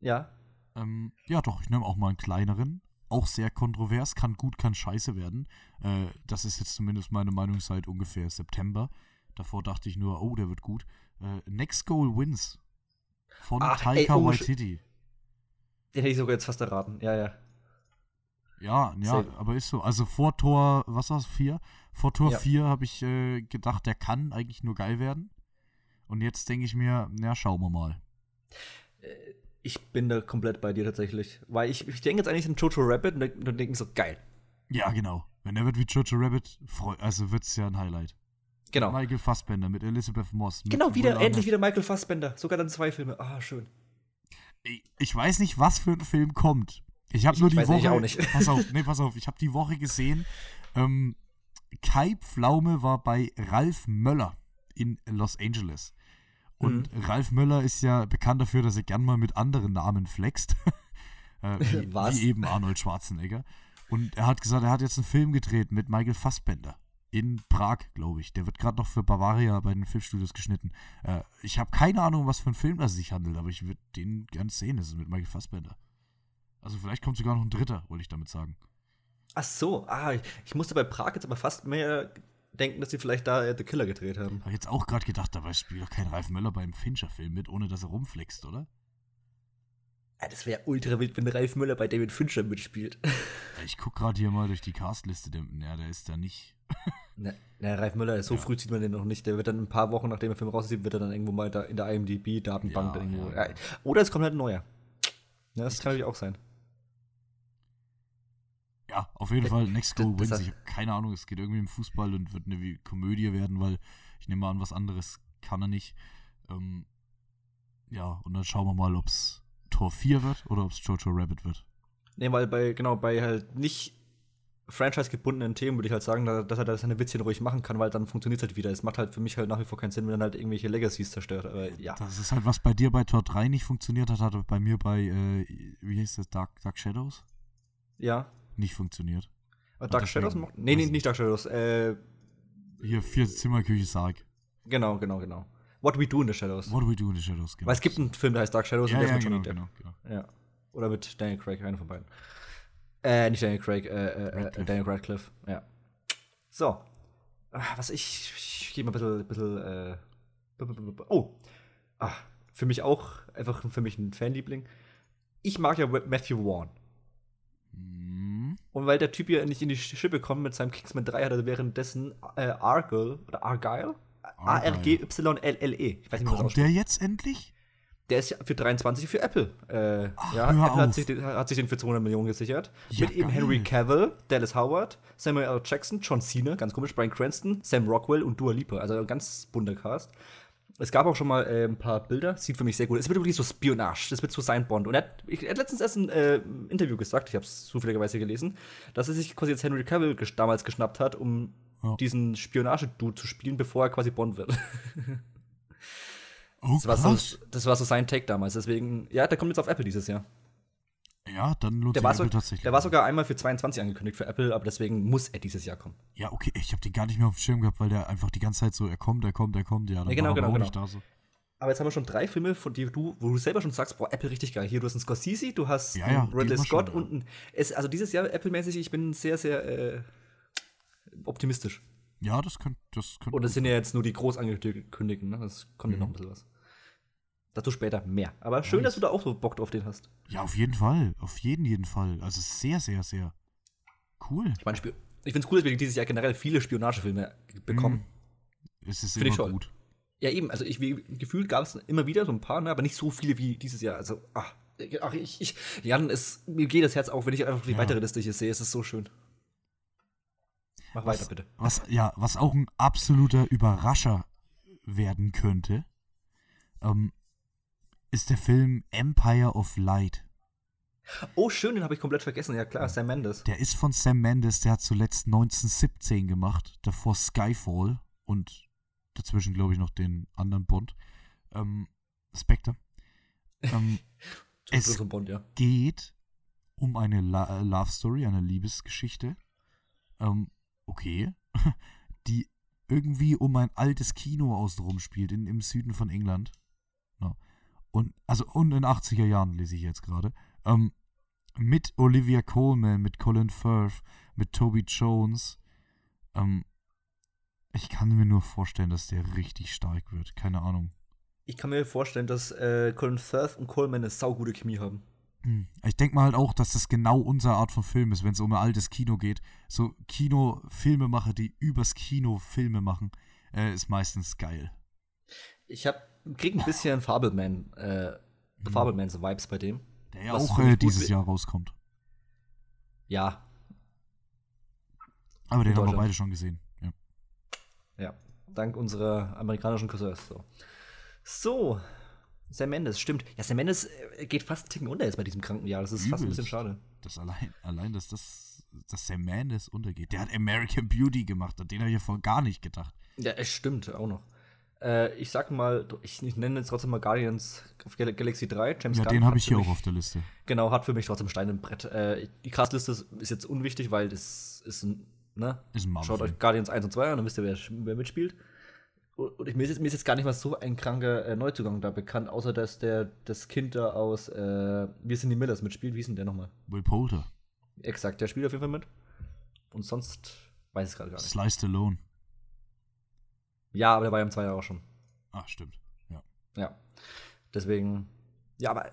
Ja. Ähm, ja, doch, ich nehme auch mal einen kleineren. Auch sehr kontrovers, kann gut, kann scheiße werden. Äh, das ist jetzt zumindest meine Meinung seit ungefähr September. Davor dachte ich nur, oh, der wird gut. Äh, Next Goal Wins von Ach, Taika ey, Waititi. Den hätte ich sogar jetzt fast erraten, ja, ja. Ja, ja, Sehr. aber ist so. Also vor Tor, was war es, 4? Vor Tor ja. 4 habe ich äh, gedacht, der kann eigentlich nur geil werden. Und jetzt denke ich mir, na, schauen wir mal. Äh, ich bin da komplett bei dir tatsächlich. Weil ich, ich denke jetzt eigentlich an Jojo Rabbit und dann denke ich so, geil. Ja, genau. Wenn er wird wie Jojo Rabbit, also wird es ja ein Highlight. Genau. Michael Fassbender mit Elizabeth Moss. genau, wieder, endlich wieder Michael Fassbender. Sogar dann zwei Filme. Ah, schön. Ich weiß nicht, was für ein Film kommt. Ich habe nur die weiß Woche. Ich auch nicht. Pass auf, nee, pass auf. Ich habe die Woche gesehen. Ähm, Kai Pflaume war bei Ralf Möller in Los Angeles. Und mhm. Ralf Möller ist ja bekannt dafür, dass er gern mal mit anderen Namen flext. äh, wie, wie, eben Arnold Schwarzenegger. Und er hat gesagt, er hat jetzt einen Film gedreht mit Michael Fassbender. In Prag, glaube ich. Der wird gerade noch für Bavaria bei den Filmstudios geschnitten. Äh, ich habe keine Ahnung, was für ein Film das sich handelt, aber ich würde den gern sehen. Das ist mit Michael Fassbender. Also vielleicht kommt sogar noch ein dritter, wollte ich damit sagen. Ach so, ah, ich, ich musste bei Prag jetzt aber fast mehr denken, dass sie vielleicht da The Killer gedreht haben. Habe jetzt auch gerade gedacht, dabei spielt doch kein Ralf Möller beim Fincher-Film mit, ohne dass er rumflext, oder? Ja, das wäre ultra wild, wenn Ralf Möller bei David Fincher mitspielt. ich gucke gerade hier mal durch die Castliste. Der, ja, der ist da nicht. Na, na, Ralf Müller, so ja. früh sieht man den noch nicht. Der wird dann ein paar Wochen, nachdem der Film rauszieht, wird er dann irgendwo mal da in der IMDb-Datenbank ja, irgendwo. Ja. Oder es kommt halt ein neuer. Ja, das kann natürlich auch sein. Ja, auf jeden Fall, Next Goal Wins. Ich habe keine Ahnung, es geht irgendwie im Fußball und wird eine Komödie werden, weil ich nehme an, was anderes kann er nicht. Ähm, ja, und dann schauen wir mal, ob es Tor 4 wird oder ob es Jojo Rabbit wird. Ne, weil bei, genau, bei halt nicht franchise-gebundenen Themen würde ich halt sagen, dass er da seine Witzchen ruhig machen kann, weil dann funktioniert es halt wieder. Es macht halt für mich halt nach wie vor keinen Sinn, wenn er halt irgendwelche Legacies zerstört. Aber ja. Das ist halt, was bei dir bei Tor 3 nicht funktioniert hat, hat bei mir bei, äh, wie hieß das, Dark, Dark Shadows? Ja. Nicht funktioniert. Dark Shadows? Nee, nee, nicht Dark Shadows. Äh, Hier, vier Zimmerküche Sarg. Genau, genau, genau. What We Do in the Shadows. What We Do in the Shadows, genau. Weil es gibt einen Film, der heißt Dark Shadows ja, und der ja, ist mit genau, genau, genau. Ja. Oder mit Daniel Craig, einer von beiden. Äh, nicht Daniel Craig, äh, äh, äh Daniel Radcliffe, ja. So. Ach, was ich, ich gebe mal ein bisschen, bisschen äh, oh. Ach, für mich auch, einfach für mich ein Fanliebling. Ich mag ja Matthew Vaughn. Mhm. Und weil der Typ ja nicht in die Schippe kommt mit seinem Kingsman 3, hat er währenddessen äh, Argyle oder Argyle A-R-G-Y-L-L-E. Kommt der jetzt endlich? Der ist ja für 23 für Apple. Äh, Ach, ja, Apple hat sich, hat sich, den für 200 Millionen gesichert. Ja, Mit eben Henry Cavill, Dallas Howard, Samuel L. Jackson, John Cena, ganz komisch, Brian Cranston, Sam Rockwell und Dua Lipa. Also ein ganz bunter Cast. Es gab auch schon mal äh, ein paar Bilder, sieht für mich sehr gut. Es wird wirklich so Spionage, das wird so sein Bond. Und er hat, ich, er hat letztens erst ein äh, Interview gesagt, ich habe es zufälligerweise gelesen, dass er sich quasi jetzt Henry Cavill ges damals geschnappt hat, um ja. diesen Spionage-Dude zu spielen, bevor er quasi Bond wird. oh, das, war so, das war so sein Take damals. Deswegen, ja, der kommt jetzt auf Apple dieses Jahr. Ja, dann lohnt der sich so, tatsächlich. Der war sogar einmal für 22 angekündigt für Apple, aber deswegen muss er dieses Jahr kommen. Ja, okay, ich habe den gar nicht mehr auf dem Schirm gehabt, weil der einfach die ganze Zeit so, er kommt, er kommt, er kommt, ja, dann ja, genau, genau, genau. Da so. Aber jetzt haben wir schon drei Filme, von denen du, wo du selber schon sagst, boah, Apple richtig geil. Hier, du hast einen Scorsese, du hast ja, ja, einen Ridley Scott und ein, es, also dieses Jahr Apple-mäßig, ich bin sehr, sehr äh, optimistisch. Ja, das könnte. Das könnt Und das sind ja jetzt nur die groß angekündigten, ne? Das kommt mhm. ja noch ein bisschen was. Dazu später mehr. Aber schön, nice. dass du da auch so Bock drauf den hast. Ja, auf jeden Fall. Auf jeden, jeden Fall. Also sehr, sehr, sehr cool. Ich meine, ich finde es cool, dass wir dieses Jahr generell viele Spionagefilme bekommen. Mhm. Es ist immer gut. Ja, eben. Also, ich, wie, gefühlt gab es immer wieder so ein paar, ne, aber nicht so viele wie dieses Jahr. Also, ach, ach ich, ich, Jan, es, mir geht das Herz auf, wenn ich einfach die ja. weitere Liste hier sehe. Es ist so schön. Mach was, weiter, bitte. Was, ja, was auch ein absoluter Überrascher werden könnte, ähm, ist der Film Empire of Light. Oh, schön, den habe ich komplett vergessen. Ja, klar, Sam Mendes. Der ist von Sam Mendes, der hat zuletzt 1917 gemacht, davor Skyfall und dazwischen, glaube ich, noch den anderen Bond. Ähm, Spectre. Ähm, es Bond, ja. geht um eine La Love Story, eine Liebesgeschichte. Ähm, okay, die irgendwie um ein altes Kino außenrum spielt, in, im Süden von England. Und, also, und in 80er Jahren lese ich jetzt gerade. Ähm, mit Olivia Coleman, mit Colin Firth, mit Toby Jones. Ähm, ich kann mir nur vorstellen, dass der richtig stark wird. Keine Ahnung. Ich kann mir vorstellen, dass äh, Colin Firth und Coleman eine saugute Chemie haben. Hm. Ich denke mal halt auch, dass das genau unsere Art von Film ist, wenn es um ein altes Kino geht. So Kino-Filmemacher, die übers Kino Filme machen, äh, ist meistens geil. Ich hab, krieg ein bisschen Fableman, äh, hm. Fablemans Vibes bei dem. Der ja auch äh, dieses Jahr rauskommt. Ja. Aber den haben wir beide schon gesehen. Ja. ja. Dank unserer amerikanischen Cousins. So. so, Sam Mendes, stimmt. Ja, Sam Mendes äh, geht fast einen Ticken unter jetzt bei diesem Krankenjahr. Das ist Übelst. fast ein bisschen schade. Das allein, allein dass, das, dass Sam Mendes untergeht. Der hat American Beauty gemacht. Den habe ich ja vorher gar nicht gedacht. Ja, es stimmt auch noch. Äh, ich sag mal, ich, ich, nenne jetzt trotzdem mal Guardians of Galaxy 3. James ja, Gunn den habe ich hier mich, auch auf der Liste. Genau, hat für mich trotzdem Stein im Brett. Äh, die Castliste ist jetzt unwichtig, weil das ist ein, ne? Ist ein Schaut euch Guardians 1 und 2 an, dann wisst ihr, wer, wer mitspielt und ich, mir, ist jetzt, mir ist jetzt gar nicht mal so ein kranker äh, Neuzugang da bekannt, außer dass der das Kind da aus äh, Wir sind die Millers mitspielt. Wie ist denn der nochmal? Will Poulter. Exakt, der spielt auf jeden Fall mit. Und sonst weiß ich es gerade gar nicht. Sliced Alone. Ja, aber der war ja im zwei Jahr auch schon. Ach, stimmt. Ja. Ja. Deswegen, ja, aber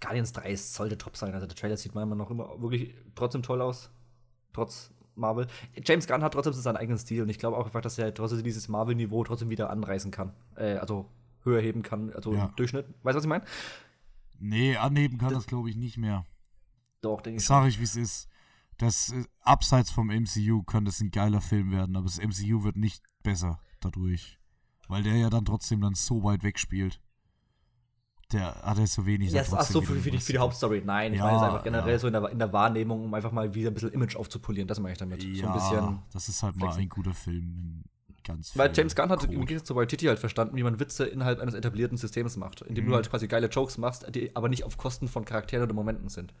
Guardians 3 sollte top sein. Also der Trailer sieht meiner Meinung nach immer wirklich trotzdem toll aus. Trotz Marvel. James Gunn hat trotzdem seinen eigenen Stil und ich glaube auch einfach, dass er trotzdem dieses Marvel-Niveau trotzdem wieder anreißen kann. Äh, also höher heben kann, also ja. im Durchschnitt. Weißt du, was ich meine? Nee, anheben kann das, das glaube ich, nicht mehr. Doch, denke ich. Sag ich, wie es ist. Das äh, abseits vom MCU kann das ein geiler Film werden, aber das MCU wird nicht besser dadurch. Weil der ja dann trotzdem dann so weit wegspielt der hat ja so wenig. Ja, ach so, für, für, die, für die Hauptstory. Nein, ich ja, meine es einfach generell ja. so in der, in der, Wahrnehmung, um einfach mal wieder ein bisschen Image aufzupolieren. Das mache ich damit. Ja, so ein bisschen das ist halt mal ein guter Film. Ganz Weil James Gunn hat im Gegensatz zu Waititi halt verstanden, wie man Witze innerhalb eines etablierten Systems macht, indem mhm. du halt quasi geile Jokes machst, die aber nicht auf Kosten von Charakteren oder Momenten sind.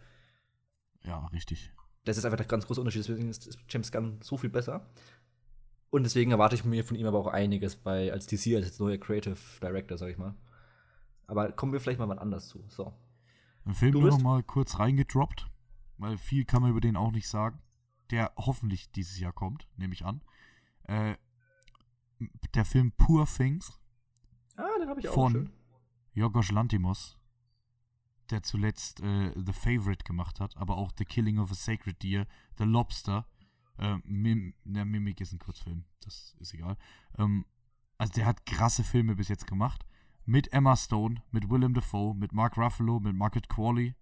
Ja, richtig. Das ist einfach der ganz große Unterschied. Deswegen ist James Gunn so viel besser. Und deswegen erwarte ich mir von ihm aber auch einiges bei, als DC, als neuer Creative Director, sag ich mal. Aber kommen wir vielleicht mal wann anders zu. So. Ein Film nur noch mal kurz reingedroppt, weil viel kann man über den auch nicht sagen. Der hoffentlich dieses Jahr kommt, nehme ich an. Äh, der Film Poor Things. Ah, den habe ich auch von schön. Yorgos Lantimos, der zuletzt äh, The Favorite gemacht hat, aber auch The Killing of a Sacred Deer, The Lobster. Äh, Mim Mimik ist ein Kurzfilm, das ist egal. Ähm, also der hat krasse Filme bis jetzt gemacht. Mit Emma Stone, mit Willem Dafoe, mit Mark Ruffalo, mit Margaret Qualley.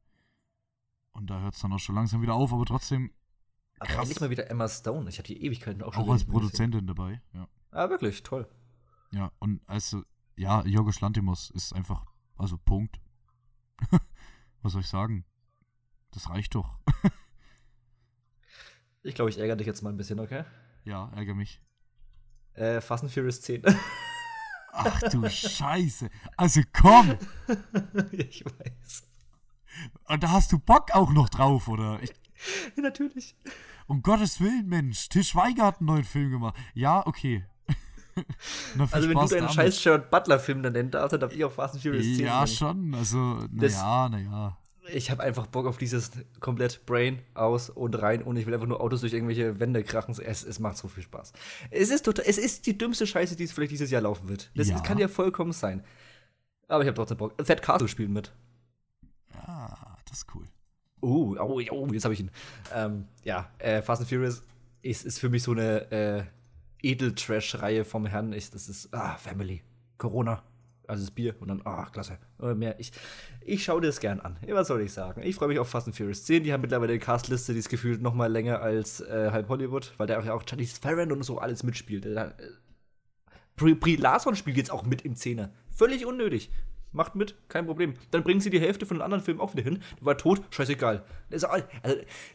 Und da hört es dann auch schon langsam wieder auf, aber trotzdem. Krass. Aber endlich mal wieder Emma Stone. Ich hatte die Ewigkeiten auch schon. Auch als Produzentin dabei, ja. Ah, wirklich, toll. Ja, und also, ja, Jorgos Lantimos ist einfach, also Punkt. Was soll ich sagen? Das reicht doch. ich glaube, ich ärgere dich jetzt mal ein bisschen, okay? Ja, ärgere mich. Äh, Fast and Furious 10. Ach du Scheiße. Also komm. ich weiß. Und da hast du Bock auch noch drauf, oder? Ich, natürlich. Um Gottes Willen, Mensch. Til Schweiger hat einen neuen Film gemacht. Ja, okay. also wenn Spaß du deinen scheiß Sherrod Butler-Film dann nennen darfst, dann darf ich auch Fast and Furious 10 Ja, schon. Also, naja, naja. Ich habe einfach Bock auf dieses komplett Brain aus und rein und ich will einfach nur Autos durch irgendwelche Wände krachen. Es, es macht so viel Spaß. Es ist, total, es ist die dümmste Scheiße, die es vielleicht dieses Jahr laufen wird. Das ja. kann ja vollkommen sein. Aber ich habe trotzdem Bock. Thad Castle spielt mit. Ja, das ist cool. Oh, oh, oh jetzt habe ich ihn. Ähm, ja, äh, Fast and Furious ist, ist für mich so eine äh, Edeltrash-Reihe vom Herrn. Ich, das ist, ah, Family. Corona. Also das Bier und dann, ah, klasse. Oder mehr. Ich, ich schaue dir das gern an. Was soll ich sagen? Ich freue mich auf Fast and Furious 10. Die haben mittlerweile eine Castliste, die ist gefühlt noch mal länger als äh, halb Hollywood, weil da auch, auch Charlize Theron und so alles mitspielt. Äh, Brie, Brie Larson spielt jetzt auch mit im Zehner. Völlig unnötig. Macht mit, kein Problem. Dann bringen sie die Hälfte von den anderen Filmen auch wieder hin. Die war tot, scheißegal. Also,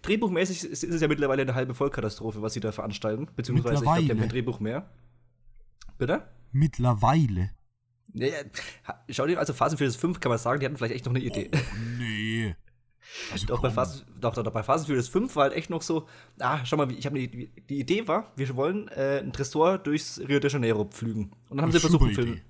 drehbuchmäßig ist, ist es ja mittlerweile eine halbe Vollkatastrophe, was sie da veranstalten. Beziehungsweise, ich glaube, die haben kein Drehbuch mehr. Bitte? Mittlerweile. Ja, ja. Schau dir, also Phasen für das 5 kann man sagen, die hatten vielleicht echt noch eine Idee. Oh, nee. Also doch, bei Phasen, doch, doch, doch, bei Phasen Furious 5 war halt echt noch so, ah, schau mal, ich habe die, die Idee war, wir wollen äh, einen Tresor durchs Rio de Janeiro pflügen. Und dann haben sie versucht, einen Film.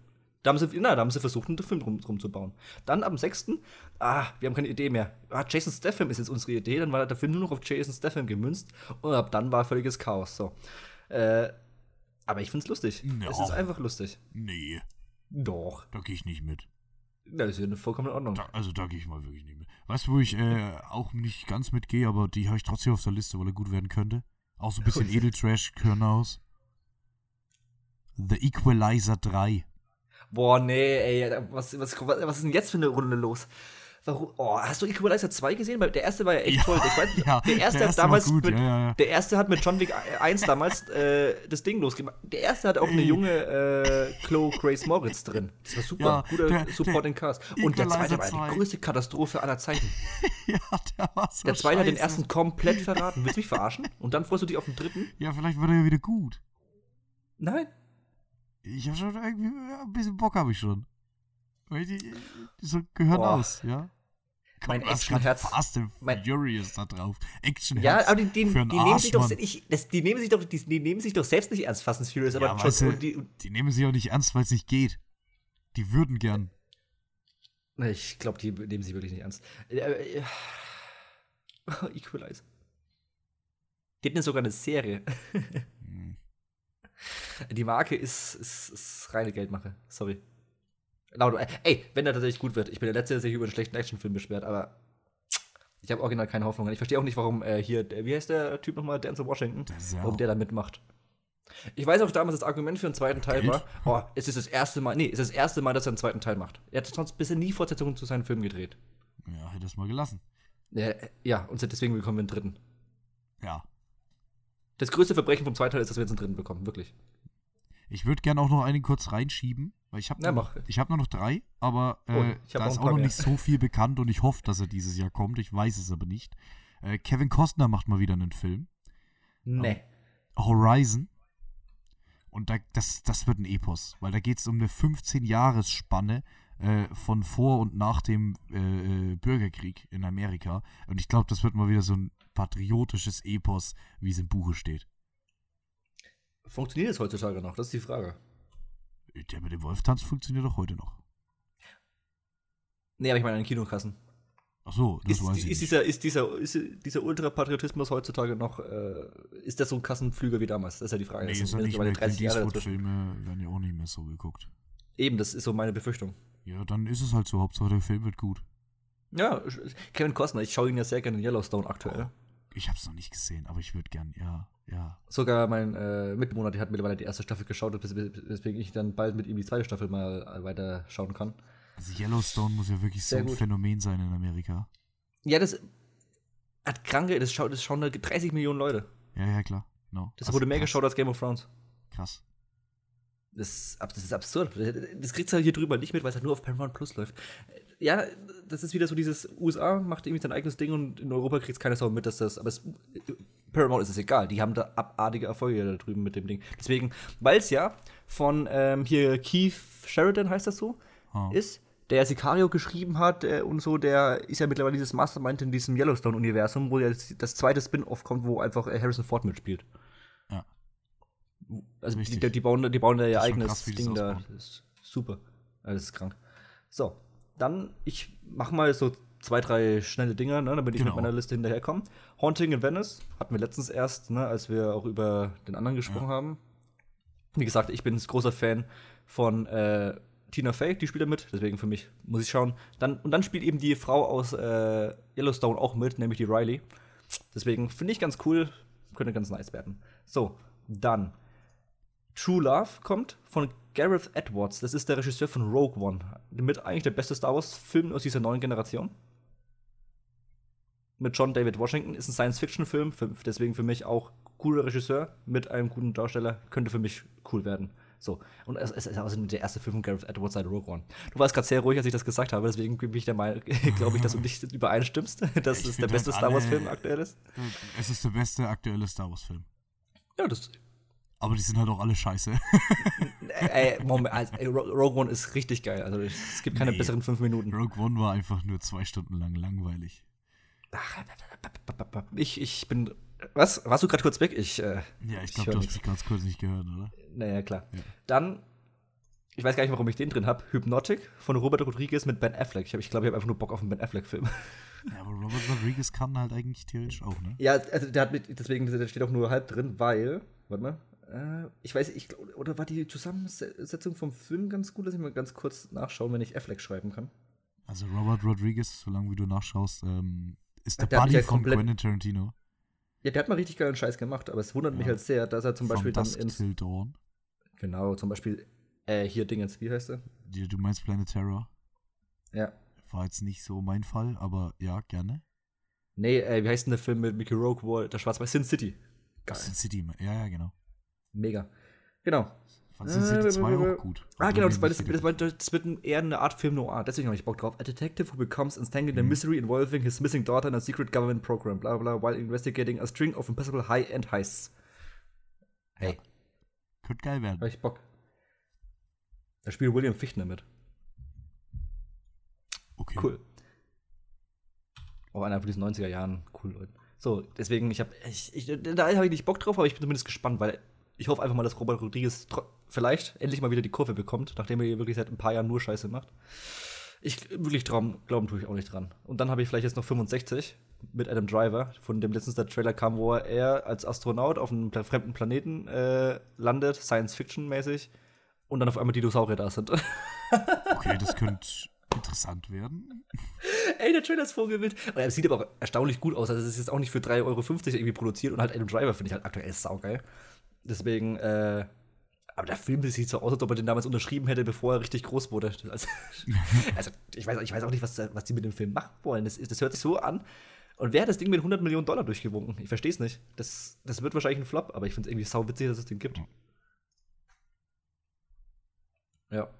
Da haben sie, na, da haben sie versucht, einen Film drum, drum zu bauen. Dann am 6. Ah, wir haben keine Idee mehr. Ah, Jason Statham ist jetzt unsere Idee. Dann war der Film nur noch auf Jason Statham gemünzt. Und ab dann war völliges Chaos. So. Äh, aber ich find's lustig. No. Es ist einfach lustig. Nee. Doch. Da gehe ich nicht mit. Das ist ja eine vollkommene Ordnung. Da, also da gehe ich mal wirklich nicht mit. Weißt du, wo ich äh, auch nicht ganz mitgehe, aber die habe ich trotzdem auf der Liste, weil er gut werden könnte. Auch so ein bisschen Edeltrash-Körner aus. The Equalizer 3. Boah, nee, ey, was, was, was ist denn jetzt für eine Runde los? Warum? Oh, hast du Equalizer 2 gesehen? Weil der erste war ja echt ja, toll. Ich weiß, ja, der erste, der erste hat damals mit, ja, der erste hat mit John Wick 1 damals äh, das Ding losgemacht. Der erste hat auch eine junge äh, Chloe Grace Moritz drin. Das war super. Guter der, Supporting Cast. Und der zweite war ja die größte Katastrophe aller Zeiten. ja, der war so Der zweite scheiße. hat den ersten komplett verraten. Willst du mich verarschen? Und dann freust du dich auf den dritten? Ja, vielleicht wird er ja wieder gut. Nein. Ich habe schon irgendwie ein bisschen Bock habe ich schon. Weil die, so gehören Boah. aus, ja. Mein Actionherz. Fast and Furious da drauf. Actionherz. Ja, aber die, die, die nehmen sich doch, ich, das, die nehmen sich doch, die, die, nehmen sich doch selbst nicht ernst, Fast and Furious. Aber weißt du, die, die nehmen sich auch nicht ernst, weil es nicht geht. Die würden gern. Ich glaube, die nehmen sich wirklich nicht ernst. Äh, äh, Equalize. Die hatten sogar eine Serie. hm. Die Marke ist, ist, ist reine Geldmache. Sorry. Ey, wenn der tatsächlich gut wird. Ich bin der Letzte, der sich über einen schlechten Actionfilm beschwert, aber ich habe original keine Hoffnung. Ich verstehe auch nicht, warum äh, hier, wie heißt der Typ nochmal, Denzel Washington, warum der da mitmacht. Ich weiß auch damals, das Argument für einen zweiten Teil war, oh, es ist das erste Mal, nee, es ist das erste Mal, dass er einen zweiten Teil macht. Er hat sonst bisher nie Fortsetzungen zu seinen Filmen gedreht. Ja, hätte es mal gelassen. Ja, ja, und deswegen bekommen wir einen dritten. Ja. Das größte Verbrechen vom zweiten Teil ist, dass wir jetzt einen dritten bekommen, wirklich. Ich würde gerne auch noch einen kurz reinschieben, weil ich habe nur, hab nur noch drei, aber äh, oh, da ist auch noch mehr. nicht so viel bekannt und ich hoffe, dass er dieses Jahr kommt. Ich weiß es aber nicht. Äh, Kevin Costner macht mal wieder einen Film. Nee. Ähm, Horizon. Und da, das, das wird ein Epos, weil da geht es um eine 15-Jahres-Spanne äh, von vor und nach dem äh, äh, Bürgerkrieg in Amerika. Und ich glaube, das wird mal wieder so ein patriotisches Epos, wie es im Buche steht. Funktioniert es heutzutage noch? Das ist die Frage. Der mit dem Wolftanz funktioniert doch heute noch. Nee, aber ich meine an den Kinokassen. Ach so, das ist, weiß ich ist dieser, ist dieser, ist dieser Ultrapatriotismus heutzutage noch, äh, ist das so ein Kassenpflüger wie damals? Das ist ja die Frage. Nee, das ist ja nicht mehr, 30 Jahre Filme werden ja auch nicht mehr so geguckt. Eben, das ist so meine Befürchtung. Ja, dann ist es halt so. Hauptsache der Film wird gut. Ja, Kevin Costner, ich schaue ihn ja sehr gerne in Yellowstone aktuell. Ich habe es noch nicht gesehen, aber ich würde gern, ja, ja. Sogar mein äh, Mitbewohner, der hat mittlerweile die erste Staffel geschaut, weswegen ich dann bald mit ihm die zweite Staffel mal weiter schauen kann. Also Yellowstone muss ja wirklich sehr so ein gut. Phänomen sein in Amerika. Ja, das hat kranke, das, schaut, das schauen 30 Millionen Leute. Ja, ja, klar. No. Das, das wurde mehr krass. geschaut als Game of Thrones. Krass. Das, das ist absurd. Das kriegst du halt hier drüber nicht mit, weil es halt nur auf Paramount Plus läuft. Ja, das ist wieder so dieses USA macht irgendwie sein eigenes Ding und in Europa kriegt es keine Sau mit, dass das. Aber es, Paramount ist es egal. Die haben da abartige Erfolge da drüben mit dem Ding. Deswegen, weil es ja von ähm, hier Keith Sheridan heißt das so, oh. ist, der Sicario geschrieben hat äh, und so, der ist ja mittlerweile dieses Mastermind in diesem Yellowstone-Universum, wo das, das zweite Spin-off kommt, wo einfach äh, Harrison Ford mitspielt. Ja. Also die, die, bauen, die bauen da ihr eigenes krass, Ding da. Das ist super. Das ist krank. So, dann, ich mach mal so zwei, drei schnelle Dinger, ne, damit ich genau. mit meiner Liste hinterherkomme. Haunting in Venice hatten wir letztens erst, ne, als wir auch über den anderen gesprochen ja. haben. Wie gesagt, ich bin ein großer Fan von äh, Tina Fey, die spielt da mit, deswegen für mich muss ich schauen. Dann, und dann spielt eben die Frau aus äh, Yellowstone auch mit, nämlich die Riley. Deswegen finde ich ganz cool, könnte ganz nice werden. So, dann True Love kommt von Gareth Edwards. Das ist der Regisseur von Rogue One. Mit eigentlich der beste Star Wars-Film aus dieser neuen Generation. Mit John David Washington. Ist ein Science-Fiction-Film, deswegen für mich auch cooler Regisseur mit einem guten Darsteller. Könnte für mich cool werden. So, und es, ist also der erste Film von Gareth Edwards seit Rogue One. Du warst gerade sehr ruhig, als ich das gesagt habe, deswegen bin ich der Meinung, glaube ich, dass du nicht übereinstimmst, dass es der beste Star Wars-Film aktuell ist. Es ist der beste aktuelle Star Wars-Film. Ja, das. Aber die sind halt auch alle scheiße. ey, Moment, also, ey, Rogue One ist richtig geil. Also es gibt keine nee, besseren fünf Minuten. Rogue One war einfach nur zwei Stunden lang langweilig. Ich, ich bin was? Warst du gerade kurz weg? Ich, äh, ja, ich glaube, du hast mich ganz kurz nicht gehört, oder? Naja, klar. Ja. Dann, ich weiß gar nicht, warum ich den drin habe. Hypnotic von Robert Rodriguez mit Ben Affleck. Ich glaube, ich, glaub, ich habe einfach nur Bock auf einen Ben Affleck-Film. Ja, aber Robert Rodriguez kann halt eigentlich theoretisch auch, ne? Ja, also der hat mit, deswegen der steht auch nur halb drin, weil, warte mal, äh, ich weiß, ich oder war die Zusammensetzung vom Film ganz gut, dass ich mal ganz kurz nachschauen, wenn ich Affleck schreiben kann. Also Robert Rodriguez, solange wie du nachschaust, ähm, ist der Buddy von Quentin Tarantino. Ja, der hat mal richtig geilen Scheiß gemacht, aber es wundert ja. mich halt sehr, dass er zum Beispiel From dann ins. Till Dawn. Genau, zum Beispiel, äh, hier Dingens, wie heißt er? Du meinst Planet Terror? Ja. War jetzt nicht so mein Fall, aber ja, gerne. Nee, äh, wie heißt denn der Film mit Mickey Rogue, wo der Schwarz-Weiß Sin City? Geil. Sin City, ja, ja, genau. Mega. Genau. Fand Sin City 2 auch gut. Ah, genau, das, das, das, das, wird eher eine Art Film noir. Deswegen habe ich Bock drauf. A detective who becomes entangled in a mhm. mystery involving his missing daughter in a secret government program, bla bla, while investigating a string of impossible high-end heists. Hey. Ja. Könnte geil werden. Habe ich Bock. Da spielt William Fichtner mit. Okay. Cool. Auch einer von diesen 90er Jahren. Cool, Leute. So, deswegen, ich habe, ich, ich, da habe ich nicht Bock drauf, aber ich bin zumindest gespannt, weil ich hoffe einfach mal, dass Robert Rodriguez vielleicht endlich mal wieder die Kurve bekommt, nachdem er hier wirklich seit ein paar Jahren nur Scheiße macht. Ich wirklich traum, glauben tue ich auch nicht dran. Und dann habe ich vielleicht jetzt noch 65 mit einem Driver, von dem letztens der Trailer kam, wo er als Astronaut auf einem fremden Planeten äh, landet, Science-Fiction-mäßig, und dann auf einmal Dinosaurier da sind. okay, das könnte interessant werden. Ey, der Trailer ist vorgewillt. Und er sieht aber auch erstaunlich gut aus. Also, es ist jetzt auch nicht für 3,50 Euro irgendwie produziert und halt einem Driver finde ich halt aktuell saugeil. Deswegen, äh, aber der Film sieht so aus, als ob er den damals unterschrieben hätte, bevor er richtig groß wurde. Also, also ich, weiß, ich weiß auch nicht, was, was die mit dem Film machen wollen. Das, das hört sich so an. Und wer hat das Ding mit 100 Millionen Dollar durchgewunken? Ich verstehe es nicht. Das, das wird wahrscheinlich ein Flop, aber ich finde es irgendwie sau witzig, dass es den gibt. Ja.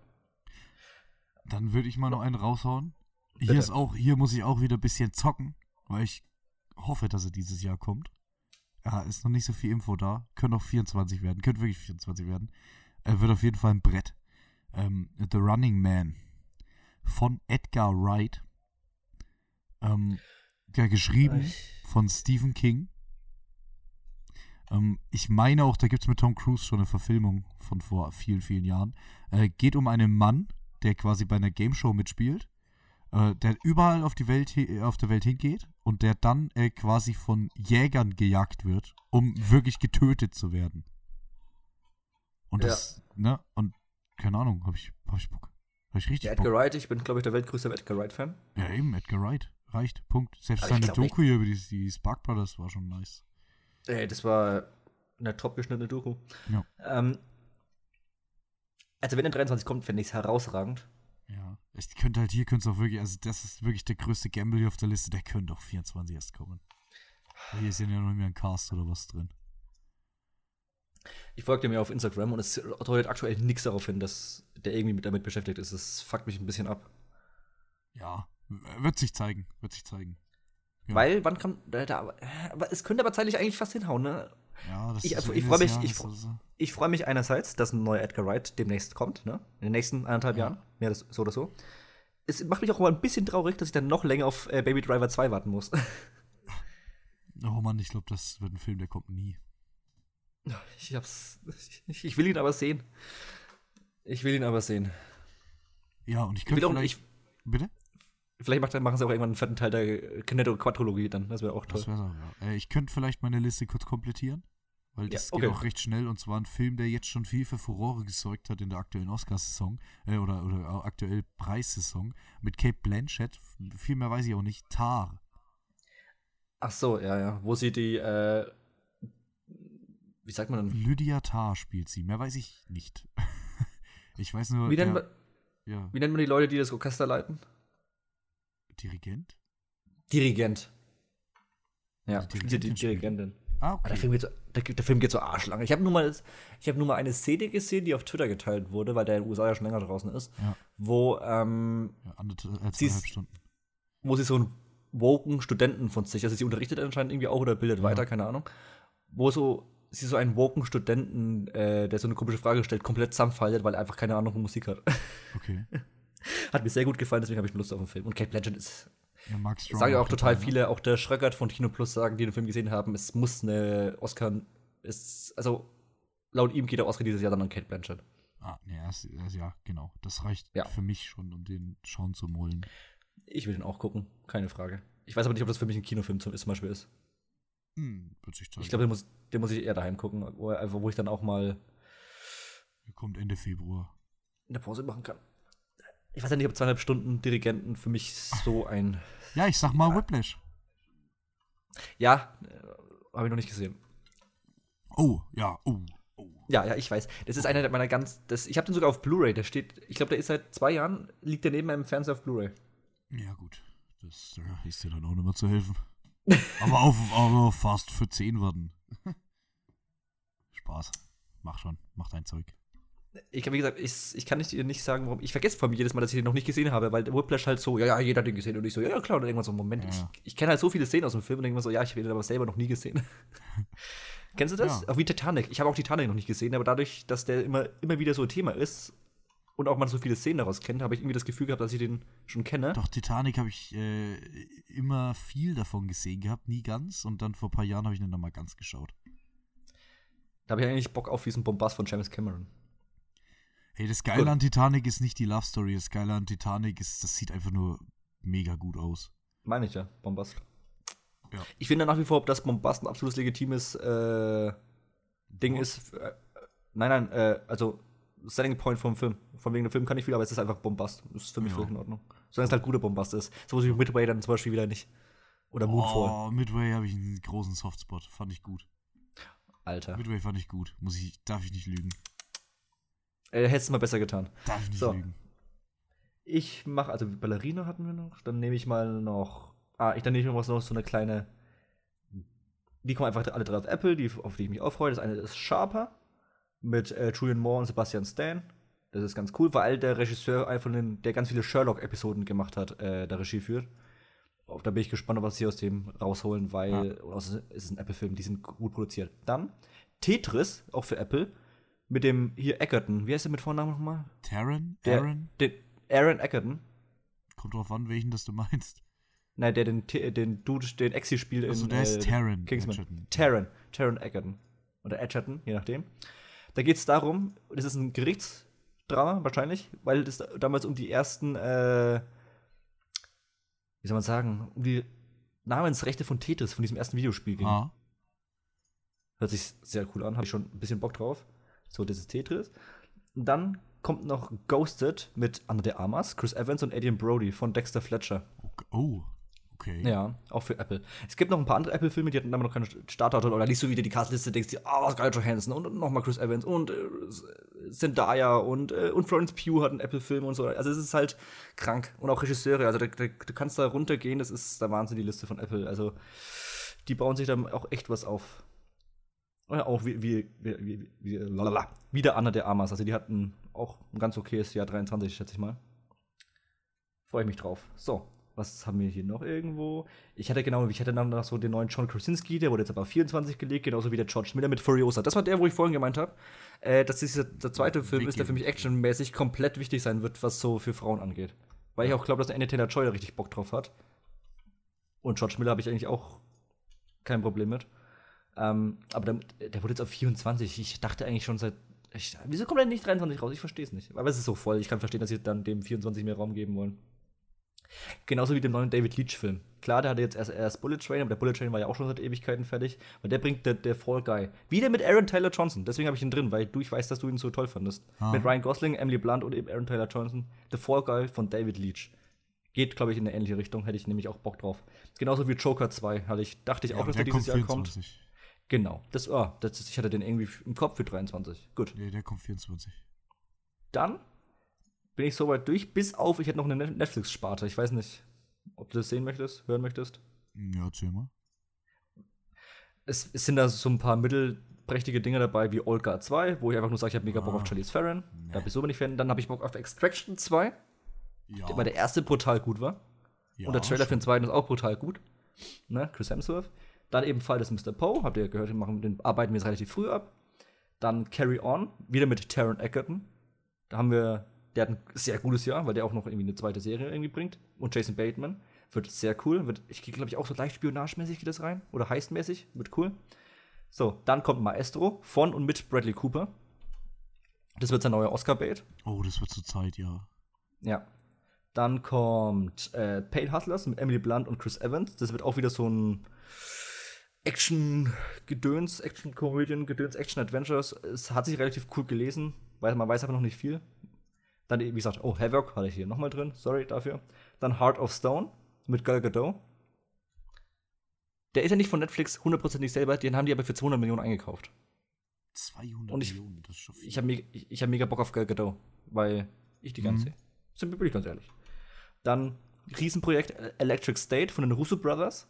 Dann würde ich mal noch einen raushauen. Hier ist auch, hier muss ich auch wieder ein bisschen zocken, weil ich hoffe, dass er dieses Jahr kommt. Ja, ist noch nicht so viel Info da. Können auch 24 werden. Könnte wirklich 24 werden. Er wird auf jeden Fall ein Brett. Ähm, The Running Man. von Edgar Wright. Ähm, ja, geschrieben ich. von Stephen King. Ähm, ich meine auch, da gibt es mit Tom Cruise schon eine Verfilmung von vor vielen, vielen Jahren. Äh, geht um einen Mann, der quasi bei einer Game Show mitspielt, äh, der überall auf, die Welt, auf der Welt hingeht und der dann äh, quasi von Jägern gejagt wird, um wirklich getötet zu werden. Und das, ja. ne, und keine Ahnung, hab ich, hab ich Bock. Hab ich richtig ja, Edgar Bock. Wright, ich bin, glaube ich, der weltgrößte Edgar Wright-Fan. Ja, eben, Edgar Wright. Reicht, Punkt. Selbst seine Doku hier über die, die Spark Brothers war schon nice. Ey, das war eine top geschnittene Doku. Ja. Ähm, also wenn der 23 kommt, fände ich es herausragend. Ja. Ich könnte halt hier könnte es auch wirklich, also das ist wirklich der größte Gamble hier auf der Liste, der könnte auch 24 erst kommen. Hier ist ja noch nicht mehr ein Cast oder was drin. Ich folge mir auf Instagram und es deutet aktuell nichts darauf hin, dass der irgendwie damit beschäftigt ist. Das fuckt mich ein bisschen ab. Ja, wird sich zeigen, wird sich zeigen. Ja. Weil, wann kann. Da, da, aber es könnte aber zeitlich eigentlich fast hinhauen, ne? Ja, ich, also, ich freue mich, ich, ich freue mich einerseits, dass ein neuer Edgar Wright demnächst kommt, ne? In den nächsten anderthalb ja. Jahren. Mehr das, so oder so. Es macht mich auch mal ein bisschen traurig, dass ich dann noch länger auf äh, Baby Driver 2 warten muss. oh Mann, ich glaube, das wird ein Film, der kommt nie. Ich hab's. Ich, ich will ihn aber sehen. Ich will ihn aber sehen. Ja, und ich könnte vielleicht. Ich, bitte? Vielleicht macht, machen sie auch irgendwann einen vierten Teil der Cornetto Quadrologie dann. Das wäre auch toll. Wäre auch, ja. Äh, ich könnte vielleicht meine Liste kurz komplettieren. Weil das ja, okay. geht auch recht schnell. Und zwar ein Film, der jetzt schon viel für Furore gesorgt hat in der aktuellen Oscarsaison äh, oder, oder aktuell Preissaison mit Kate Blanchett. Viel mehr weiß ich auch nicht. Tar. Ach so, ja, ja. Wo sie die, äh, wie sagt man dann? Lydia Tar spielt sie. Mehr weiß ich nicht. ich weiß nur. Wie nennt, der, man, ja. wie nennt man die Leute, die das Orchester leiten? Dirigent? Dirigent. Ja, die, die, die Dirigentin. Ah, okay. Der Film, geht so, der, der Film geht so arschlang. Ich habe nur, mal, hab nur mal eine Szene gesehen, die auf Twitter geteilt wurde, weil der in den USA ja schon länger draußen ist, ja. wo ähm, ja, anderthalb Stunden. Wo sie so einen woken Studenten von sich, also sie unterrichtet anscheinend irgendwie auch oder bildet ja. weiter, keine Ahnung, wo so sie so einen woken Studenten, äh, der so eine komische Frage stellt, komplett zusammenfaltet, weil er einfach keine Ahnung von Musik hat. Okay. Hat mir sehr gut gefallen, deswegen habe ich Lust auf den Film. Und Kate Blanchett ist. Ja, Mark Strong sagen ja auch total dabei, viele, auch der Schröckert von Kino Plus sagen, die den Film gesehen haben, es muss eine Oscar. Ist, also, laut ihm geht der Oscar dieses Jahr dann an Kate Blanchett. Ah, nee, ist, ja, genau. Das reicht ja. für mich schon, um den schauen zu wollen. Ich will den auch gucken, keine Frage. Ich weiß aber nicht, ob das für mich ein Kinofilm zum, zum Beispiel ist. Hm, wird sich zeigen. Ich glaube, den muss, den muss ich eher daheim gucken, wo, wo ich dann auch mal. Der kommt Ende Februar. Eine Pause machen kann ich weiß ja nicht, ob zweieinhalb Stunden Dirigenten für mich so ein. Ja, ich sag mal ja. Whiplash. Ja, äh, habe ich noch nicht gesehen. Oh, ja, oh, oh. Ja, ja, ich weiß. Das ist einer meiner ganz. Das, ich habe den sogar auf Blu-ray. Der steht, ich glaube, der ist seit zwei Jahren, liegt der neben meinem Fernseher auf Blu-ray. Ja, gut. Das äh, ist dir dann auch nicht mehr zu helfen. aber auf, aber fast für 10 warten. Spaß. Mach schon, mach dein Zeug ich habe wie gesagt, ich, ich kann nicht, nicht sagen, warum. Ich vergesse vor mir jedes Mal, dass ich den noch nicht gesehen habe, weil Whiplash halt so, ja, ja, jeder hat den gesehen. Und ich so, ja, ja klar. Und dann irgendwann so, Moment, ja. ich, ich kenne halt so viele Szenen aus dem Film und denke mir so, ja, ich habe den aber selber noch nie gesehen. Kennst du das? Ja. Auch wie Titanic. Ich habe auch Titanic noch nicht gesehen, aber dadurch, dass der immer, immer wieder so ein Thema ist und auch man so viele Szenen daraus kennt, habe ich irgendwie das Gefühl gehabt, dass ich den schon kenne. Doch, Titanic habe ich äh, immer viel davon gesehen gehabt, nie ganz. Und dann vor ein paar Jahren habe ich den dann mal ganz geschaut. Da habe ich eigentlich Bock auf diesen Bombast von James Cameron. Hey, das Geile gut. an Titanic ist nicht die Love Story. Das Geile an Titanic ist, das sieht einfach nur mega gut aus. Meine ich ja, Bombast. Ja. Ich finde nach wie vor, ob das Bombast ein absolutes legitimes äh, Ding Boah. ist. Äh, nein, nein, äh, also Selling Point vom Film. Von wegen dem Film kann ich viel, aber es ist einfach Bombast. Das ist für mich ja. völlig in Ordnung. Solange es halt gute Bombast ist. So wie Midway dann zum Beispiel wieder nicht. Oder Moonfall. Oh, Midway habe ich einen großen Softspot. Fand ich gut. Alter. Midway fand ich gut. Muss ich, darf ich nicht lügen. Äh, hättest du mal besser getan. Darf ich nicht so. lügen. Ich mache, also Ballerina hatten wir noch. Dann nehme ich mal noch. Ah, ich dann nehme ich noch so eine kleine. Die kommen einfach alle drei auf Apple, die, auf die ich mich auch freue. Das eine ist Sharper mit äh, Julian Moore und Sebastian Stan. Das ist ganz cool, weil der Regisseur einer von den, der ganz viele Sherlock-Episoden gemacht hat, äh, der Regie führt. Auch da bin ich gespannt, was sie aus dem rausholen, weil ja. es ist ein Apple-Film, die sind gut produziert. Dann Tetris, auch für Apple mit dem hier Eckerton. Wie heißt der mit Vornamen nochmal? Taron? Aaron? Den, Aaron Eckerton. Kommt drauf an, welchen das du meinst. Nein, der den, den Dude, den Exi spielt also in der ist äh, Taron Kingsman. Edgerton. Taron, Taron Egerton. Oder Edgerton, je nachdem. Da geht es darum, das ist ein Gerichtsdrama wahrscheinlich, weil es damals um die ersten, äh, wie soll man sagen, um die Namensrechte von Tetris, von diesem ersten Videospiel ging. Ah. Hört sich sehr cool an, habe ich schon ein bisschen Bock drauf. So, das ist Tetris. Und dann kommt noch Ghosted mit Anna de Armas, Chris Evans und Adrian Brody von Dexter Fletcher. Oh, okay. Ja, auch für Apple. Es gibt noch ein paar andere Apple-Filme, die hatten aber noch keine Startdaten oder liest du wieder die Castliste, denkst dir, ah, oh, Scarlett Johansson und, und nochmal Chris Evans und äh, Zendaya und, äh, und Florence Pugh hat einen Apple-Film und so. Also es ist halt krank. Und auch Regisseure, also du kannst da runtergehen, das ist der Wahnsinn, die Liste von Apple. Also die bauen sich da auch echt was auf. Ja, auch wie, wie, wie, wie, lalala, wieder Anna der Amas. Also die hatten auch ein ganz okayes Jahr 23, schätze ich mal. Freue ich mich drauf. So, was haben wir hier noch irgendwo? Ich hatte genau, ich hatte dann noch so den neuen John Krasinski, der wurde jetzt aber auf 24 gelegt, genauso wie der George Miller mit Furiosa. Das war der, wo ich vorhin gemeint habe, äh, dass dieser der zweite Film ist, der für mich actionmäßig komplett wichtig sein wird, was so für Frauen angeht. Weil ich auch glaube, dass Anna Taylor Joy da richtig Bock drauf hat. Und George Miller habe ich eigentlich auch kein Problem mit. Ähm, aber der, der, wurde jetzt auf 24. Ich dachte eigentlich schon seit. Ich, wieso kommt er nicht 23 raus? Ich verstehe es nicht. Aber es ist so voll. Ich kann verstehen, dass sie dann dem 24 mehr Raum geben wollen. Genauso wie dem neuen David Leach-Film. Klar, der hatte jetzt erst, erst Bullet Train, aber der Bullet Train war ja auch schon seit Ewigkeiten fertig. Und der bringt der, der Fall Guy. Wieder mit Aaron Taylor Johnson. Deswegen habe ich ihn drin, weil du, ich weiß, dass du ihn so toll fandest. Ah. Mit Ryan Gosling, Emily Blunt und eben Aaron Taylor Johnson. The Fall Guy von David Leach. Geht, glaube ich, in eine ähnliche Richtung. Hätte ich nämlich auch Bock drauf. Genauso wie Joker 2. Hatte ich, dachte ich ja, auch, dass der dieses Jahr 24. kommt. Genau. Das, oh, das, ich hatte den irgendwie im Kopf für 23. Gut. Nee, der kommt 24. Dann bin ich soweit durch, bis auf, ich hätte noch eine Netflix-Sparte. Ich weiß nicht, ob du das sehen möchtest, hören möchtest. Ja, erzähl mal. Es, es sind da so ein paar mittelprächtige Dinge dabei, wie Olga 2, wo ich einfach nur sage, ich habe mega Bock ah, auf Charlize Theron. Nee. Da bist du nicht Fan. Dann habe ich Bock auf Extraction 2, ja. weil der erste brutal gut war. Ja, Und der Trailer für den zweiten ist auch brutal gut. Ne? Chris Hemsworth. Dann eben Fall des Mr. Poe, habt ihr gehört, machen, den arbeiten wir jetzt relativ früh ab. Dann Carry On, wieder mit Taron Egerton. Da haben wir, der hat ein sehr gutes Jahr, weil der auch noch irgendwie eine zweite Serie irgendwie bringt. Und Jason Bateman. Wird sehr cool. Wird, ich gehe, glaube ich, auch so leicht spionagemäßig geht das rein. Oder heistmäßig. Wird cool. So, dann kommt Maestro von und mit Bradley Cooper. Das wird sein neuer Oscar-Bait. Oh, das wird zur Zeit, ja. Ja. Dann kommt äh, Pale Hustlers mit Emily Blunt und Chris Evans. Das wird auch wieder so ein Action-Gedöns, Action-Komödien, Gedöns, Action-Adventures. Es hat sich relativ cool gelesen, weil man weiß aber noch nicht viel. Dann, wie gesagt, oh, Havoc hatte ich hier nochmal drin, sorry dafür. Dann Heart of Stone mit Gal Gadot. Der ist ja nicht von Netflix hundertprozentig selber, den haben die aber für 200 Millionen eingekauft. 200 Und ich, Millionen, das ist schon viel. Ich habe ich hab mega Bock auf Gal Gadot, weil ich die ganze. Mhm. Sind wir wirklich ganz ehrlich. Dann Riesenprojekt Electric State von den Russo Brothers.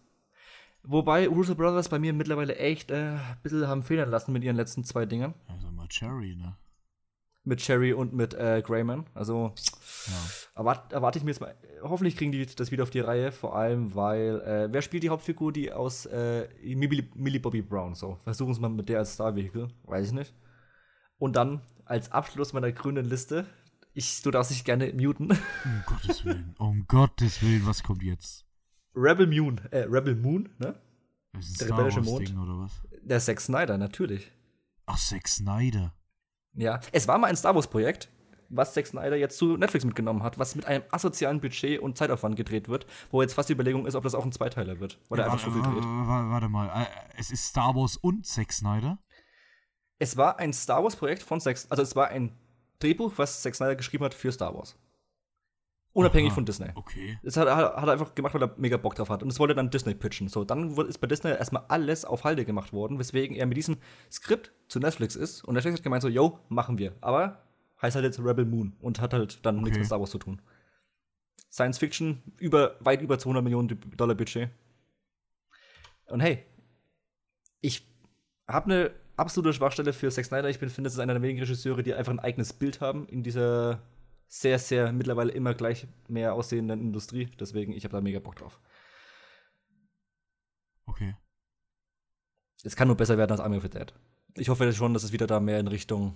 Wobei Russo Brothers bei mir mittlerweile echt äh, ein bisschen haben federn lassen mit ihren letzten zwei Dingen. Also mal Cherry, ne? Mit Cherry und mit äh, Grayman. Also ja. erwarte, erwarte ich mir jetzt mal. Hoffentlich kriegen die das wieder auf die Reihe, vor allem, weil äh, wer spielt die Hauptfigur, die aus äh, Millie, Millie Bobby Brown? So, versuchen es mal mit der als Star-Vehikel. Weiß ich nicht. Und dann als Abschluss meiner grünen Liste. Ich, du darfst dich gerne muten. Um Gottes Willen. Um Gottes Willen, was kommt jetzt? Rebel Moon, äh, Rebel Moon, ne? Das ist ein Der rebellische Mond. Ding, oder was? Der Zack Snyder, natürlich. Ach, Zack Snyder. Ja, es war mal ein Star Wars-Projekt, was Zack Snyder jetzt zu Netflix mitgenommen hat, was mit einem asozialen Budget und Zeitaufwand gedreht wird, wo jetzt fast die Überlegung ist, ob das auch ein Zweiteiler wird. Oder ja, einfach so viel dreht. Warte mal, äh, es ist Star Wars und Zack Snyder? Es war ein Star Wars-Projekt von Zack, also es war ein Drehbuch, was Zack Snyder geschrieben hat für Star Wars. Unabhängig Aha, von Disney. Okay. Das hat, hat, er einfach gemacht, weil er mega Bock drauf hat. Und das wollte dann Disney pitchen. So, dann ist bei Disney erstmal alles auf Halde gemacht worden, weswegen er mit diesem Skript zu Netflix ist. Und Netflix hat gemeint so, yo, machen wir. Aber heißt halt jetzt Rebel Moon und hat halt dann okay. nichts mit Star Wars zu tun. Science Fiction, über, weit über 200 Millionen Dollar Budget. Und hey, ich habe eine absolute Schwachstelle für Zack Snyder. Ich bin, finde, das ist einer der wenigen Regisseure, die einfach ein eigenes Bild haben in dieser sehr, sehr mittlerweile immer gleich mehr aussehenden Industrie. Deswegen, ich habe da mega Bock drauf. Okay. Es kann nur besser werden als Army of the Dead. Ich hoffe schon, dass es wieder da mehr in Richtung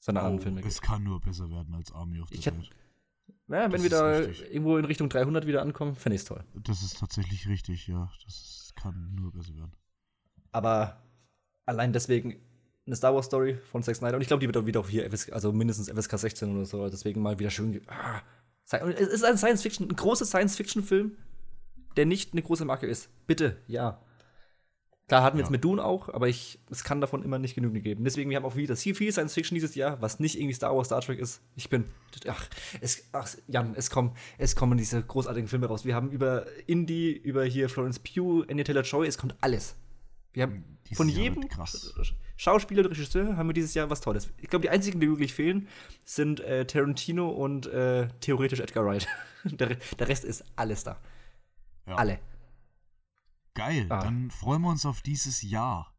seiner oh, anderen Filme geht. Es kann nur besser werden als Army of the ich Dead. Ja, wenn das wir da richtig. irgendwo in Richtung 300 wieder ankommen, fände ich es toll. Das ist tatsächlich richtig, ja. Das ist, kann nur besser werden. Aber allein deswegen eine Star Wars Story von Zack Snyder. Und ich glaube, die wird auch wieder auf hier, FSK, also mindestens FSK 16 oder so. Deswegen mal wieder schön. Ah, es ist ein Science Fiction, ein großer Science Fiction Film, der nicht eine große Marke ist. Bitte, ja. Klar hatten wir ja. jetzt mit Dune auch, aber ich, es kann davon immer nicht genügend geben. Deswegen, wir haben auch wieder viel Science Fiction dieses Jahr, was nicht irgendwie Star Wars, Star Trek ist. Ich bin, ach, es, ach Jan, es kommen, es kommen diese großartigen Filme raus. Wir haben über Indie, über hier Florence Pugh, Anya Taylor-Joy, es kommt alles. Wir haben dieses von jedem Schauspieler und Regisseur haben wir dieses Jahr was Tolles. Ich glaube, die einzigen, die wirklich fehlen, sind äh, Tarantino und äh, theoretisch Edgar Wright. der, der, Rest ist alles da. Ja. Alle. Geil, ah. dann freuen wir uns auf dieses Jahr.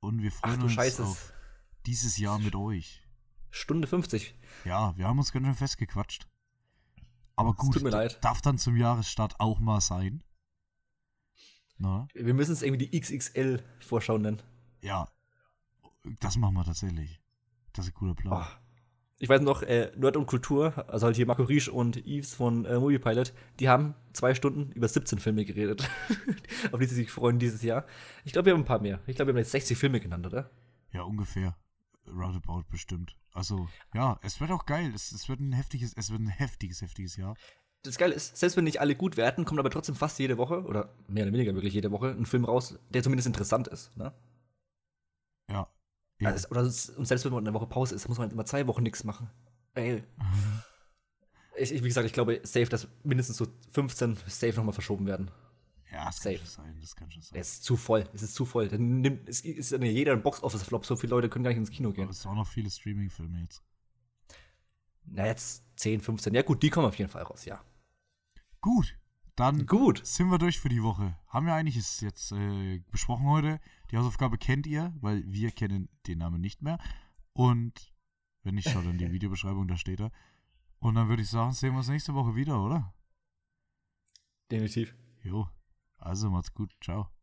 Und wir freuen uns Scheiße. auf dieses Jahr mit euch. Stunde 50. Ja, wir haben uns ganz schön festgequatscht. Aber gut, tut mir leid. darf dann zum Jahresstart auch mal sein. Na? Wir müssen es irgendwie die XXL-Vorschau nennen. Ja, das machen wir tatsächlich. Das ist ein guter Plan. Oh. Ich weiß noch, äh, Nerd und Kultur, also halt hier Marco Riesch und Yves von äh, Movie Pilot, die haben zwei Stunden über 17 Filme geredet, auf die sie sich freuen dieses Jahr. Ich glaube, wir haben ein paar mehr. Ich glaube, wir haben jetzt 60 Filme genannt, oder? Ja, ungefähr. Roundabout bestimmt. Also, ja, es wird auch geil. Es, es, wird ein heftiges, es wird ein heftiges, heftiges Jahr. Das Geile ist, selbst wenn nicht alle gut werden, kommt aber trotzdem fast jede Woche, oder mehr oder weniger wirklich jede Woche, ein Film raus, der zumindest interessant ist, ne? Ja. Also, oder, und selbst wenn man eine Woche Pause ist, muss man immer zwei Wochen nichts machen. Ey. Mhm. Ich, ich, wie gesagt, ich glaube safe, dass mindestens so 15 safe nochmal verschoben werden. Ja, das safe. kann schon sein. Das kann schon sein. Es ist zu voll. Es ist zu voll. Dann nimmt, es ist ja jeder ein Box-Office-Flop. So viele Leute können gar nicht ins Kino gehen. Aber es sind auch noch viele Streaming-Filme jetzt. Na, jetzt 10, 15. Ja, gut, die kommen auf jeden Fall raus, ja. Gut. Dann Gut. sind wir durch für die Woche. Haben wir eigentlich jetzt äh, besprochen heute. Die Hausaufgabe kennt ihr, weil wir kennen den Namen nicht mehr. Und wenn nicht, schaut dann die Videobeschreibung, da steht er. Und dann würde ich sagen, sehen wir uns nächste Woche wieder, oder? Definitiv. Jo. Also macht's gut. Ciao.